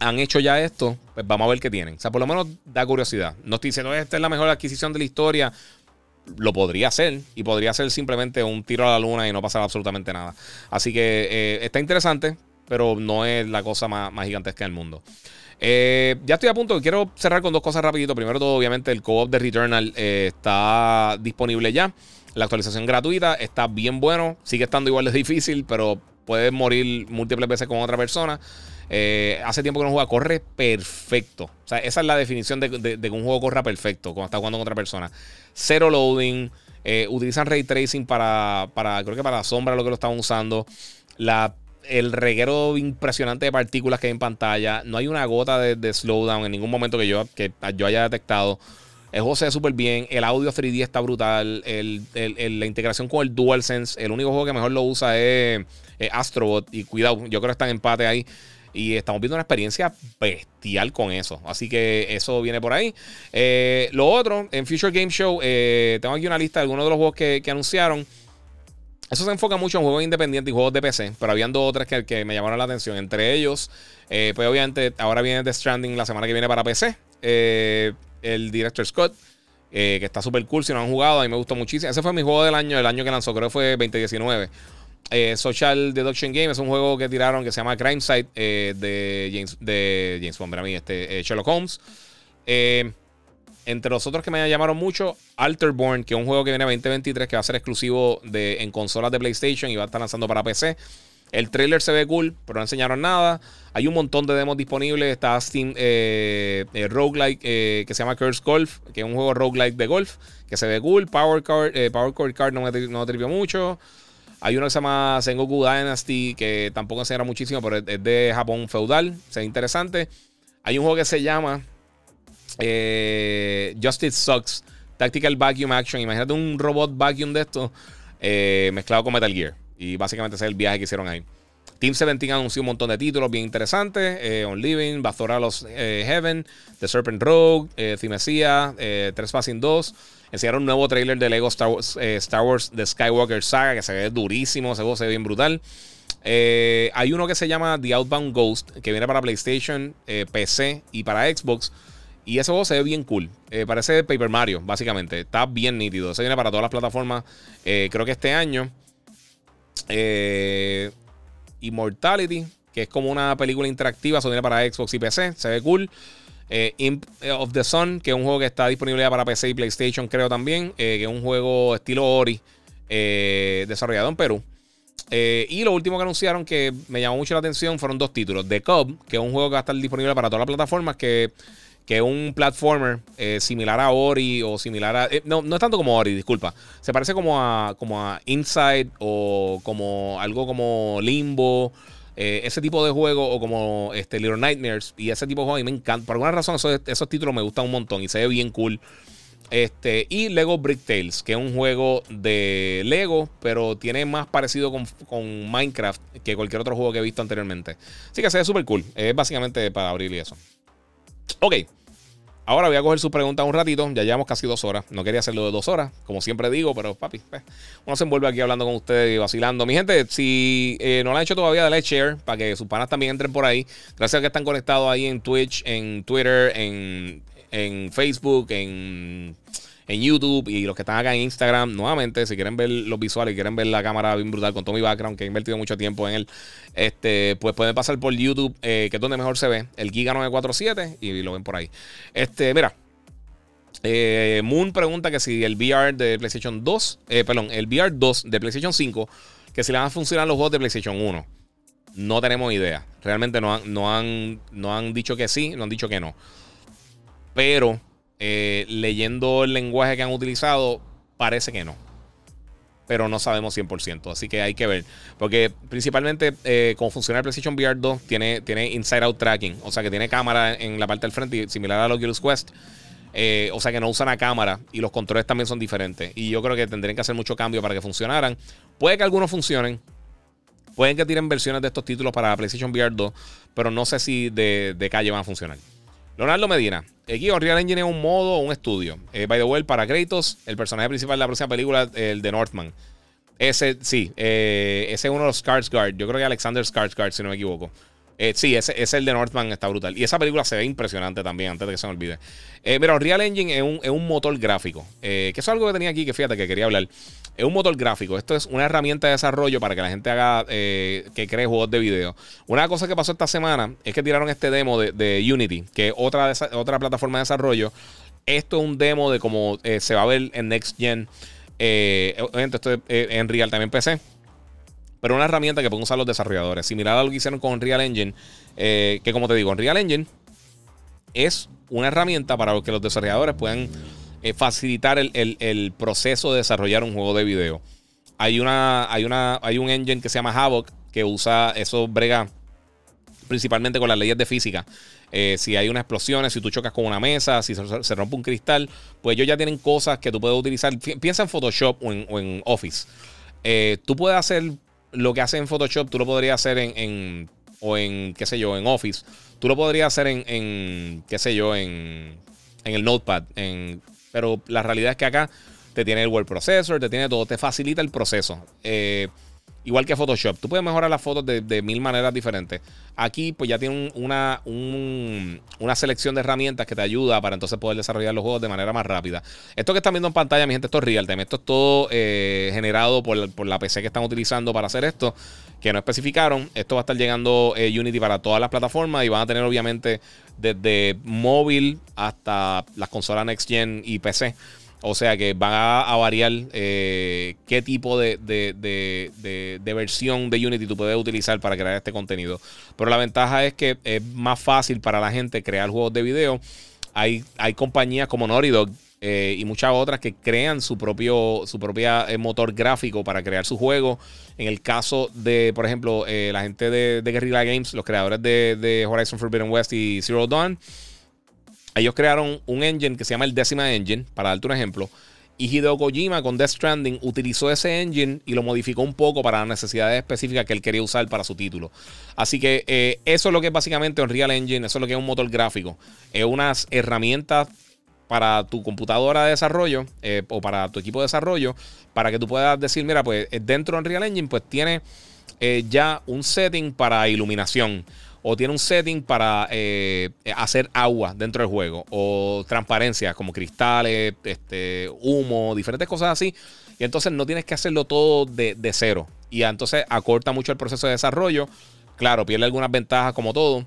han hecho ya esto, pues vamos a ver qué tienen. O sea, por lo menos da curiosidad. No estoy diciendo esta es la mejor adquisición de la historia. Lo podría ser. Y podría ser simplemente un tiro a la luna y no pasar absolutamente nada. Así que eh, está interesante, pero no es la cosa más, gigantesca del mundo. Eh, ya estoy a punto. Quiero cerrar con dos cosas rapidito. Primero todo, obviamente, el co-op de Returnal eh, está disponible ya. La actualización gratuita está bien bueno. Sigue estando igual de difícil, pero puedes morir múltiples veces con otra persona. Eh, hace tiempo que no juega, corre perfecto. O sea, esa es la definición de, que un juego corra perfecto cuando está jugando con otra persona. Cero loading. Utilizan ray tracing para, para, creo que para la sombra lo que lo estaban usando. La, el reguero impresionante de partículas que hay en pantalla. No hay una gota de, slowdown en ningún momento que yo, que yo haya detectado. El juego se ve súper bien. El audio 3D está brutal. la integración con el DualSense. El único juego que mejor lo usa es, Astrobot. Y cuidado, yo creo que está en empate ahí. Y estamos viendo una experiencia bestial con eso. Así que eso viene por ahí. Eh, lo otro, en Future Game Show, eh, tengo aquí una lista de algunos de los juegos que, anunciaron. Eso se enfoca mucho en juegos independientes y juegos de PC, pero habían dos o tres que, me llamaron la atención. Entre ellos, eh, pues obviamente ahora viene The Stranding la semana que viene para PC. el Director Scott, que está súper cool. Si no han jugado, a mí me gustó muchísimo. Ese fue mi juego del año, el año que lanzó, creo que fue 2019. Eh, Social Deduction Game es un juego que tiraron que se llama Crime Site eh, de James, de James Bond, para mí, este, eh, Sherlock Holmes. Entre los otros que me llamaron mucho, Alterborn, que es un juego que viene a 2023, que va a ser exclusivo de, en consolas de PlayStation y va a estar lanzando para PC. El trailer se ve cool, pero no enseñaron nada. Hay un montón de demos disponibles. Está Steam Roguelike que se llama Curse Golf, que es un juego roguelike de golf, que se ve cool. Power Card, Power Core Card no me, no mucho. Hay uno que se llama Sengoku Dynasty, que tampoco enseña muchísimo, pero es de Japón feudal. Se ve interesante. Hay un juego que se llama eh, Justice Sucks Tactical Vacuum Action. Imagínate un robot vacuum de esto eh, mezclado con Metal Gear. Y básicamente ese es el viaje que hicieron ahí. Team 17 anunció un montón de títulos bien interesantes. Eh, On Living, Bazora Los Heaven, The Serpent Rogue, eh, Thimesia, Trespassing 2. Enseñaron un nuevo trailer de Lego Star Wars, The Skywalker Saga, que se ve durísimo, se ve bien brutal. Hay uno que se llama The Outbound Ghost, que viene para PlayStation, PC y para Xbox. Y ese juego se ve bien cool. parece Paper Mario, básicamente. Está bien nítido. Se viene para todas las plataformas. creo que este año. Immortality, que es como una película interactiva. Se viene para Xbox y PC. Se ve cool. Eh, Imp of the Sun, que es un juego que está disponible ya para PC y PlayStation, creo también. Eh, que es un juego estilo Ori, eh, desarrollado en Perú. y lo último que anunciaron que me llamó mucho la atención fueron dos títulos. The Cub, que es un juego que va a estar disponible para todas las plataformas, que, que es un platformer similar a Ori o similar a... no, no es tanto como Ori, disculpa. Se parece como a, como a Inside o como algo como Limbo. Eh, ese tipo de juego o como este, Little Nightmares y ese tipo de juego a mí me encanta. Por alguna razón esos, títulos me gustan un montón y se ve bien cool. Este, y Lego Brick Tales, que es un juego de Lego, pero tiene más parecido con, con Minecraft que cualquier otro juego que he visto anteriormente. Así que se ve súper cool. Es básicamente para abrir y eso. Ok. Ahora voy a coger su pregunta un ratito. Ya llevamos casi dos horas. No quería hacerlo de dos horas, como siempre digo, pero papi, pues, uno se envuelve aquí hablando con ustedes y vacilando. Mi gente, si eh, no lo han hecho todavía, dale share para que sus panas también entren por ahí. Gracias a que están conectados ahí en Twitch, en Twitter, en, en Facebook, en en YouTube y los que están acá en Instagram, nuevamente, si quieren ver los visuales, quieren ver la cámara bien brutal con todo mi background, que he invertido mucho tiempo en él, este, pues pueden pasar por YouTube, eh, que es donde mejor se ve, el Giga 947, y lo ven por ahí. Este, mira. Eh, Moon pregunta que si el VR de PlayStation 2, eh, perdón, el VR 2 de PlayStation 5, que si le van a funcionar los juegos de PlayStation 1. No tenemos idea. Realmente no no han, no han dicho que sí, no han dicho que no. Pero eh, leyendo el lenguaje que han utilizado, parece que no. Pero no sabemos 100%. Así que hay que ver. Porque principalmente, eh, como funciona el PlayStation VR 2, tiene, tiene inside out tracking. O sea que tiene cámara en la parte del frente, similar a los Oculus Quest. Eh, o sea que no usan la cámara y los controles también son diferentes. Y yo creo que tendrían que hacer mucho cambio para que funcionaran. Puede que algunos funcionen. Pueden que tiren versiones de estos títulos para PlayStation VR 2. Pero no sé si de, de calle van a funcionar. Leonardo Medina. Aquí Unreal Engine es un modo un estudio. Eh, by the way, para Kratos, el personaje principal de la próxima película, el de Northman. Ese, sí, eh, ese es uno de los Skarsgård. Yo creo que Alexander Skarsgård, si no me equivoco. Eh, sí, ese, es el de Northman, está brutal. Y esa película se ve impresionante también, antes de que se me olvide. Eh, Unreal Engine es un, es un motor gráfico. Eh, que es algo que tenía aquí, que fíjate que quería hablar. Es un motor gráfico. Esto es una herramienta de desarrollo para que la gente haga, eh, que cree juegos de video. Una cosa que pasó esta semana es que tiraron este demo de, Unity, que es otra, otra plataforma de desarrollo. Esto es un demo de cómo se va a ver en Next Gen. obviamente, esto es en Real también PC pero una herramienta que pueden usar los desarrolladores. Similar a lo que hicieron con Unreal Engine, eh, que como te digo, Unreal Engine es una herramienta para que los desarrolladores puedan eh, facilitar el, proceso de desarrollar un juego de video. Hay, una, hay, una, hay un engine que se llama Havoc que usa eso brega principalmente con las leyes de física. Eh, si hay unas explosiones, si tú chocas con una mesa, si se, rompe un cristal, pues ellos ya tienen cosas que tú puedes utilizar. Piensa en Photoshop o en, Office. tú puedes hacer lo que hace en Photoshop, tú lo podrías hacer en, o en, qué sé yo, en Office. Tú lo podrías hacer en, en qué sé yo, en, en el Notepad. En, pero la realidad es que acá te tiene el word processor, te tiene todo, te facilita el proceso. Eh, Igual que Photoshop. Tú puedes mejorar las fotos de, mil maneras diferentes. Aquí, pues ya tiene una, una selección de herramientas que te ayuda para entonces poder desarrollar los juegos de manera más rápida. Esto que están viendo en pantalla, mi gente, esto es real time. Esto es todo eh, generado por, la PC que están utilizando para hacer esto, que no especificaron. Esto va a estar llegando eh, Unity para todas las plataformas y van a tener, obviamente, desde móvil hasta las consolas Next Gen y PC. O sea que va a, variar eh, qué tipo de, versión de Unity tú puedes utilizar para crear este contenido. Pero la ventaja es que es más fácil para la gente crear juegos de video. Hay, hay compañías como Naughty Dog eh, y muchas otras que crean su propio su propia eh, motor gráfico para crear su juego. En el caso de, por ejemplo, la gente de, Guerrilla Games, los creadores de, Horizon Forbidden West y Zero Dawn ellos crearon un engine que se llama el Decima Engine, para darte un ejemplo. Y Hideo Kojima con Death Stranding utilizó ese engine y lo modificó un poco para las necesidades específicas que él quería usar para su título. Así que eh, eso es lo que es básicamente Unreal Engine, eso es lo que es un motor gráfico. Es unas herramientas para tu computadora de desarrollo eh, o para tu equipo de desarrollo para que tú puedas decir, mira, pues eh, dentro de Unreal Engine pues tiene ya un setting para iluminación o tiene un setting para eh, hacer agua dentro del juego, o transparencia como cristales, este, humo, diferentes cosas así. Y entonces no tienes que hacerlo todo de, cero. Y entonces acorta mucho el proceso de desarrollo. Claro, pierde algunas ventajas como todo,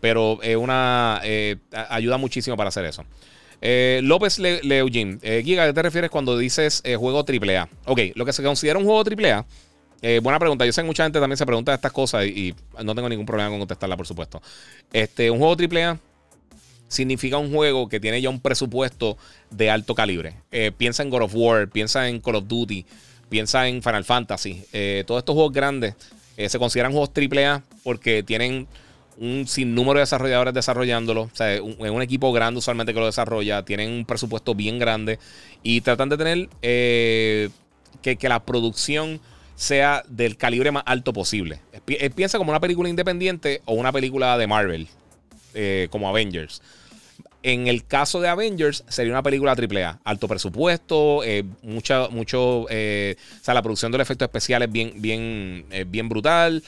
pero es una, eh, ayuda muchísimo para hacer eso. Eh, López Le Giga, ¿a qué te refieres cuando dices juego AAA? Ok, lo que se considera un juego AAA eh, buena pregunta. Yo sé que mucha gente también se pregunta estas cosas y, no tengo ningún problema con contestarla, por supuesto. Este, un juego AAA significa un juego que tiene ya un presupuesto de alto calibre. Eh, piensa en God of War, piensa en Call of Duty, piensa en Final Fantasy. Eh, todos estos juegos grandes se consideran juegos AAA porque tienen un sinnúmero de desarrolladores desarrollándolo. O sea, es un, equipo grande usualmente que lo desarrolla. Tienen un presupuesto bien grande. Y tratan de tener eh, que, que, la producción sea del calibre más alto posible. Piensa como una película independiente o una película de Marvel, eh, como Avengers. En el caso de Avengers, sería una película AAA. Alto presupuesto, eh, mucha, mucho. Eh, o sea, la producción de los efectos especiales bien, bien, bien brutal.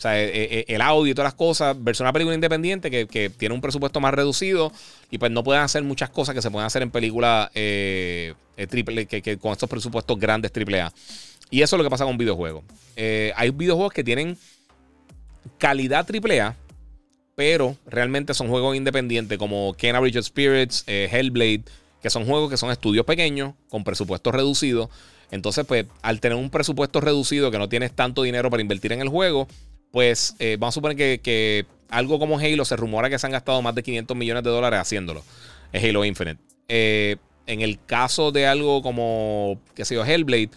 O sea, el audio y todas las cosas. Versus una película independiente que, tiene un presupuesto más reducido. Y pues no pueden hacer muchas cosas que se pueden hacer en películas triple, que, con estos presupuestos grandes AAA. Y eso es lo que pasa con videojuegos. hay videojuegos que tienen calidad AAA pero realmente son juegos independientes como Bridge of Spirits, eh, Hellblade, que son juegos que son estudios pequeños con presupuestos reducidos. Entonces, pues, al tener un presupuesto reducido que no tienes tanto dinero para invertir en el juego, pues eh, vamos a suponer que, algo como Halo se rumora que se han gastado más de 500 millones de dólares haciéndolo. Es Halo Infinite. Eh, en el caso de algo como, qué sé yo, Hellblade,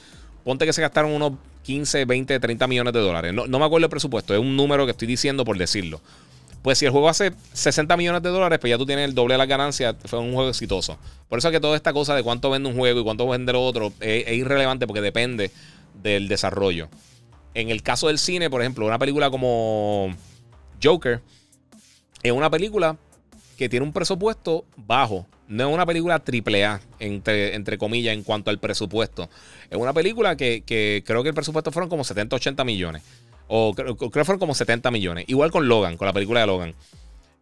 ponte que se gastaron unos 15, 20, 30 millones de dólares. No, no me acuerdo el presupuesto, es un número que estoy diciendo por decirlo. Pues si el juego hace 60 millones de dólares, pues ya tú tienes el doble de las ganancias. Fue un juego exitoso. Por eso es que toda esta cosa de cuánto vende un juego y cuánto vende lo otro es, irrelevante porque depende del desarrollo. En el caso del cine, por ejemplo, una película como Joker es una película que tiene un presupuesto bajo. No es una película triple A, entre, entre comillas, en cuanto al presupuesto. Es una película que, que creo que el presupuesto fueron como 70, 80 millones. O creo, que fueron como 70 millones. Igual con Logan, con la película de Logan.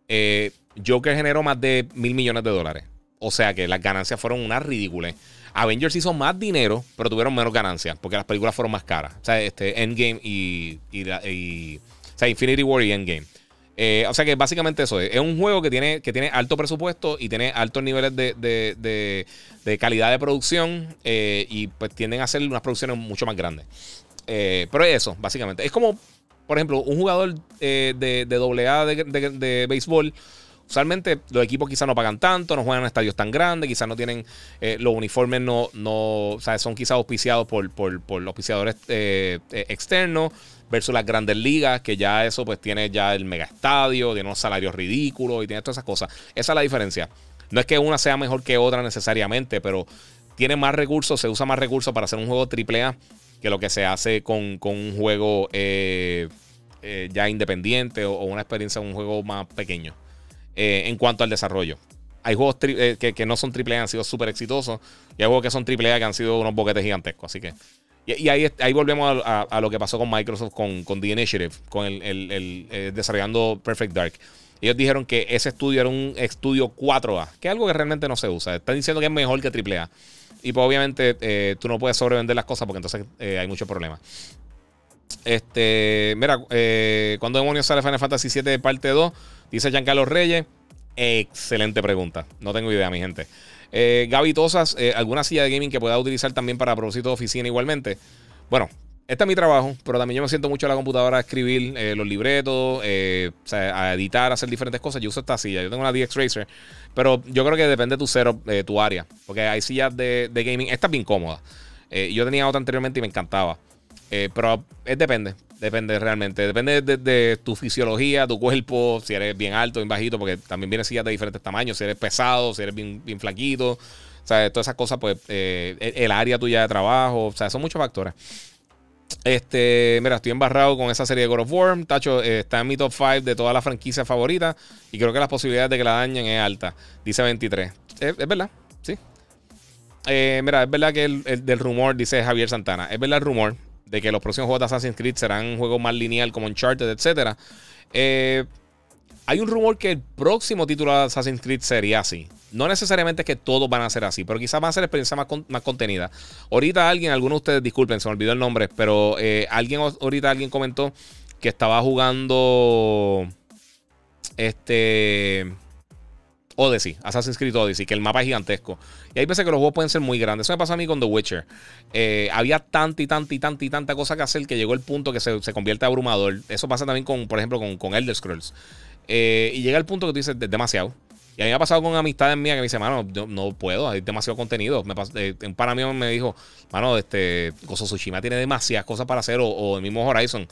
Eh, Joker generó más de mil millones de dólares. O sea que las ganancias fueron una ridícula. Avengers hizo más dinero, pero tuvieron menos ganancias, porque las películas fueron más caras. O sea, este, Endgame y, o sea, Infinity War y Endgame. Eh, o sea que básicamente eso es. Es un juego que tiene, que tiene alto presupuesto y tiene altos niveles de, calidad de producción eh, y pues tienden a hacer unas producciones mucho más grandes. Eh, pero es eso, básicamente. Es como, por ejemplo, un jugador eh, de, de AA de, béisbol. Usualmente los equipos quizás no pagan tanto, no juegan en estadios tan grandes, quizás no tienen eh, los uniformes, no, no, o sea, son quizás auspiciados por, por, por auspiciadores externos versus las grandes ligas, que ya eso pues tiene ya el mega estadio, tiene unos salarios ridículos y tiene todas esas cosas. Esa es la diferencia. No es que una sea mejor que otra necesariamente, pero tiene más recursos, se usa más recursos para hacer un juego AAA que lo que se hace con, un juego eh, eh, ya independiente o, una experiencia en un juego más pequeño. Eh, en cuanto al desarrollo. Hay juegos que, no son AAA, han sido súper exitosos. Y hay juegos que son AAA que han sido unos boquetes gigantescos. Así que. Y, ahí, volvemos a, lo que pasó con Microsoft, con, The Initiative, con el, desarrollando Perfect Dark. Ellos dijeron que ese estudio era un estudio 4A, que es algo que realmente no se usa. Están diciendo que es mejor que AAA. Y pues obviamente eh, tú no puedes sobrevender las cosas porque entonces eh, hay muchos problemas. Este, mira, eh, ¿cuándo demonios sale Final Fantasy VII parte 2? Dice Giancarlo Reyes. Excelente pregunta. No tengo idea, mi gente. Eh, Gaby Tosas, ¿alguna silla de gaming que pueda utilizar también para propósito de oficina igualmente? Bueno, este es mi trabajo, pero también yo me siento mucho a la computadora a escribir los libretos, a editar, a hacer diferentes cosas. Yo uso esta silla. Yo tengo una DX Racer. Pero yo creo que depende de tu cero, de tu área. Porque hay sillas de, gaming. Esta es bien cómoda. Eh, yo tenía otra anteriormente y me encantaba. Eh, pero es depende. Depende realmente. Depende de, tu fisiología, tu cuerpo, si eres bien alto, bien bajito, porque también vienen sillas de diferentes tamaños. Si eres pesado, si eres bien, bien flaquito. O sea, todas esas cosas, pues, eh, el área tuya de trabajo. O sea, son muchos factores. Este, mira, estoy embarrado con esa serie de God of War. Tacho, eh, está en mi top 5 de todas las franquicias favoritas. Y creo que las posibilidades de que la dañen es alta. Dice 23. Es, verdad, sí. Eh, mira, es verdad que el, del rumor, dice Javier Santana. Es verdad el rumor de que los próximos juegos de Assassin's Creed serán un juego más lineal como Uncharted, etc. Eh, hay un rumor que el próximo título de Assassin's Creed sería así. No necesariamente es que todos van a ser así, pero quizás van a ser experiencias más, más contenida. Ahorita alguien, algunos de ustedes, disculpen, se me olvidó el nombre, pero eh, alguien ahorita alguien comentó que estaba jugando este Odyssey, Assassin's Creed Odyssey, que el mapa es gigantesco. Y hay veces que los juegos pueden ser muy grandes. Eso me pasó a mí con The Witcher. Eh, había tanta y tanta y tanta y tanta cosa que hacer que llegó el punto que se, se convierte abrumador. Eso pasa también con, por ejemplo, con, con Elder Scrolls. Eh, y llega el punto que tú dices, demasiado. Y a mí me ha pasado con amistades mías que me dicen, mano, yo no puedo, hay demasiado contenido. Me eh, un me dijo, mano, este, Gozo Tsushima tiene demasiadas cosas para hacer, o, el mismo Horizon.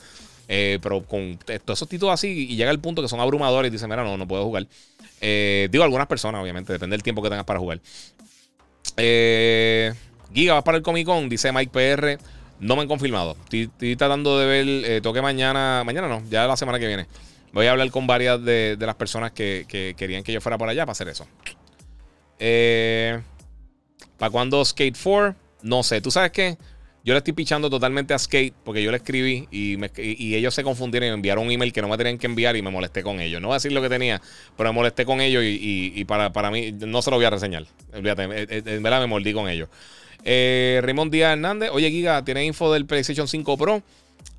Pero con todos esos títulos así, y llega el punto que son abrumadores y dice, mira, no, no puedo jugar. digo, algunas personas, obviamente, depende del tiempo que tengas para jugar. Giga, vas para el Comic Con, dice Mike PR. No me han confirmado. Estoy, tratando de ver. toque mañana. Mañana no, ya la semana que viene. Voy a hablar con varias de, las personas que, querían que yo fuera por allá para hacer eso. Eh, ¿Para cuándo Skate 4? No sé. ¿Tú sabes qué? Yo le estoy pichando totalmente a Skate porque yo le escribí y, ellos se confundieron y me enviaron un email que no me tenían que enviar y me molesté con ellos. No voy a decir lo que tenía, pero me molesté con ellos y, para, para, mí no se lo voy a reseñar. Olvídate, en verdad me mordí con ellos. Eh, Raymond Díaz Hernández, oye Giga, ¿tiene info del PlayStation 5 Pro?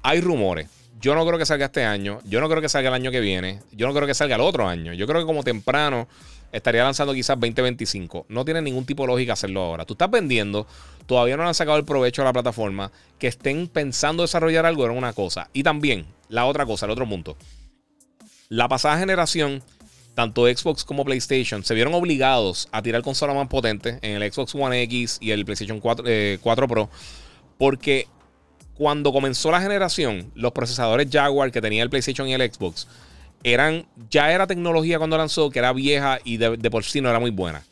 Hay rumores. Yo no creo que salga este año. Yo no creo que salga el año que viene. Yo no creo que salga el otro año. Yo creo que como temprano estaría lanzando quizás 2025. No tiene ningún tipo de lógica hacerlo ahora. Tú estás vendiendo, todavía no han sacado el provecho a la plataforma. Que estén pensando desarrollar algo era una cosa. Y también, la otra cosa, el otro punto. La pasada generación, tanto Xbox como PlayStation se vieron obligados a tirar consolas más potentes en el Xbox One X y el PlayStation 4, 4 eh, Pro. Porque cuando comenzó la generación, los procesadores Jaguar que tenía el PlayStation y el Xbox eran, ya era tecnología cuando lanzó que era vieja y de, por sí no era muy buena.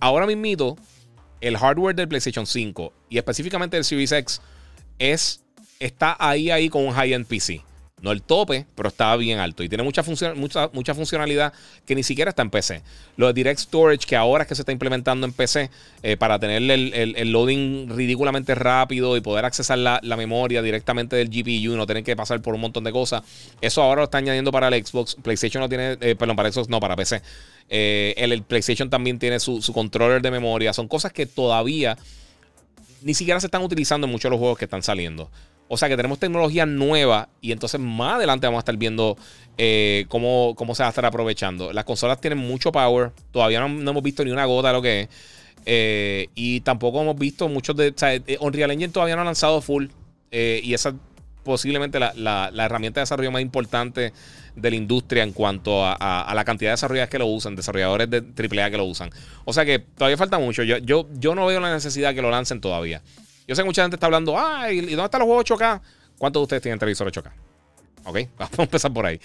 Ahora mismito, el hardware del PlayStation 5 y específicamente el Series X es, está ahí ahí con un high-end PC. No el tope, pero estaba bien alto. Y tiene mucha, mucha, mucha funcionalidad que ni siquiera está en PC. Lo de Direct Storage, que ahora es que se está implementando en PC, eh, para tener el, loading ridículamente rápido y poder accesar la, memoria directamente del GPU y no tener que pasar por un montón de cosas. Eso ahora lo está añadiendo para el Xbox. PlayStation no tiene, eh, perdón, para Xbox no, para PC. Eh, el, PlayStation también tiene su, su controller de memoria. Son cosas que todavía ni siquiera se están utilizando en muchos de los juegos que están saliendo. O sea que tenemos tecnología nueva y entonces más adelante vamos a estar viendo eh, cómo, cómo, se va a estar aprovechando. Las consolas tienen mucho power, todavía no, hemos visto ni una gota de lo que es. Eh, y tampoco hemos visto muchos de... O sea, eh, Unreal Engine todavía no ha lanzado full y esa es posiblemente la, herramienta de desarrollo más importante de la industria en cuanto a, la cantidad de desarrolladores que lo usan, desarrolladores de AAA que lo usan. O sea que todavía falta mucho. Yo, yo, yo no veo la necesidad que lo lancen todavía. Yo sé que mucha gente está hablando, ay, ¿y dónde están los juegos 8K? ¿Cuántos de ustedes tienen televisor 8K? Ok, vamos a empezar por ahí.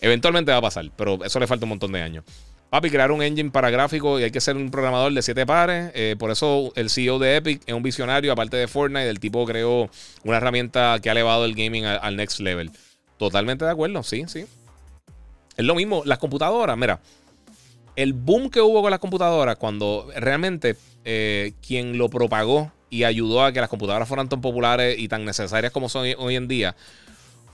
Eventualmente va a pasar, pero eso le falta un montón de años. Papi, crear un engine para gráficos y hay que ser un programador de siete pares. Eh, por eso el CEO de Epic es un visionario, aparte de Fortnite. El tipo creó una herramienta que ha elevado el gaming al, next level. Totalmente de acuerdo, sí, sí. Es lo mismo, las computadoras, mira. El boom que hubo con las computadoras, cuando realmente eh, quien lo propagó y ayudó a que las computadoras fueran tan populares y tan necesarias como son hoy en día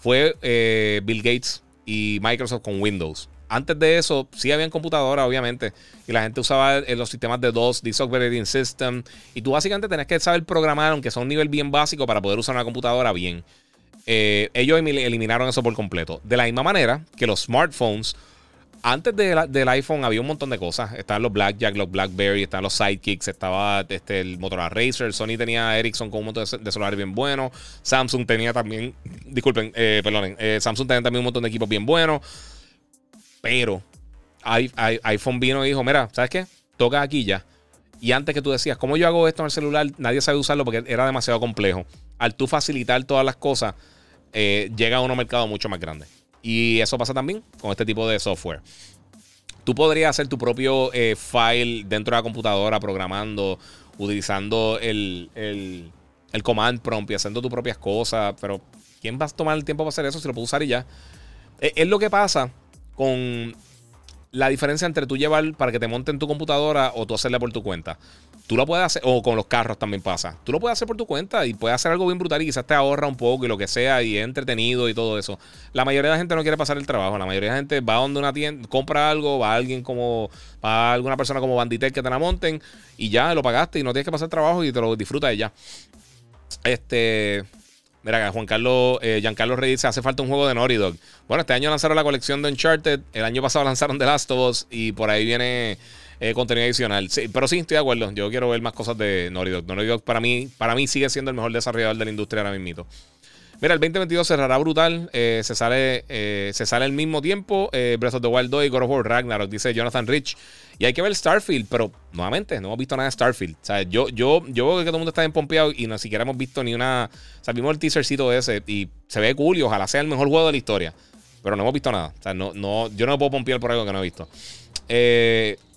fue eh, Bill Gates y Microsoft con Windows. Antes de eso, sí habían computadoras, obviamente, y la gente usaba eh, los sistemas de DOS, Disk Operating System, y tú básicamente tenías que saber programar, aunque sea un nivel bien básico, para poder usar una computadora bien. Eh, ellos eliminaron eso por completo. De la misma manera que los smartphones antes del iPhone había un montón de cosas. Estaban los Blackjack, los Blackberry, estaban los Sidekicks, estaba este, el Motorola Racer, Sony tenía Ericsson con un montón de, celulares bien buenos, Samsung tenía también, disculpen, eh, perdonen, eh, Samsung tenía también un montón de equipos bien buenos, pero iPhone vino y dijo, mira, ¿sabes qué? Toca aquí ya. Y antes que tú decías, ¿cómo yo hago esto en el celular? Nadie sabe usarlo porque era demasiado complejo. Al tú facilitar todas las cosas, eh, llega a un mercado mucho más grande. Y eso pasa también con este tipo de software. Tú podrías hacer tu propio eh, file dentro de la computadora programando, utilizando el, el, command prompt y haciendo tus propias cosas, pero ¿quién va a tomar el tiempo para hacer eso si lo puedo usar y ya? Es, es lo que pasa con la diferencia entre tú llevar para que te monten tu computadora o tú hacerla por tu cuenta. Tú lo puedes hacer, o con los carros también pasa. Tú lo puedes hacer por tu cuenta y puedes hacer algo bien brutal y quizás te ahorra un poco y lo que sea y es entretenido y todo eso. La mayoría de la gente no quiere pasar el trabajo. La mayoría de la gente va a donde una tienda, compra algo, va a alguien como, va a alguna persona como Banditech que te la monten y ya lo pagaste y no tienes que pasar el trabajo y te lo disfrutas de ya. Este. Mira, Juan Carlos, eh, Giancarlo Reyes dice: hace falta un juego de Naughty Dog. Bueno, este año lanzaron la colección de Uncharted. El año pasado lanzaron The Last of Us. Y por ahí viene eh, contenido adicional. pero sí, estoy de acuerdo. Yo quiero ver más cosas de Naughty Dog. Para mí, para mí sigue siendo el mejor desarrollador de la industria ahora mismo. Mira, el 2022 cerrará brutal. Eh, se, sale, eh, se sale al mismo tiempo. Eh, Breath of the Wild 2 y God of War Ragnarok, dice Jonathan Rich. Y hay que ver Starfield, pero nuevamente no hemos visto nada de Starfield. O sea, yo, yo, yo veo que todo el mundo está empompeado y ni siquiera hemos visto ni una. O sea, vimos el teasercito ese y se ve cool y ojalá sea el mejor juego de la historia. Pero no hemos visto nada. O sea, no, no, yo no me puedo pompear por algo que no he visto.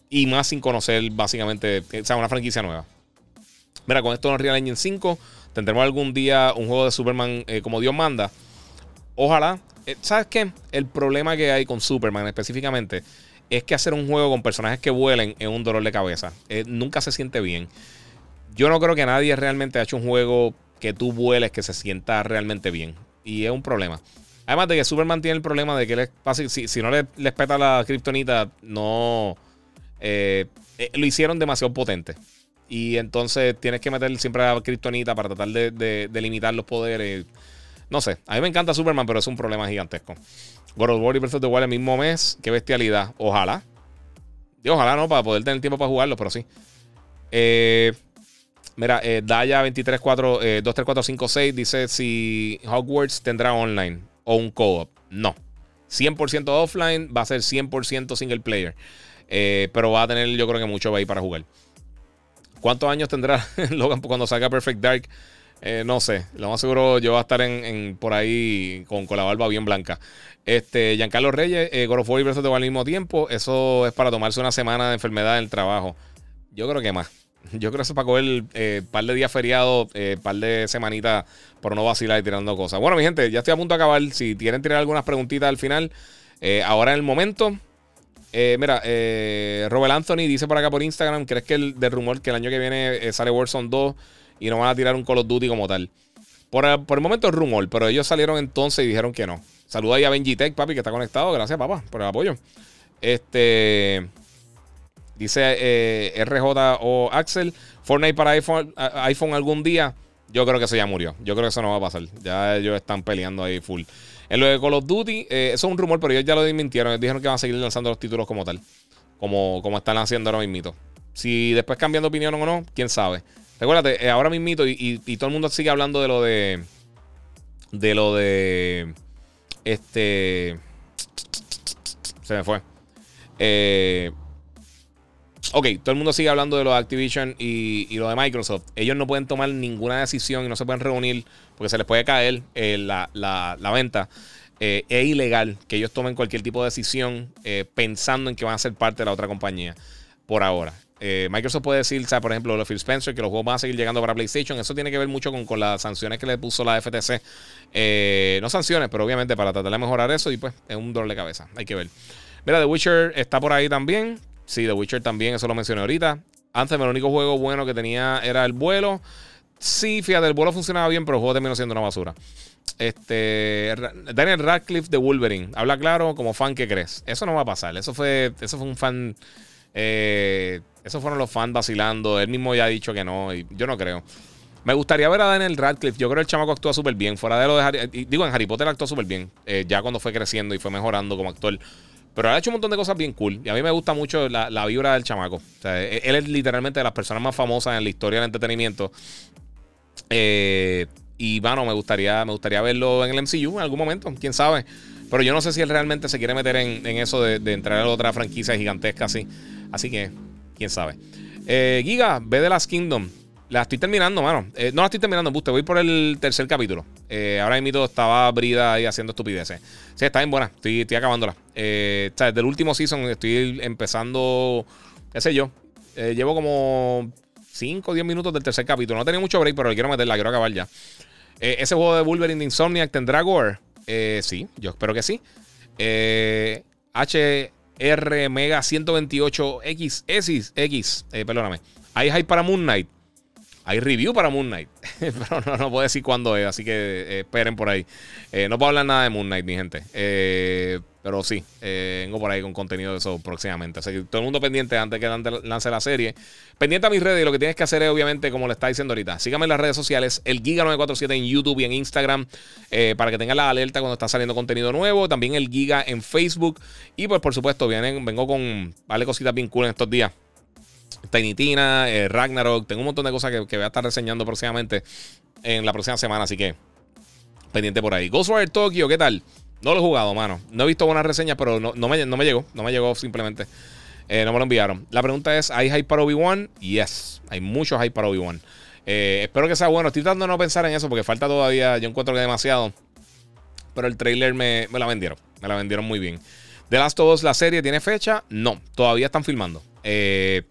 Y más sin conocer, básicamente, o sea, una franquicia nueva. Mira, con esto en Real Engine 5 tendremos algún día un juego de Superman eh, como Dios manda. Ojalá. Eh, ¿Sabes qué? El problema que hay con Superman específicamente es que hacer un juego con personajes que vuelen es un dolor de cabeza. Eh, nunca se siente bien. Yo no creo que nadie realmente ha hecho un juego que tú vueles que se sienta realmente bien. Y es un problema. Además de que Superman tiene el problema de que si, si no le, les peta la kriptonita, no. Lo hicieron demasiado potente. Y entonces tienes que meter siempre a Kryptonita para tratar de, limitar los poderes. No sé, a mí me encanta Superman, pero es un problema gigantesco. God of War y Breath of the Wild el mismo mes. Qué bestialidad. Ojalá. Ojalá no, para poder tener tiempo para jugarlo, pero sí. Eh, mira, eh, Daya 234, eh, 23456 dice si Hogwarts tendrá online o un co-op. No. 100% offline, va a ser 100% single player. Eh, pero va a tener, yo creo que mucho ahí para jugar. ¿Cuántos años tendrá Logan cuando salga Perfect Dark? Eh, no sé, lo más seguro yo voy a estar en, por ahí con, la barba bien blanca. Este, Giancarlo Reyes, eh, God of War y Breath al mismo tiempo. Eso es para tomarse una semana de enfermedad en el trabajo. Yo creo que más. Yo creo que eso es para coger un eh, par de días feriados, eh, par de semanitas por no vacilar y tirando cosas. Bueno, mi gente, ya estoy a punto de acabar. Si quieren tirar algunas preguntitas al final, ahora en el momento. Eh, mira, eh, Robert Anthony dice por acá por Instagram: ¿Crees que el del rumor que el año que viene eh, sale Warzone 2 y no van a tirar un Call of Duty como tal? Por, el momento es rumor, pero ellos salieron entonces y dijeron que no. Saluda ahí a Benji Tech, papi, que está conectado. Gracias, papá, por el apoyo. Este. Dice RJ o Axel: Fortnite para iPhone, iPhone algún día. Yo creo que eso ya murió. Yo creo que eso no va a pasar. Ya ellos están peleando ahí full. En lo de Call of Duty, eh, eso es un rumor, pero ellos ya lo desmintieron. Dijeron que van a seguir lanzando los títulos como tal. Como, como están haciendo ahora mismo. Si después cambian de opinión o no, quién sabe. Recuérdate, eh, ahora mismo y, y, todo el mundo sigue hablando de lo de. De lo de. Este. Se me fue. Eh, ok, todo el mundo sigue hablando de lo de Activision y, lo de Microsoft. Ellos no pueden tomar ninguna decisión y no se pueden reunir porque se les puede caer eh, la, venta. Eh, es ilegal que ellos tomen cualquier tipo de decisión eh, pensando en que van a ser parte de la otra compañía por ahora. Microsoft puede decir, por ejemplo, lo Phil Spencer, que los juegos van a seguir llegando para PlayStation. Eso tiene que ver mucho con, las sanciones que le puso la FTC. no sanciones, pero obviamente para tratar de mejorar eso y pues es un dolor de cabeza. Hay que ver. Mira, The Witcher está por ahí también. Sí, The Witcher también, eso lo mencioné ahorita. Antes, el único juego bueno que tenía era el vuelo. Sí, fíjate, el vuelo funcionaba bien, pero el juego terminó siendo una basura. Este, Daniel Radcliffe de Wolverine. Habla claro, como fan, ¿qué crees? Eso no va a pasar. Eso fue, eso fue un fan. Eh, esos fueron los fans vacilando. Él mismo ya ha dicho que no. Y yo no creo. Me gustaría ver a Daniel Radcliffe. Yo creo que el chamaco actúa súper bien. Fuera de lo de Harry. Digo, en Harry Potter actuó súper bien. Eh, ya cuando fue creciendo y fue mejorando como actor. Pero ha hecho un montón de cosas bien cool. Y a mí me gusta mucho la, vibra del chamaco. E, él es literalmente de las personas más famosas en la historia del entretenimiento. Eh, y bueno, me gustaría, me gustaría verlo en el MCU en algún momento, quién sabe. Pero yo no sé si él realmente se quiere meter en, eso de, entrar a otra franquicia gigantesca así. Así que, quién sabe. Eh, Giga, ve de las Kingdom. La estoy terminando, mano. Eh, no la estoy terminando, te voy por el tercer capítulo. Eh, ahora mismo estaba Brida ahí haciendo estupideces. Sí, está bien buena. Estoy, estoy acabándola. Eh, o sea, desde el último season estoy empezando. ¿Qué sé yo? Eh, llevo como 5 o 10 minutos del tercer capítulo. No tenía mucho break, pero le quiero meterla, quiero acabar ya. ese juego de Wolverine de Insomniac tendrá gore. sí, yo espero que sí. HR Mega 128X, X, X, perdóname. Hay hype para Moon Knight. Hay review para Moon Knight, pero no, puedo decir cuándo es, así que eh, esperen por ahí. Eh, no puedo hablar nada de Moon Knight, mi gente. Eh, pero sí, vengo por ahí con contenido de eso próximamente. Así que todo el mundo pendiente antes que lance la serie. Pendiente a mis redes y lo que tienes que hacer es, obviamente, como le está diciendo ahorita, síganme en las redes sociales, el Giga947 en YouTube y en Instagram, para que tengan la alerta cuando está saliendo contenido nuevo. También el Giga en Facebook. Y pues, por supuesto, vienen, vengo con vale cositas bien cool en estos días. Tiny Tina, eh, Ragnarok. Tengo un montón de cosas que, voy a estar reseñando próximamente en la próxima semana. Así que pendiente por ahí. Ghostwire Tokyo, ¿qué tal? No lo he jugado, mano. No he visto buenas reseñas, pero no, me, me llegó. No me llegó simplemente. Eh, no me lo enviaron. La pregunta es: ¿hay hype para Obi-Wan? Yes. Hay mucho hype para Obi-Wan. Eh, espero que sea bueno. Estoy tratando de no pensar en eso porque falta todavía. Yo encuentro que demasiado. Pero el trailer me, la vendieron. Me la vendieron muy bien. The Last of Us, la serie, ¿tiene fecha? No. Todavía están filmando. Eh,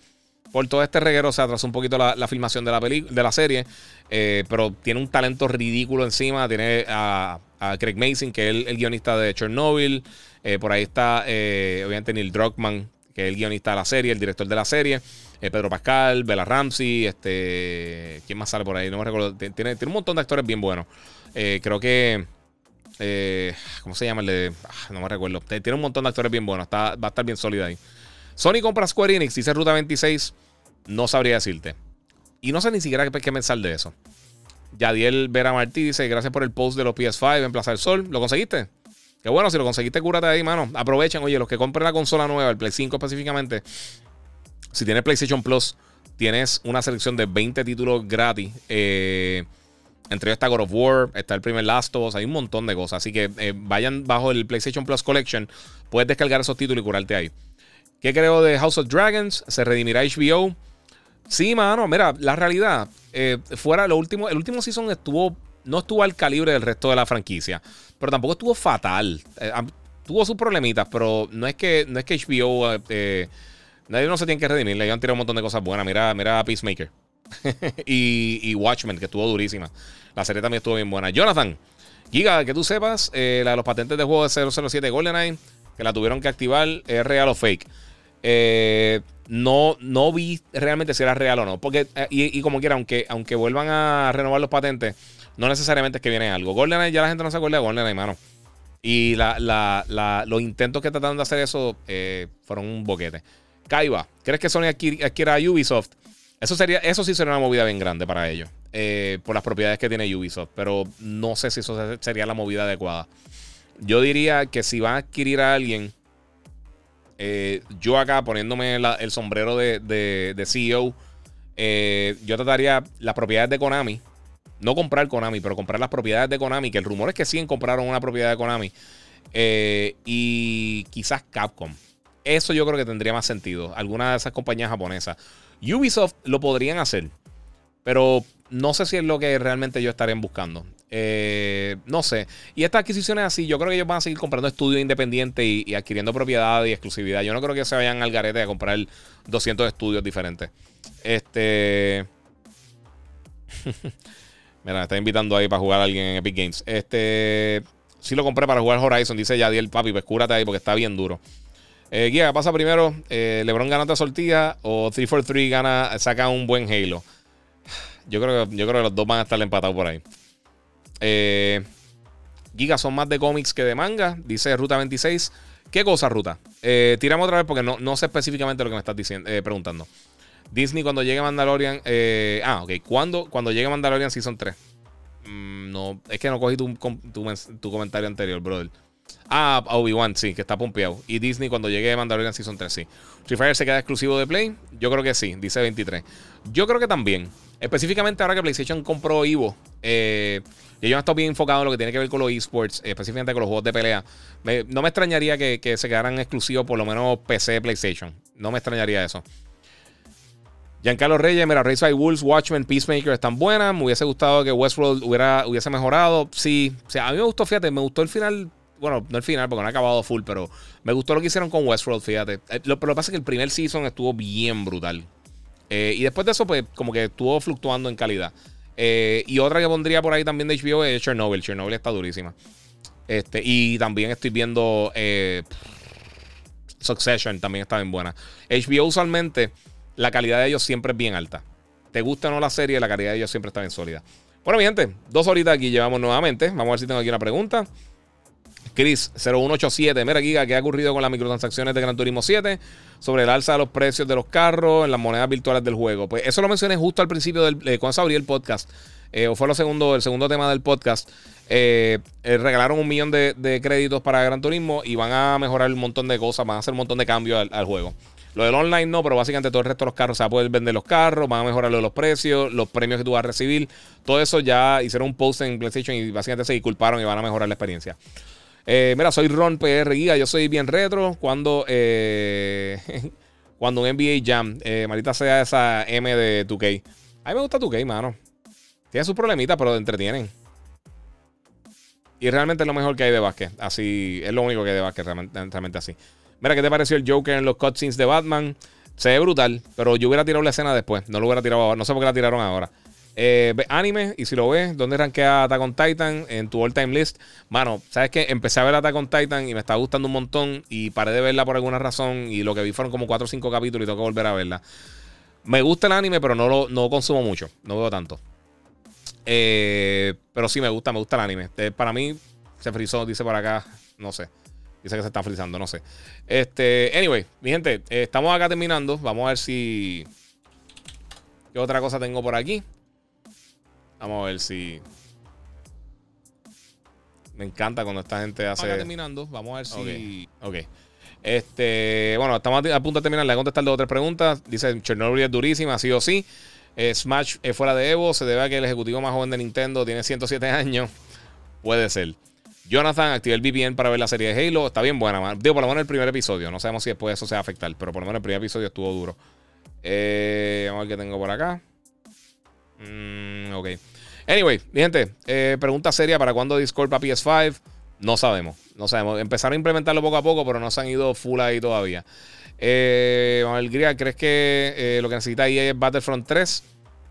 por todo este reguero se atrasó un poquito la, filmación de la, de la serie. pero tiene un talento ridículo encima. Tiene a, Craig Mason, que es el, guionista de Chernobyl. por ahí está, obviamente, Neil Druckmann, que es el guionista de la serie, el director de la serie. Eh, Pedro Pascal, Bella Ramsey, este. ¿Quién más sale por ahí? No me recuerdo. Tiene, tiene un montón de actores bien buenos. Eh, creo que. Eh, ¿Cómo se llama el de.? Ah, no me recuerdo. Tiene un montón de actores bien buenos. Está, va a estar bien sólida ahí. Sony compra Square Enix, dice Ruta 26. No sabría decirte. Y no sé ni siquiera qué, qué pensar de eso. Yadiel Vera Martí dice: Gracias por el post de los PS5 en Plaza del Sol. ¿Lo conseguiste? Que bueno, si lo conseguiste, cúrate ahí, mano. Aprovechen, oye, los que compren la consola nueva, el Play 5 específicamente, si tienes PlayStation Plus, tienes una selección de 20 títulos gratis. Eh, entre ellos está God of War, está el primer Last of Us, hay un montón de cosas. Así que eh, vayan bajo el PlayStation Plus Collection, puedes descargar esos títulos y curarte ahí. ¿Qué creo de House of Dragons? ¿Se redimirá HBO? Sí, mano, mira, la realidad, eh, fuera lo último, el último season estuvo, no estuvo al calibre del resto de la franquicia pero tampoco estuvo fatal. Eh, tuvo sus problemitas, pero no es que, no es que HBO. Eh, nadie no se tiene que redimir. Le han tirado un montón de cosas buenas. Mira, mira Peacemaker. y, Watchmen, que estuvo durísima. La serie también estuvo bien buena. Jonathan, Giga, que tú sepas, eh, la de los patentes de juego de 007 GoldenEye, que la tuvieron que activar, ¿es real o fake? No, no vi realmente si era real o no. Porque, y, como quiera, aunque, aunque vuelvan a renovar los patentes no necesariamente es que viene algo. GoldenEye ya la gente no se acuerda de GoldenEye, mano. Y los intentos que trataron de hacer eso eh, fueron un boquete. Kaiba, ¿crees que Sony adquiera a Ubisoft? Eso, sería, eso sí sería una movida bien grande para ellos. Eh, por las propiedades que tiene Ubisoft. Pero no sé si eso sería la movida adecuada. Yo diría que si van a adquirir a alguien. Eh, yo acá poniéndome el sombrero de, CEO. yo trataría las propiedades de Konami no comprar Konami, pero comprar las propiedades de Konami, que el rumor es que sí compraron una propiedad de Konami. Eh, y quizás Capcom. Eso yo creo que tendría más sentido. Alguna de esas compañías japonesas. Ubisoft lo podrían hacer. Pero no sé si es lo que realmente ellos estarían buscando. Eh, no sé. Y estas adquisiciones así, yo creo que ellos van a seguir comprando estudios independientes y, y, adquiriendo propiedad y exclusividad. Yo no creo que se vayan al garete a comprar 200 estudios diferentes. Este. Mira, me está invitando ahí para jugar a alguien en Epic Games. Este. Sí lo compré para jugar Horizon, dice Yadiel, papi, pues cúrate ahí porque está bien duro. Eh, Guía, pasa primero. Eh, LeBron gana otra sortilla o 343 gana, saca un buen Halo. Yo creo, yo creo que los dos van a estar empatados por ahí. Eh, Giga son más de cómics que de manga, dice Ruta 26. ¿Qué cosa, Ruta? Eh, tiramos otra vez porque no, no sé específicamente lo que me estás diciendo, eh, preguntando. Disney cuando llegue Mandalorian. Eh, ah, ok. ¿Cuándo, cuando llegue Mandalorian Season 3? Mm, no, es que no cogí tu, tu, comentario anterior, brother. Ah, Obi-Wan, sí, que está pompeado. Y Disney cuando llegue Mandalorian Season 3, sí. Free se queda exclusivo de Play. Yo creo que sí, dice 23. Yo creo que también. Específicamente ahora que PlayStation compró Evo. Eh, y ellos han estado bien enfocados en lo que tiene que ver con los esports, específicamente con los juegos de pelea. no me extrañaría que, se quedaran exclusivos por lo menos PC, PlayStation. No me extrañaría eso. Giancarlo Reyes, mira, Race by Wolves, Watchmen, Peacemaker están buenas. Me hubiese gustado que Westworld hubiera, hubiese mejorado. Sí, o sea, a mí me gustó, fíjate, me gustó el final. Bueno, no el final porque no ha acabado full, pero me gustó lo que hicieron con Westworld, fíjate. Eh, pero lo que pasa es que el primer season estuvo bien brutal. Eh, y después de eso, pues, como que estuvo fluctuando en calidad. Eh, y otra que pondría por ahí también de HBO es Chernobyl. Chernobyl está durísima. Este, y también estoy viendo Succession, también está bien buena. HBO usualmente la calidad de ellos siempre es bien alta. Te gusta o no la serie, la calidad de ellos siempre está bien sólida. Bueno, mi gente, dos horitas aquí llevamos nuevamente. Vamos a ver si tengo aquí una pregunta. Chris 0187, mira Giga, ¿qué ha ocurrido con las microtransacciones de Gran Turismo 7? Sobre el alza de los precios de los carros en las monedas virtuales del juego. Pues eso lo mencioné justo al principio del, eh, cuando se abrió el podcast. Eh, o fue lo segundo, el segundo tema del podcast. Eh, regalaron un millón de, créditos para Gran Turismo y van a mejorar un montón de cosas, van a hacer un montón de cambios al juego. Lo del online no, pero básicamente todo el resto de los carros se va a poder vender los carros, van a mejorar los precios, los premios que tú vas a recibir. Todo eso ya hicieron un post en PlayStation y básicamente se disculparon y van a mejorar la experiencia. Eh, mira, soy Ron PR Guía, yo soy bien retro. Cuando, eh, cuando un NBA Jam, eh, marita sea esa M de 2K. A mí me gusta 2K, mano. Tiene sus problemitas, pero entretienen. Y realmente es lo mejor que hay de básquet. Así, es lo único que hay de básquet, realmente, así. Mira, ¿qué te pareció el Joker en los cutscenes de Batman? Se ve brutal, pero yo hubiera tirado la escena después. No lo hubiera tirado ahora. No sé por qué la tiraron ahora. Eh, anime, y si lo ves, ¿dónde rankea Attack on Titan? En tu all-time list. Mano, ¿sabes qué? Empecé a ver Attack on Titan y me está gustando un montón. Y paré de verla por alguna razón. Y lo que vi fueron como 4 o 5 capítulos y tengo que volver a verla. Me gusta el anime, pero no lo no consumo mucho. No veo tanto. Eh, pero sí me gusta, me gusta el anime. Eh, para mí, se frizó, dice por acá. No sé. Dice que se está frizando, no sé. Este, anyway, mi gente, eh, estamos acá terminando. Vamos a ver si. ¿Qué otra cosa tengo por aquí? Vamos a ver si. Me encanta cuando esta gente hace. Acá terminando. Vamos a ver si. Ok. Este, bueno, estamos a punto de terminar. Le voy a contestar dos o tres preguntas. Dice: Chernobyl es durísima, sí o sí. Eh, Smash es fuera de Evo. Se debe a que el ejecutivo más joven de Nintendo tiene 107 años. Puede ser. Jonathan, activé el VPN para ver la serie de Halo. Está bien buena, Digo, por lo menos el primer episodio. No sabemos si después eso se va a afectar, pero por lo menos el primer episodio estuvo duro. Eh, vamos a ver qué tengo por acá. Mm, ok. Anyway, mi gente, eh, pregunta seria: ¿para cuándo Discord para PS5? No sabemos. No sabemos. Empezaron a implementarlo poco a poco, pero no se han ido full ahí todavía. Eh, Gria, ¿crees que eh, lo que necesita EA es Battlefront 3?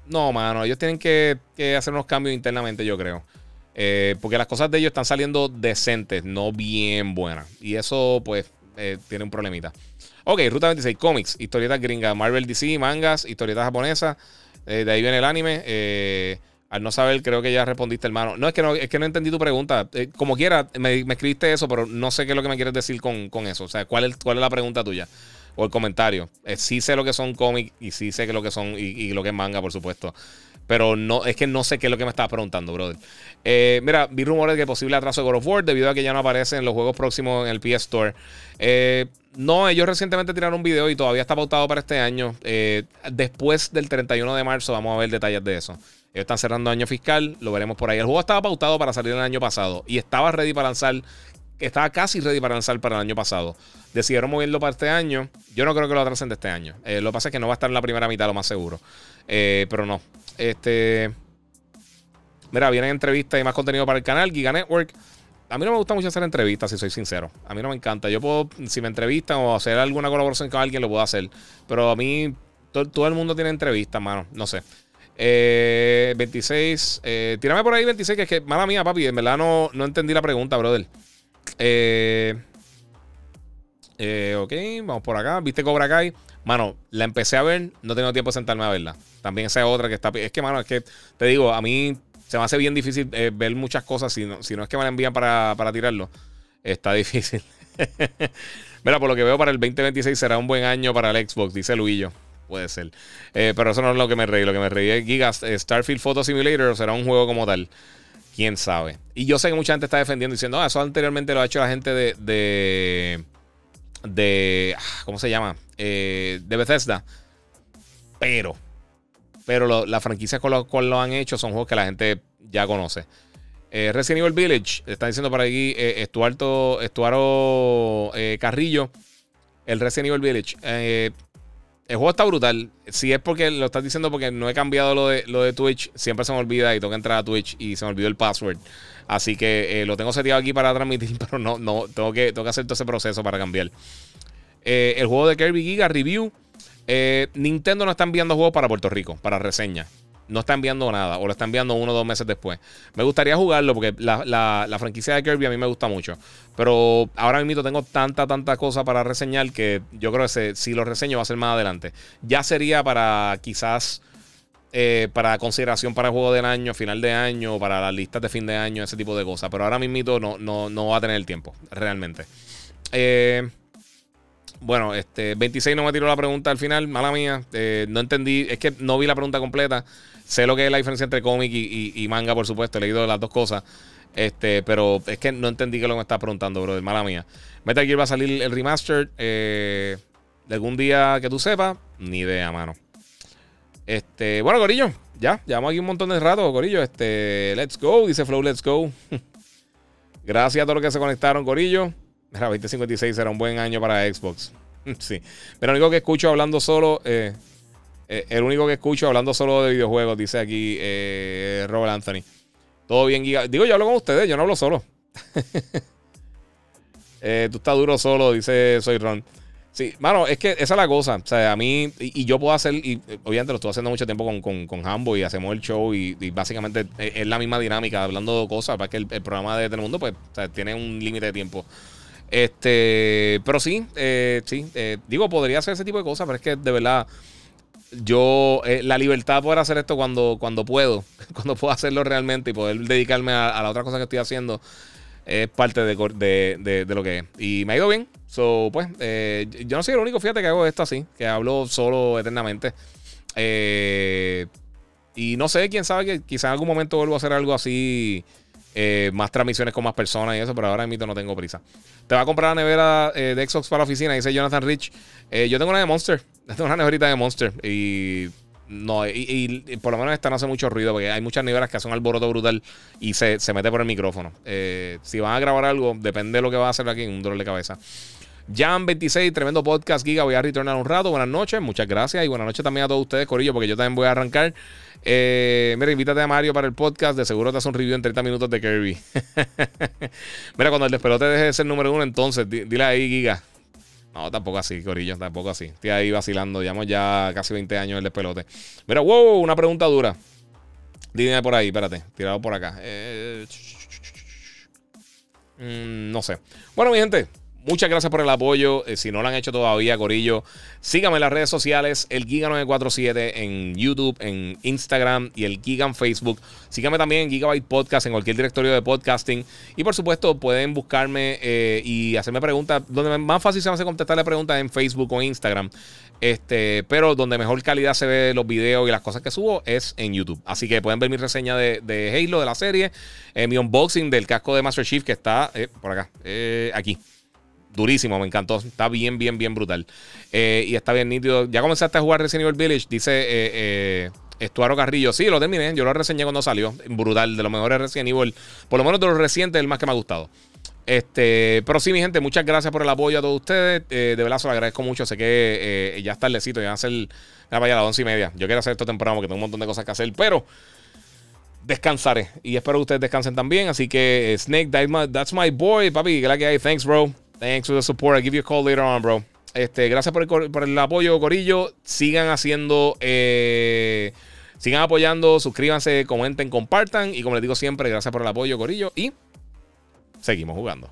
No, mano. Ellos tienen que, hacer unos cambios internamente, yo creo. Eh, porque las cosas de ellos están saliendo decentes, no bien buenas. Y eso, pues, tiene un problemita. Ok, Ruta 26, cómics, historietas gringas, Marvel DC, mangas, historietas japonesas. De ahí viene el anime. al no saber, creo que ya respondiste, hermano. No, es que no, es que no entendí tu pregunta. como quiera, me, escribiste eso, pero no sé qué es lo que me quieres decir con, eso. O sea, ¿cuál es, cuál es la pregunta tuya? o el comentario. Eh, sí sé lo que son cómics y sí sé que lo que son y, lo que es manga, por supuesto. Pero no, es que no sé qué es lo que me estaba preguntando, brother. Eh, mira, vi rumores de que posible atraso de God of War debido a que ya no aparece en los juegos próximos en el PS Store. Eh, no, ellos recientemente tiraron un video y todavía está pautado para este año. después del 31 de marzo vamos a ver detalles de eso. Ellos están cerrando año fiscal, lo veremos por ahí. El juego estaba pautado para salir el año pasado y estaba ready para lanzar estaba casi ready para lanzar para el año pasado. Decidieron moverlo para este año. Yo no creo que lo atrasen de este año. Eh, lo que pasa es que no va a estar en la primera mitad, lo más seguro. Eh, pero no. Este. Mira, vienen entrevistas y más contenido para el canal, Giga Network. A mí no me gusta mucho hacer entrevistas, si soy sincero. A mí no me encanta. Yo puedo, si me entrevistan o hacer alguna colaboración con alguien, lo puedo hacer. Pero a mí, todo el mundo tiene entrevistas, mano. No sé. 26. Eh, tírame por ahí 26, que es que, mala mía, papi. En verdad no, no entendí la pregunta, brother. Eh, eh, ok, vamos por acá. ¿Viste Cobra Kai? Mano, la empecé a ver, no tengo tiempo de sentarme a verla. También esa otra que está. Es que, mano, es que te digo, a mí se me hace bien difícil eh, ver muchas cosas. Si no, si no es que me la envían para, tirarlo, está difícil. Mira, por lo que veo, para el 2026 será un buen año para el Xbox, dice Luillo. Puede ser. Eh, pero eso no es lo que me reí. Lo que me reí es Gigas Starfield Photo Simulator será un juego como tal. Quién sabe. Y yo sé que mucha gente está defendiendo diciendo, ah, eso anteriormente lo ha hecho la gente de. de, ah, ¿Cómo se llama? Eh, de Bethesda. Pero. Pero las franquicias con las cuales lo han hecho son juegos que la gente ya conoce. Eh, Resident Evil Village, está diciendo por aquí eh, Estuardo, Estuaro eh, Carrillo. El Resident Evil Village. Eh, el juego está brutal. Si es porque lo estás diciendo porque no he cambiado lo de, lo de Twitch, siempre se me olvida y tengo que entrar a Twitch y se me olvidó el password. Así que eh, lo tengo seteado aquí para transmitir, pero no, no, tengo que, tengo que hacer todo ese proceso para cambiar. El juego de Kirby Giga Review. Eh, Nintendo no está enviando juegos para Puerto Rico, para reseña no está enviando nada o lo está enviando uno o dos meses después. Me gustaría jugarlo porque la, franquicia de Kirby a mí me gusta mucho. Pero ahora mismo tengo tanta, tanta cosa para reseñar que yo creo que si lo reseño va a ser más adelante. Ya sería para quizás eh, para consideración para el juego del año, final de año, para las listas de fin de año, ese tipo de cosas. Pero ahora mismo no, no, no va a tener el tiempo, realmente. Eh, bueno, este 26 no me tiró la pregunta al final, mala mía. Eh, no entendí, es que no vi la pregunta completa. Sé lo que es la diferencia entre cómic y, manga, por supuesto. He leído las dos cosas. Este, pero es que no entendí que lo que me está preguntando, bro. Mala mía. Metal Gear va a salir el remaster. Eh, de algún día que tú sepas, ni idea, mano. Este, bueno, Corillo, ya, llevamos aquí un montón de rato, Corillo. Este, let's go, dice Flow, let's go. Gracias a todos los que se conectaron, Corillo. Era 2056 era un buen año para Xbox. sí. Pero el único que escucho hablando solo. Eh, eh, el único que escucho hablando solo de videojuegos, dice aquí eh, Robert Anthony. Todo bien, Giga. Digo, yo hablo con ustedes, yo no hablo solo. tú estás duro solo, dice Soy Ron. Sí, mano, es que esa es la cosa. O sea, a mí, y, yo puedo hacer, y obviamente lo estoy haciendo mucho tiempo con, con, con Hambo y hacemos el show y, básicamente es, la misma dinámica, hablando de cosas, para que el, programa de Telemundo, pues, o sea, tiene un límite de tiempo. Este, pero sí, eh, sí, eh, digo, podría hacer ese tipo de cosas, pero es que de verdad, yo, eh, la libertad de poder hacer esto cuando, cuando puedo, cuando puedo hacerlo realmente y poder dedicarme a la otra cosa que estoy haciendo, es parte de, lo que es. Y me ha ido bien. So, pues, eh, yo no soy el único, fíjate que hago esto así, que hablo solo eternamente. Eh, y no sé, quién sabe que quizá en algún momento vuelvo a hacer algo así. Eh, más transmisiones con más personas y eso, pero ahora mismo no tengo prisa. Te va a comprar la nevera de Xbox para la oficina, dice Jonathan Rich. yo tengo una de Monster. Tengo una neverita de Monster. Y no, y, por lo menos esta no hace mucho ruido porque hay muchas neveras que hacen alboroto brutal y se, mete por el micrófono. Eh, si van a grabar algo, depende de lo que va a hacer aquí, un dolor de cabeza. Jan26, tremendo podcast, Giga. Voy a retornar un rato. Buenas noches, muchas gracias. Y buenas noches también a todos ustedes, Corillo, porque yo también voy a arrancar. Eh, mira, invítate a Mario para el podcast. De seguro te hace un review en 30 minutos de Kirby. mira, cuando el despelote deje de ser número uno, entonces dile ahí, Giga. No, tampoco así, Corillo, tampoco así. Estoy ahí vacilando. Llevamos ya casi 20 años el despelote. Mira, wow, una pregunta dura. Dime por ahí, espérate. Tirado por acá. No sé. Bueno, mi gente. Muchas gracias por el apoyo. Eh, si no lo han hecho todavía, Corillo, síganme en las redes sociales, el Giga947 en YouTube, en Instagram y el Giga en Facebook. Síganme también en Gigabyte Podcast, en cualquier directorio de podcasting. Y por supuesto, pueden buscarme eh, y hacerme preguntas. Donde más fácil se me hace contestarle preguntas en Facebook o Instagram. Este, pero donde mejor calidad se ve los videos y las cosas que subo es en YouTube. Así que pueden ver mi reseña de, Halo, de la serie, eh, mi unboxing del casco de Master Chief que está por acá, aquí durísimo, me encantó. Está bien, bien, bien brutal. Eh, y está bien nítido. Ya comenzaste a jugar Resident Evil Village, dice eh, eh, Estuaro Carrillo. Sí, lo terminé. Yo lo reseñé cuando salió. Brutal. De los mejores Resident Evil. Por lo menos de los recientes, el más que me ha gustado. Este, pero sí, mi gente, muchas gracias por el apoyo a todos ustedes. de verdad, se lo agradezco mucho. Sé que ya está el lecito, ya va a ser ya vaya a las once y media. Yo quiero hacer esto temprano porque tengo un montón de cosas que hacer, pero descansaré. Y espero que ustedes descansen también. Así que, Snake, that's my, boy, papi. Que que hay. Thanks, bro. Thanks for the support. I'll give you a call later on, bro. Este, gracias por el, por el apoyo, Corillo. Sigan haciendo. Eh, sigan apoyando. Suscríbanse, comenten, compartan. Y como les digo siempre, gracias por el apoyo, Corillo. Y seguimos jugando.